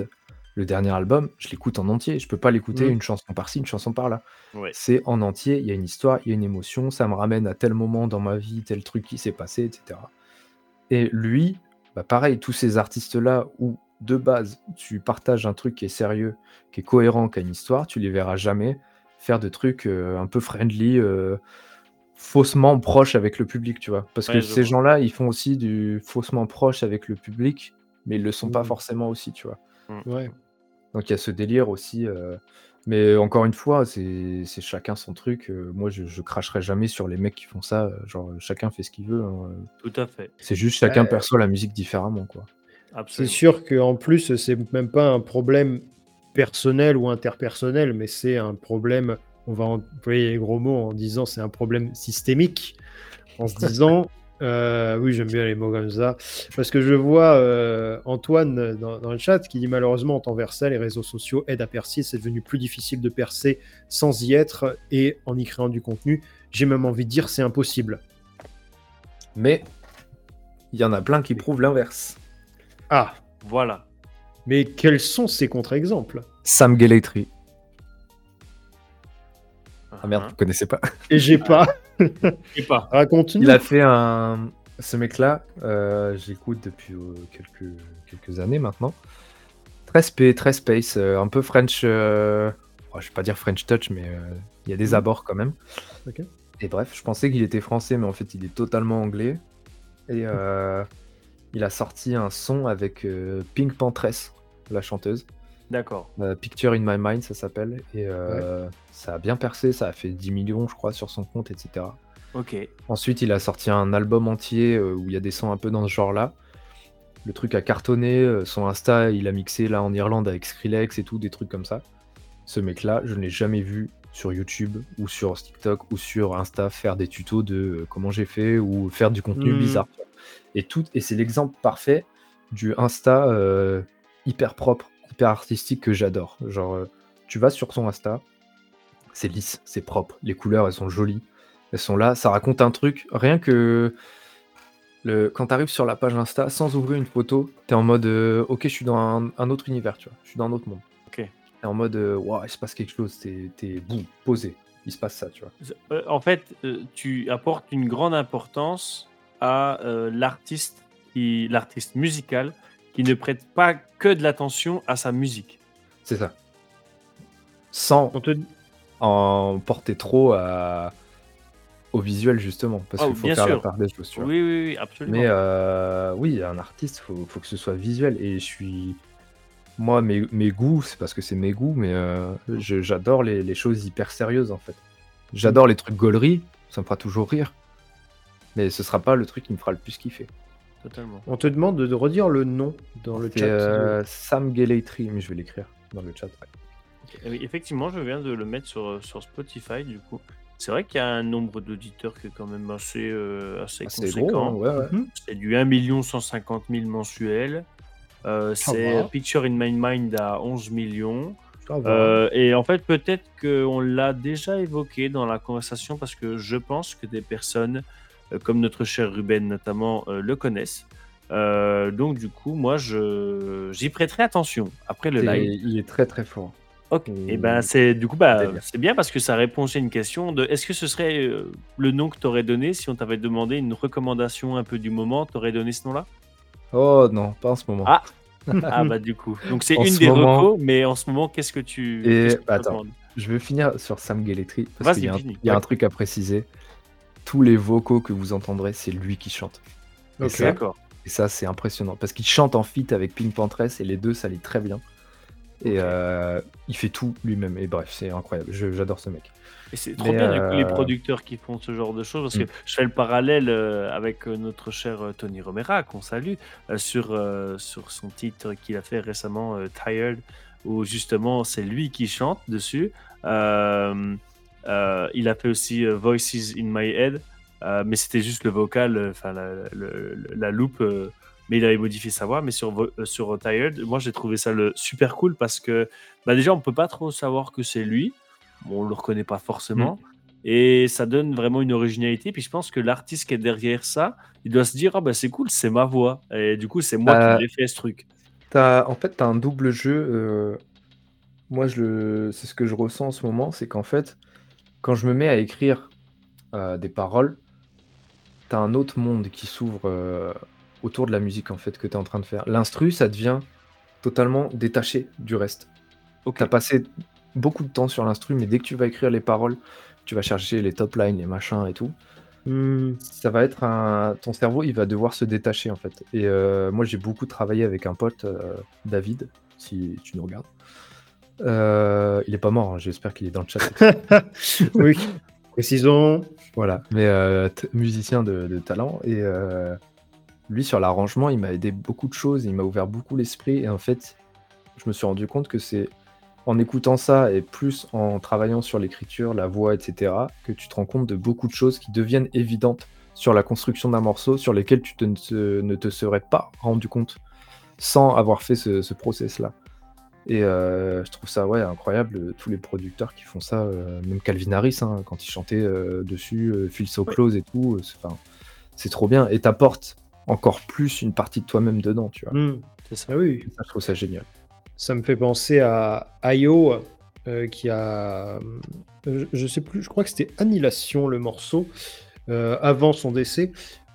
S3: le dernier album, je l'écoute en entier. Je peux pas l'écouter
S2: Mhm.
S3: une chanson par-ci, une chanson par-là.
S1: Ouais.
S3: C'est en entier, il y a une histoire, il y a une émotion, ça me ramène à tel moment dans ma vie, tel truc qui s'est passé, etc. Et lui, bah pareil, tous ces artistes-là où de base tu partages un truc qui est sérieux, qui est cohérent, qui a une histoire, tu les verras jamais faire de trucs euh, un peu friendly, euh, faussement proches avec le public, tu vois. Parce
S1: Ouais,
S3: que ces gens-là, ils font aussi du faussement proche avec le public, mais ils le sont pas
S2: Mhm.
S3: forcément aussi, tu vois.
S2: Ouais.
S3: Donc il y a ce délire aussi. euh, Mais encore une fois, c'est c'est chacun son truc. euh, moi, je, je cracherai jamais sur les mecs qui font ça. euh, Genre, chacun fait ce qu'il veut. hein.
S1: Tout à fait.
S3: C'est juste chacun
S2: Ouais.
S3: perçoit la musique différemment, quoi.
S2: C'est sûr qu'en plus, c'est même pas un problème personnel ou interpersonnel, mais c'est un problème, on va employer les gros mots en disant c'est un problème systémique, en se <laughs> disant, euh, oui j'aime bien les mots comme ça, parce que je vois euh, Antoine dans, dans le chat qui dit malheureusement en temps versé, les réseaux sociaux aident à percer, c'est devenu plus difficile de percer sans y être et en y créant du contenu. J'ai même envie de dire c'est impossible.
S3: Mais il y en a plein qui prouvent l'inverse.
S2: Ah,
S1: Voilà.
S2: mais quels sont ces contre-exemples?
S3: Sam Gellaitry. Ah merde,
S1: Hein.
S3: vous connaissez pas. <laughs>
S2: Et j'ai pas. <laughs>
S1: Et pas.
S2: Raconte-nous.
S3: Il a fait un. Ce mec-là, euh, j'écoute depuis euh, quelques, quelques années maintenant. Très spé, très space, euh, un peu French. euh, oh, je vais pas dire French touch, mais euh, il y a des
S2: Mhm.
S3: abords quand même.
S2: Ok.
S3: Et bref, je pensais qu'il était français, mais en fait, il est totalement anglais. Et euh, il a sorti un son avec euh, Pink Pantress, la chanteuse.
S1: D'accord.
S3: Euh, Picture in My Mind, ça s'appelle. Et euh, ça a bien percé, ça a fait 10 millions, je crois, sur son compte, etc.
S1: Ok.
S3: Ensuite, il a sorti un album entier euh, où il y a des sons un peu dans ce genre-là. Le truc a cartonné, son Insta, il a mixé là en Irlande avec Skrillex et tout, des trucs comme ça. Ce mec-là, je ne l'ai jamais vu sur YouTube ou sur TikTok ou sur Insta faire des tutos de comment j'ai fait ou faire du contenu
S2: Mhm.
S3: bizarre. Et tout, et c'est l'exemple parfait du Insta euh, hyper propre, hyper artistique que j'adore. Genre, euh, tu vas sur son Insta, c'est lisse, c'est propre, les couleurs elles sont jolies, elles sont là, ça raconte un truc. Rien que le, quand tu arrives sur la page Insta sans ouvrir une photo, tu es en mode euh, ok, je suis dans un, un autre univers, tu vois, je suis dans un autre monde.
S1: Ok.
S3: T'es en mode Ouah, il se passe quelque chose, t'es t'es boum, posé, il se passe ça, tu vois.
S1: Euh, en fait, tu apportes une grande importance à euh, l'artiste, qui- l'artiste musical, qui ne prête pas que de l'attention à sa musique.
S3: C'est ça. Sans,
S2: te,
S3: en porter trop à... au visuel, justement. Parce
S1: Oh,
S3: qu'il faut faire la
S1: sûr.
S3: part des choses.
S1: Oui, oui, oui, absolument.
S3: Mais euh, oui, un artiste, faut, faut que ce soit visuel. Et je suis. Moi, mes, mes goûts, c'est parce que c'est mes goûts, mais euh, je- j'adore les, les choses hyper sérieuses, en fait. J'adore les trucs gauleries, ça me fera toujours rire. Mais ce sera pas le truc qui me fera le plus kiffer.
S1: Totalement.
S2: On te demande de, redire le nom dans le
S3: C'est
S2: chat.
S3: euh, Sam Gellaitry, mais je vais l'écrire dans le chat.
S1: Eh oui, effectivement, je viens de le mettre sur, sur Spotify, du coup. C'est vrai qu'il y a un nombre d'auditeurs qui est quand même assez, euh, assez
S3: Ah, c'est
S1: conséquent.
S3: hein, ouais, ouais.
S2: Mhm.
S1: C'est du 1 150 000 mensuels. Euh, c'est
S2: va.
S1: Picture in My Mind à 11 millions. Euh, et en fait, peut-être qu'on l'a déjà évoqué dans la conversation parce que je pense que des personnes, euh, comme notre cher Ruben notamment, euh, le connaissent. Euh, donc, du coup, moi, je j'y prêterai attention après le live.
S3: il est très très fort.
S1: Ok.
S3: Et-
S1: Et ben, c'est du coup, bah, c'est bien parce que ça répond à une question de est-ce que ce serait euh, le nom que tu aurais donné si on t'avait demandé une recommandation un peu du moment Tu aurais donné ce nom-là?
S3: Oh non, pas en ce moment.
S1: Ah, <laughs> Ah, bah, du coup. Donc, c'est une
S3: ce
S1: des
S3: moment-
S1: recos, mais en ce moment, qu'est-ce que tu.
S3: Et-
S1: que
S3: attends. Je vais finir sur Sam Gellaitry parce qu'il y a, un, y a un truc à préciser. Tous les vocaux que vous entendrez, c'est lui qui chante. Et
S2: Ok.
S3: ça,
S1: D'accord.
S3: Et ça, c'est impressionnant parce qu'il chante en feat avec Pink Pantress et les deux, ça lit très bien. Et euh, il fait tout lui-même. Et bref, c'est incroyable. Je- J'adore ce mec.
S1: Et c'est trop
S3: Mais,
S1: bien du coup, les
S3: euh,
S1: producteurs qui font ce genre de choses parce
S3: Mm.
S1: que je fais le parallèle euh, avec euh, notre cher euh, Tony Romera qu'on salue euh, sur, euh, sur son titre qu'il a fait récemment euh, Tired où justement c'est lui qui chante dessus. Euh, euh, il a fait aussi euh, Voices in My Head euh, mais c'était juste le vocal, euh, enfin la, la loupe. euh, mais il avait modifié sa voix, mais sur, euh, sur Tired, moi j'ai trouvé ça le, super cool parce que bah, déjà on peut pas trop savoir que c'est lui, Bon, on le reconnaît pas forcément, et ça donne vraiment une originalité. Puis je pense que l'artiste qui est derrière ça, il doit se dire ah bah c'est cool, c'est ma voix, et du coup c'est moi
S3: Euh,
S1: qui l'ai fait ce truc.
S3: T'as- en fait, tu as un double jeu. euh, moi, je le... c'est ce que je ressens en ce moment. C'est qu'en fait, quand je me mets à écrire euh, des paroles, tu as un autre monde qui s'ouvre euh, autour de la musique en fait que tu es en train de faire. L'instru, ça devient totalement détaché du reste.
S1: Ok.
S3: Tu as passé beaucoup de temps sur l'instru, mais dès que tu vas écrire les paroles, tu vas chercher les top lines, les machins et tout.
S2: Hmm.
S3: Ça va être un. Ton cerveau, il va devoir se détacher en fait. Et euh, moi, j'ai beaucoup travaillé avec un pote, David, si tu nous regardes. Euh, il est pas mort, hein, j'espère qu'il est dans le chat. <laughs>
S2: oui. Précisons.
S3: voilà, mais euh, musicien de, de talent. Et euh, lui, sur l'arrangement, il m'a aidé beaucoup de choses, il m'a ouvert beaucoup l'esprit. Et en fait, je me suis rendu compte que c'est en écoutant ça et plus en travaillant sur l'écriture, la voix, etc., que tu te rends compte de beaucoup de choses qui deviennent évidentes sur la construction d'un morceau, sur lesquelles tu te- ne, te, ne te serais pas rendu compte sans avoir fait ce, ce process-là. Et euh, je trouve ça ouais, incroyable, euh, tous les producteurs qui font ça, euh, même Calvin Harris, hein, quand il chantait dessus, Feel So. Close et tout, c'est trop bien. Et t'apportes encore plus une partie de toi-même dedans, tu vois.
S2: Hmm.
S1: C'est ça.
S2: Ah oui.
S3: Ça, je trouve ça génial.
S2: Ça me fait penser à Ayo euh, qui a. Je, je sais plus, je crois que c'était Annihilation le morceau, euh, avant son décès,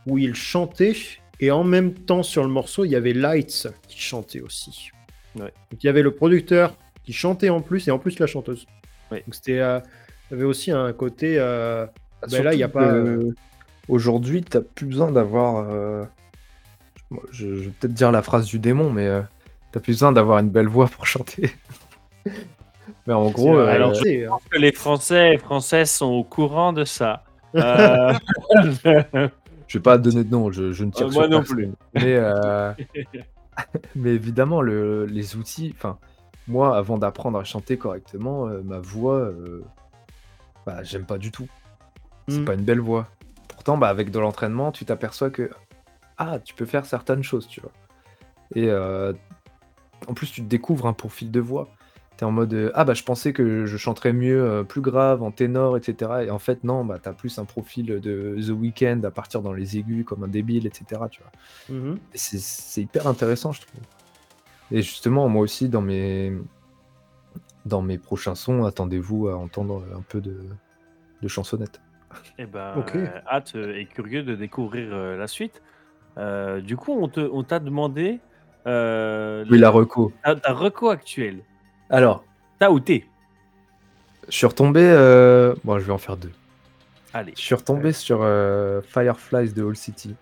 S2: où il chantait et en même temps sur le morceau, il y avait Lights qui chantait aussi.
S1: Ouais.
S2: Donc il y avait le producteur qui chantait en plus et en plus la chanteuse.
S1: Ouais.
S2: Donc c'était. euh, il y avait aussi un côté. euh,
S3: Bah,
S2: Ben là, il y a pas, euh,
S3: Aujourd'hui, t'as plus besoin d'avoir. euh, moi, Je, je vais peut-être dire la phrase du démon, mais euh, t'as plus besoin d'avoir une belle voix pour chanter. <laughs> mais en gros, euh,
S1: alors,
S2: c'est, euh,
S1: Que les Français et Françaises sont au courant de ça. <laughs> Euh,
S3: je vais pas donner de nom, je, je ne tire
S1: Euh,
S3: sur
S1: moi non
S3: personne.
S1: plus.
S3: Mais, euh, <laughs> <laughs> mais évidemment, le- les outils. Enfin, moi, avant d'apprendre à chanter correctement, euh, ma voix, euh, bah, j'aime pas du tout. C'est
S2: Hmm.
S3: pas une belle voix. Pourtant, bah, avec de l'entraînement, tu t'aperçois que ah, tu peux faire certaines choses, tu vois. Et euh, en plus, tu te découvres un profil de voix. T'es en mode euh, ah bah je pensais que je chanterais mieux euh, plus grave en ténor, etc. Et en fait non, bah t'as plus un profil de The Weeknd à partir dans les aigus comme un débile, etc. Tu vois.
S2: mhm.
S3: Et c'est- c'est hyper intéressant, je trouve. Et justement, moi aussi, dans mes, dans mes prochains sons, attendez-vous à entendre un peu de, de chansonnette.
S1: Eh ben,
S2: Ok.
S1: euh, hâte et curieux de découvrir euh, la suite. Euh, du coup, on te- on t'a demandé euh,
S3: Oui, la reco.
S1: ta, ta reco actuelle.
S3: Alors,
S1: Ta ou t'es?
S3: Je suis retombé. euh, Bon, je vais en faire deux.
S1: Allez,
S3: Je suis retombé sur euh, Fireflies de All City.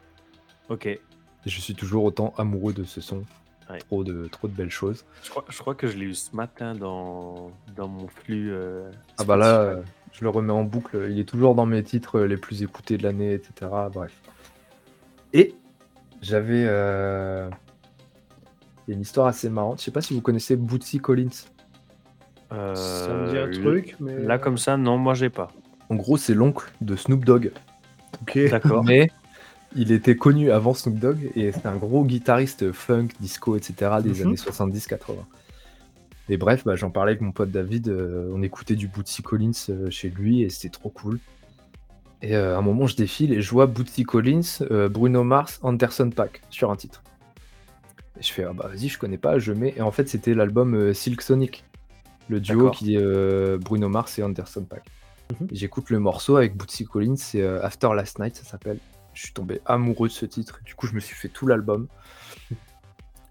S1: ok.
S3: Je suis toujours autant amoureux de ce son.
S1: Ouais.
S3: Trop, de, trop de belles choses.
S1: Je crois, je crois que je l'ai eu ce matin dans, dans mon flux. euh,
S3: Ah bah là,
S1: Spotify.
S3: euh, je le remets en boucle. Il est toujours dans mes titres les plus écoutés de l'année, etc. Bref. Et j'avais euh, une histoire assez marrante. Je sais pas si vous connaissez Bootsy Collins.
S1: Euh,
S2: Ça me dit un truc, mais. euh,
S1: Là, comme ça, non, moi, j'ai pas.
S3: En gros, c'est l'oncle de Snoop Dogg.
S2: Ok.
S1: D'accord.
S3: Mais il était connu avant Snoop Dogg et c'est un gros guitariste funk, disco, etc. des
S2: Mhm.
S3: années 70-80. Et bref, bah, j'en parlais avec mon pote David. euh, on écoutait du Bootsy Collins euh, chez lui et c'était trop cool. Et euh, à un moment, je défile et je vois Bootsy Collins, euh, Bruno Mars, Anderson Paak sur un titre. Et je fais, ah bah vas-y, je connais pas, je mets. Et en fait, c'était l'album euh, Silk Sonic, le duo qui est euh, Bruno Mars et Anderson Paak.
S2: Mhm.
S3: J'écoute le morceau avec Bootsy Collins, c'est euh, After Last Night, ça s'appelle. Je suis tombé amoureux de ce titre. Du coup, je me suis fait tout l'album.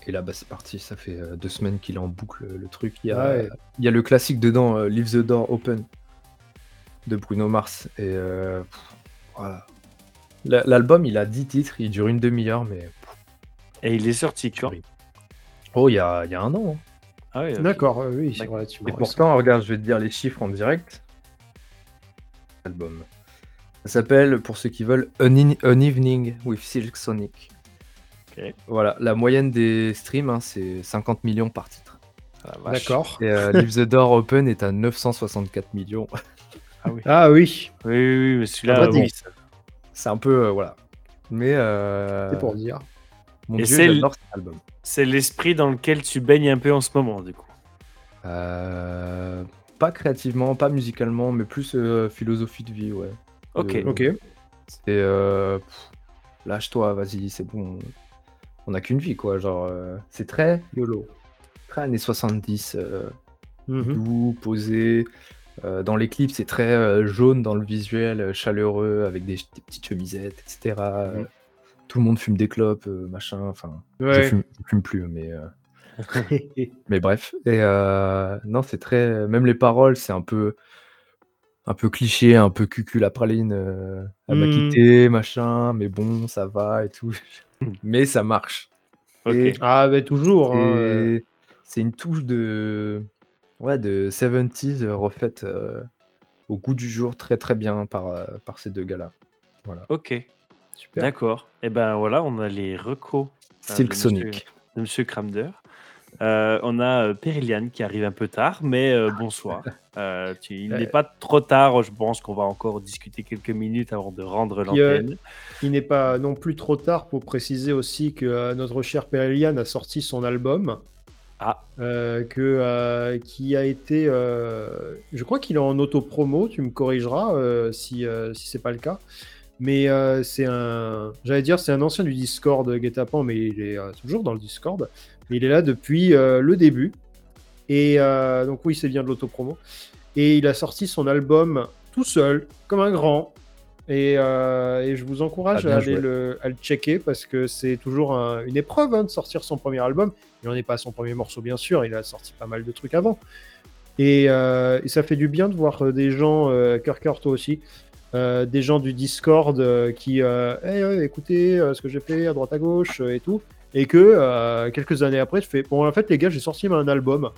S3: Et là, bah, c'est parti. Ça fait euh, deux semaines qu'il est en boucle le truc. Il y a,
S2: ouais.
S3: il y a le classique dedans, euh, Leave the Door Open de Bruno Mars. Et euh, pff, voilà. La- L'album, il a 10 titres. Il dure une demi-heure, mais.
S1: Et il est sorti quand?
S3: Oh, il y a, il y a un an. hein.
S1: Ah ouais.
S2: D'accord, euh, oui, c'est
S1: D'accord.
S2: relativement.
S3: Et
S2: récent.
S3: pourtant, regarde, je vais te dire les chiffres en direct. Album. Ça s'appelle, pour ceux qui veulent, An, In- An Evening with Silk Sonic.
S1: Ok.
S3: Voilà, la moyenne des streams, hein, c'est 50 millions par titre.
S1: Ah.
S2: D'accord.
S3: Et euh, Leave the Door Open est à 964 millions. <laughs>
S1: Ah oui.
S2: Ah oui,
S1: Oui, oui, oui, mais celui-là, ça-
S3: C'est un peu, euh, voilà. Mais, euh,
S2: c'est pour dire.
S3: Mon
S1: Et
S3: dieu,
S1: c'est
S3: j'adore cet album.
S1: C'est l'esprit dans lequel tu baignes un peu en ce moment, du coup.
S3: Euh, pas créativement, pas musicalement, mais plus euh, philosophie de vie, ouais.
S1: Ok.
S3: Euh,
S2: Ok.
S3: C'est euh, lâche-toi, vas-y, c'est bon. On n'a qu'une vie, quoi. Genre, euh, c'est très YOLO. Très années 70, euh,
S2: Mhm.
S3: doux, posé. Euh, dans les clips, c'est très euh, jaune dans le visuel, euh, chaleureux, avec des, des petites chemisettes, etc. Euh, tout le monde fume des clopes, euh, machin. Enfin, je,
S2: Ouais.
S3: fume, je fume plus, mais, euh, <laughs> <laughs> mais bref. Et euh, non, c'est très. Même les paroles, c'est un peu. Un peu cliché, un peu cucul la praline. euh, elle m'a
S2: Hmm.
S3: quitté, machin, mais bon, ça va et tout. <laughs> mais ça marche.
S1: Ok.
S3: Et-
S2: ah, mais toujours. hein,
S3: C'est une touche de. Ouais, de 70s euh, refaite euh, au goût du jour très très bien par, euh, par ces deux gars-là.
S1: Ok.
S2: Super.
S1: D'accord. Et ben voilà, on a les recos Ah,
S3: Silk Sonic.
S1: monsieur- de Monsieur Kramder. Euh, on a euh, Periliane qui arrive un peu tard, mais euh, bonsoir. <laughs> Euh, tu- il
S2: Euh,
S1: n'est pas trop tard. Je pense qu'on va encore discuter quelques minutes avant de rendre
S2: euh,
S1: l'antenne.
S2: Il n'est pas non plus trop tard pour préciser aussi que euh, notre cher Perelian a sorti son album.
S1: Ah.
S2: euh, que, euh, qui a été. euh, je crois qu'il est en auto-promo, tu me corrigeras euh, si, euh, si c'est pas le cas. Mais euh, c'est un. J'allais dire, c'est un ancien du Discord Guetapan, mais il est euh, toujours dans le Discord. Mais il est là depuis euh, le début. Et donc, oui, c'est bien de l'auto-promo. Et il a sorti son album tout seul, comme un grand. Et, et je vous encourage
S3: Ah,
S2: à aller le, à le checker parce que c'est toujours un- une épreuve hein, de sortir son premier album. Il n'en est pas à son premier morceau, bien sûr. Il a sorti pas mal de trucs avant. Et, euh, et ça fait du bien de voir des gens, euh, cœur cœur toi aussi, euh, des gens du Discord euh, qui, euh, Hey, écoutez euh, ce que j'ai fait à droite à gauche euh, et tout. Et que euh, quelques années après, je fais Bon, en fait, les gars, j'ai sorti un album.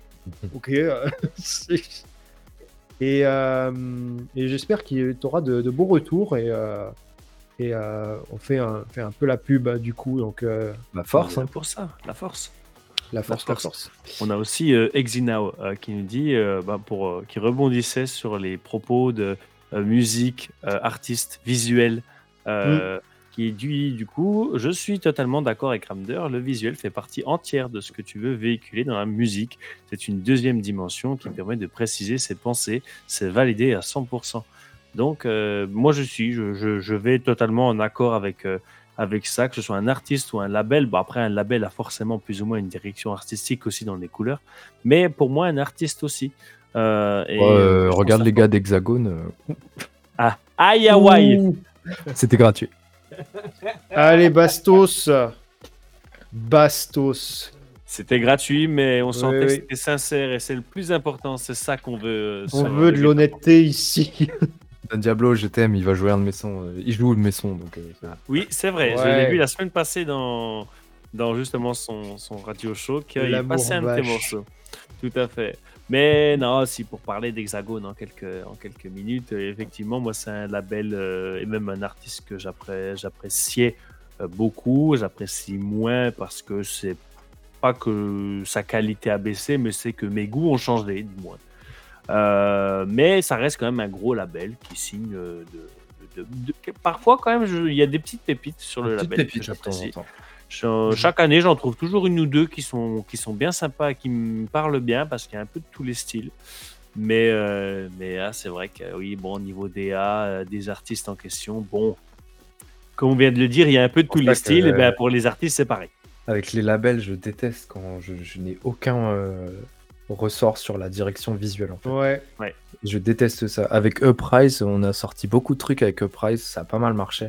S2: <laughs> ok. euh, <laughs> et euh, et j'espère qu'il tu auras de, de beaux retours. Et, euh, et euh, on fait un, fait un peu la pub du coup. Donc, euh,
S3: La force. Hein.
S1: pour ça, la force.
S2: la force, la
S1: force.
S2: force.
S1: On a aussi euh, Exinao euh, qui nous dit, euh, bah, pour, euh, qui rebondissait sur les propos de musique, euh, artiste, visuel, euh, qui dit du coup, je suis totalement d'accord avec Ramder, le visuel fait partie entière de ce que tu veux véhiculer dans la musique. C'est une deuxième dimension qui permet de préciser ses pensées, c'est validé à 100%. Donc, euh, moi je suis, je, je- je vais totalement en accord avec, euh, avec ça, que ce soit un artiste ou un label. Bon, après, un label a forcément plus ou moins une direction artistique aussi dans les couleurs, mais pour moi, un artiste aussi. Euh, et,
S3: Ouais, euh, regarde les gars d'Hexagone. euh,
S1: Ah, aïe.
S3: C'était gratuit. <laughs>
S2: Allez, Bastos. Bastos.
S1: C'était gratuit, mais on sentait
S2: Oui,
S1: que
S2: oui.
S1: c'était sincère et c'est le plus important. C'est ça qu'on veut. euh,
S2: On veut de l'honnêteté ici. <laughs>
S3: Don Diablo, je t'aime, il va jouer un de mes sons. Il joue de mes sons, donc. euh.
S1: Oui, c'est vrai. Je l'ai vu la semaine passée dans, dans justement son, son radio show qu'il passait un de tes morceaux. Tout à fait. Mais non, si pour parler d'Hexagone en quelques, en quelques minutes, euh, effectivement, moi, c'est un label euh, et même un artiste que j'appré- j'appréciais euh, beaucoup. J'apprécie moins parce que c'est pas que sa qualité a baissé, mais c'est que mes goûts ont changé, du moins. Euh, mais ça reste quand même un gros label qui signe de, de- de- de- parfois quand même il y a des petites pépites sur le label que j'apprécie. Je- chaque année j'en trouve toujours une ou deux qui sont qui sont bien sympas qui me parlent bien parce qu'il y a un peu de tous les styles mais euh, mais là c'est vrai que oui bon au niveau des A euh, des artistes en question bon comme on vient de le dire il y a un peu de tous les styles et ben pour les artistes c'est pareil
S3: Avec les labels, je déteste quand je, je n'ai aucun euh, ressort sur la direction visuelle. En fait.
S2: Ouais.
S3: Je déteste ça. Avec Uprise, on a sorti beaucoup de trucs avec Uprise, ça a pas mal marché.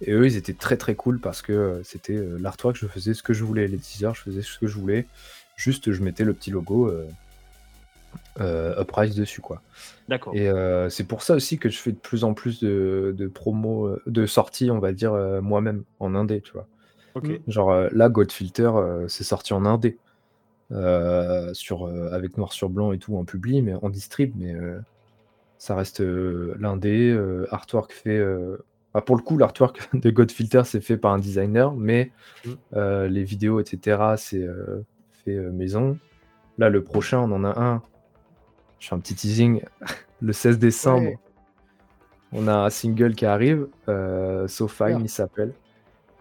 S3: Et eux, ils étaient très très cool parce que euh, c'était euh, l'artwork, je faisais ce que je voulais. Les teasers, je faisais ce que je voulais. Juste, je mettais le petit logo euh, euh, Uprise dessus, quoi.
S1: d'accord
S3: Et euh, c'est pour ça aussi que je fais de plus en plus de, de promos, de sorties, on va dire, euh, moi-même, en indé, tu vois.
S1: ok
S3: Genre euh, là, Godfilter, euh, c'est sorti en indé. Euh, sur, euh, avec noir sur blanc et tout en publi, mais en distrib, mais euh, ça reste euh, l'indé. euh, artwork fait. Euh, ah, pour le coup, l'artwork <laughs> de Godfilter, c'est fait par un designer, mais
S2: Mm.
S3: euh, les vidéos, etc., c'est euh, fait euh, maison. Là, le prochain, on en a un. Je fais un petit teasing. <laughs> le 16 décembre,
S2: Ouais.
S3: on a un single qui arrive. Euh, so Fine, il s'appelle.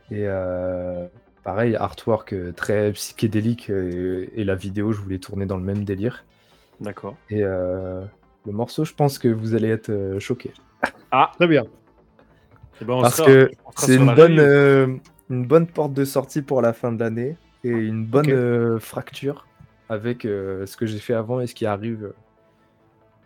S3: Et euh, pareil, artwork très psychédélique. et la vidéo, je voulais tourner dans le même délire.
S1: d'accord
S3: Et euh, le morceau, je pense que vous allez être choqués.
S2: Très bien.
S1: Eh ben, on
S3: Parce
S1: sera-
S3: que c'est une bonne, euh, une bonne porte de sortie pour la fin de l'année. Et une bonne euh, fracture avec euh, ce que j'ai fait avant et ce qui arrive.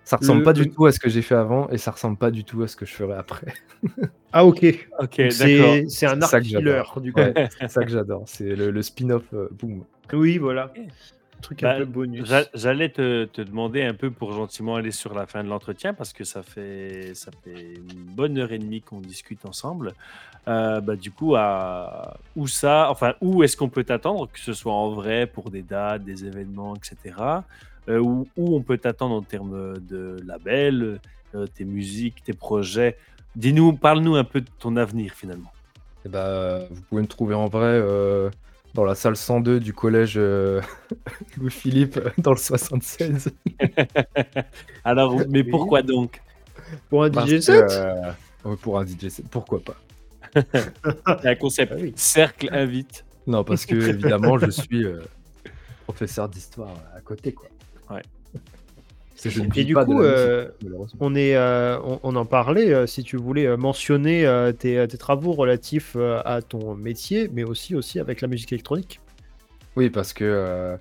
S3: Ça ressemble
S2: Le-
S3: pas du tout à ce que j'ai fait avant et ça ressemble pas du tout à ce que je ferai après. <laughs>
S2: Ah, ok.
S1: ok d'accord
S2: C'est c'est un art
S3: j'adore.
S2: du coup.
S3: Ouais, c'est ça que j'adore. C'est le, le spin-off. euh, boum.
S2: Oui, voilà. Truc
S1: Bah,
S2: un peu bonus.
S1: J'a- J'allais te, te demander un peu pour gentiment aller sur la fin de l'entretien parce que ça fait, ça fait une bonne heure et demie qu'on discute ensemble. Euh, bah, du coup, à, où ça, enfin, où est-ce qu'on peut t'attendre, que ce soit en vrai pour des dates, des événements, etc. Euh, où, où on peut t'attendre en termes de label, euh, tes musiques, tes projets? Dis-nous, parle-nous un peu de ton avenir finalement.
S3: Et bah, vous pouvez me trouver en vrai euh, dans la salle 102 du collège euh, <laughs> Louis-Philippe euh, dans le 76. <laughs>
S1: Alors, mais pourquoi donc?
S2: Pour un DJ set?
S3: euh, pour un DJ set, pourquoi pas? <laughs>
S1: C'est un concept.
S2: Ah oui.
S1: Cercle invite.
S3: Non, parce que évidemment, je suis euh, professeur d'histoire à côté, quoi.
S1: Ouais.
S3: Je
S2: Et du coup,
S3: musique,
S2: euh,
S3: malheureusement.
S2: on, est, euh, on, on en parlait, euh, si tu voulais mentionner tes, tes travaux relatifs à ton métier, mais aussi, aussi avec la musique électronique.
S3: Oui, parce que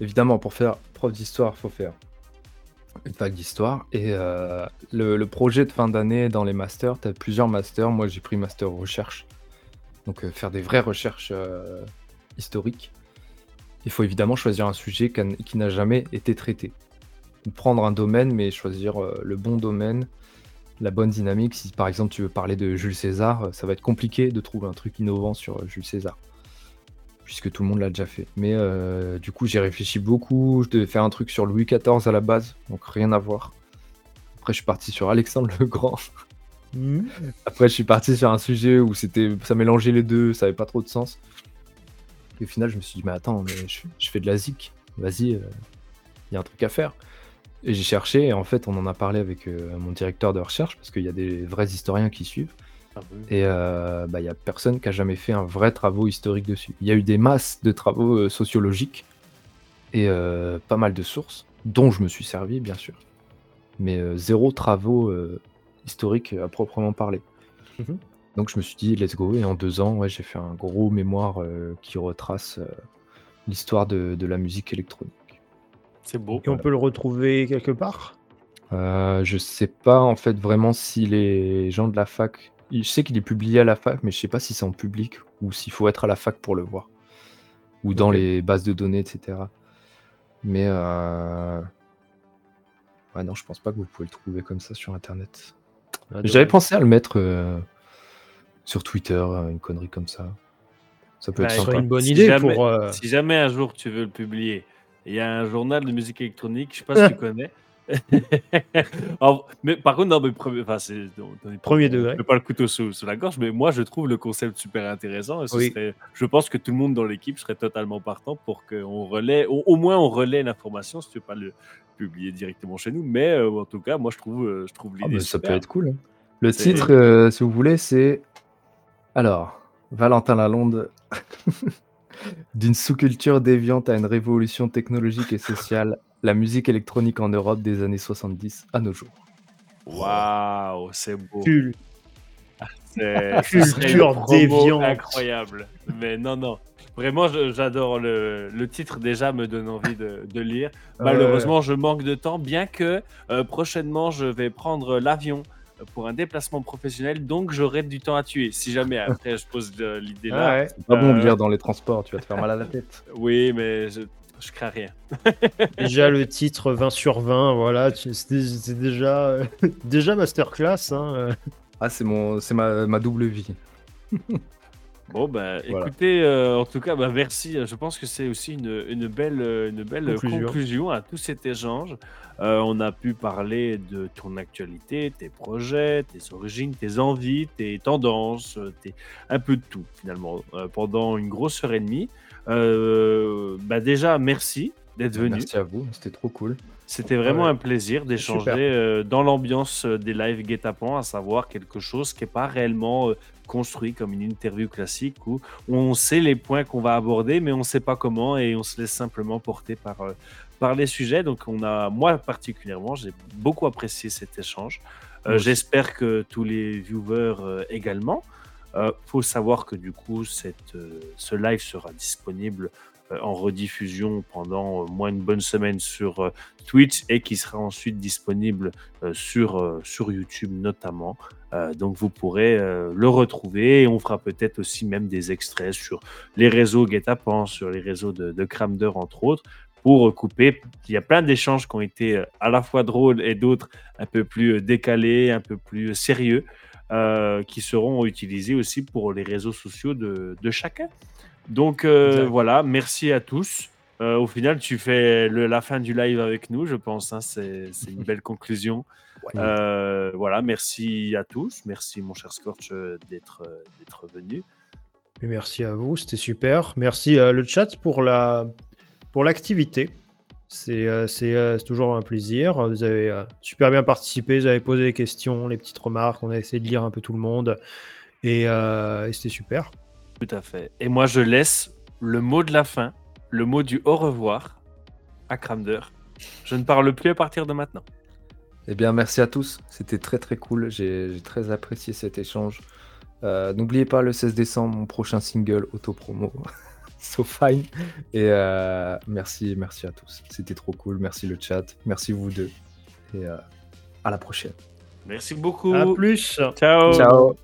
S3: évidemment, pour faire prof d'histoire, il faut faire une fac d'histoire. Et le, le projet de fin d'année dans les masters, tu as plusieurs masters. Moi, j'ai pris master recherche. Donc, faire des vraies recherches historiques. Il faut évidemment choisir un sujet qui n'a jamais été traité. Prendre un domaine, mais choisir euh, le bon domaine, la bonne dynamique. Si par exemple tu veux parler de Jules César, euh, ça va être compliqué de trouver un truc innovant sur euh, Jules César puisque tout le monde l'a déjà fait. Mais euh, du coup, j'ai réfléchi beaucoup. Je devais faire un truc sur Louis XIV à la base, donc rien à voir. Après, je suis parti sur Alexandre le Grand. Après, je suis parti sur un sujet où c'était, ça mélangeait les deux, ça avait pas trop de sens. Et au final, je me suis dit, mais attends, mais je, je fais de la zik. Vas-y, il y a un truc à faire. Et j'ai cherché, et en fait, on en a parlé avec euh, mon directeur de recherche, parce qu'il y a des vrais historiens qui suivent.
S1: Ah
S3: Et euh, bah, il y a personne qui a jamais fait un vrai travaux historique dessus. Il y a eu des masses de travaux euh, sociologiques et euh, pas mal de sources, dont je me suis servi, bien sûr. Mais zéro travaux historiques à proprement parler.
S2: Mhm.
S3: Donc je me suis dit, let's go. Et en deux ans, ouais, j'ai fait un gros mémoire qui retrace l'histoire de, de la musique électronique.
S1: C'est beau.
S2: Et on peut le retrouver quelque part
S3: Euh, je sais pas en fait vraiment si les gens de la fac. Je sais qu'il est publié à la fac, mais je sais pas si c'est en public ou s'il faut être à la fac pour le voir. ou dans les bases de données, etc. Mais euh... ouais, non, je pense pas que vous pouvez le trouver comme ça sur Internet.
S2: Ah,
S3: J'avais pensé à le mettre euh, sur Twitter, une connerie comme ça. Ça peut
S1: Bah,
S3: être sympa.
S2: une bonne
S1: Si
S2: idée
S1: jamais-
S2: pour. euh,
S1: Si jamais un jour tu veux le publier, il y a un journal de musique électronique, je sais pas si tu <laughs> connais. <laughs> Alors, mais par contre, dans mes premiers, enfin, c'est dans- dans les
S2: Premier
S1: premiers-
S2: degré.
S1: pas le couteau sous, sous la gorge, mais moi je trouve le concept super intéressant. Et ce
S2: Oui.
S1: serait- je pense que tout le monde dans l'équipe serait totalement partant pour qu'on relaie, au, au moins on relaie l'information, si tu veux pas le publier directement chez nous, mais euh, en tout cas, moi je trouve, euh, je trouve
S3: Ah,
S1: l'idée
S3: ça peut être cool. hein. Le titre, euh, si vous voulez, c'est. Alors, Valentin Lalonde. <laughs> D'une sous-culture déviante à une révolution technologique et sociale, la musique électronique en Europe des années 70 à nos jours.
S1: Waouh, c'est beau.
S2: cul-
S1: C'est ce
S2: Culture déviante.
S1: incroyable. Mais non, non. Vraiment, j'adore le, le titre. Déjà, me donne envie de, de lire. Malheureusement, je manque de temps, bien que euh, prochainement, je vais prendre l'avion pour un déplacement professionnel, donc j'aurai du temps à tuer. Si jamais après je pose euh, l'idée là,
S2: Ah ouais.
S3: C'est pas bon de
S1: Euh.
S3: lire dans les transports, tu vas te faire mal à la tête. <laughs>
S1: oui, mais je, je crains rien. <laughs>
S2: Déjà le titre 20 sur 20, voilà, c'est dé- c'est déjà, euh, <laughs> déjà masterclass. Hein. euh.
S3: Ah, c'est mon, c'est ma, ma double vie.
S1: Bon, bah,
S3: Voilà.
S1: écoutez, euh, en tout cas, bah, merci. Je pense que c'est aussi une, une belle, une belle conclusion.
S2: Conclusion.
S1: à tout cet échange. Euh, on a pu parler de ton actualité, tes projets, tes origines, tes envies, tes tendances, tes... un peu de tout, finalement, euh, pendant une grosse heure et demie. Bah, déjà, merci d'être venu.
S3: Merci à vous, c'était trop cool.
S1: C'était vraiment
S2: Ouais.
S1: un plaisir d'échanger euh, dans l'ambiance euh, des lives guet-apens, à savoir quelque chose qui n'est pas réellement euh, construit comme une interview classique où on sait les points qu'on va aborder, mais on ne sait pas comment et on se laisse simplement porter par, par les sujets. Donc, on a, moi particulièrement, j'ai beaucoup apprécié cet échange. Euh. J'espère que tous les viewers euh, également. Il faut savoir que du coup, cette, ce live sera disponible en rediffusion pendant euh, moins une bonne semaine sur euh, Twitch et qui sera ensuite disponible euh, sur, euh, sur YouTube notamment. Euh, donc vous pourrez euh, le retrouver et on fera peut-être aussi même des extraits sur les réseaux Guetapan, sur les réseaux de, de entre autres pour recouper. Il y a plein d'échanges qui ont été euh, à la fois drôles et d'autres un peu plus euh, décalés, un peu plus euh, sérieux, euh, qui seront utilisés aussi pour les réseaux sociaux de chacun. Donc euh, voilà, merci à tous. Euh, au final, tu fais le- la fin du live avec nous, je pense. hein, c'est une belle <laughs> conclusion. Euh, voilà, merci à tous. Merci, mon cher Scorch, d'être venu.
S2: Et merci à vous, c'était super. Merci euh, le chat pour la pour l'activité. C'est toujours un plaisir. Vous avez super bien participé, vous avez posé des questions, les petites remarques. On a essayé de lire un peu tout le monde et, et c'était super.
S1: Tout à fait. Et moi, je laisse le mot de la fin, le mot du au revoir à Cramder. Je ne parle plus à partir de maintenant.
S3: Eh bien, merci à tous. C'était très très cool. J'ai j'ai très apprécié cet échange. Euh, N'oubliez pas le 16 décembre, mon prochain single auto-promo. <laughs> so fine. Et euh, merci, merci à tous. C'était trop cool. Merci le chat. Merci vous deux. Et euh, à la prochaine.
S1: Merci beaucoup.
S2: À plus.
S1: Ciao.
S3: Ciao.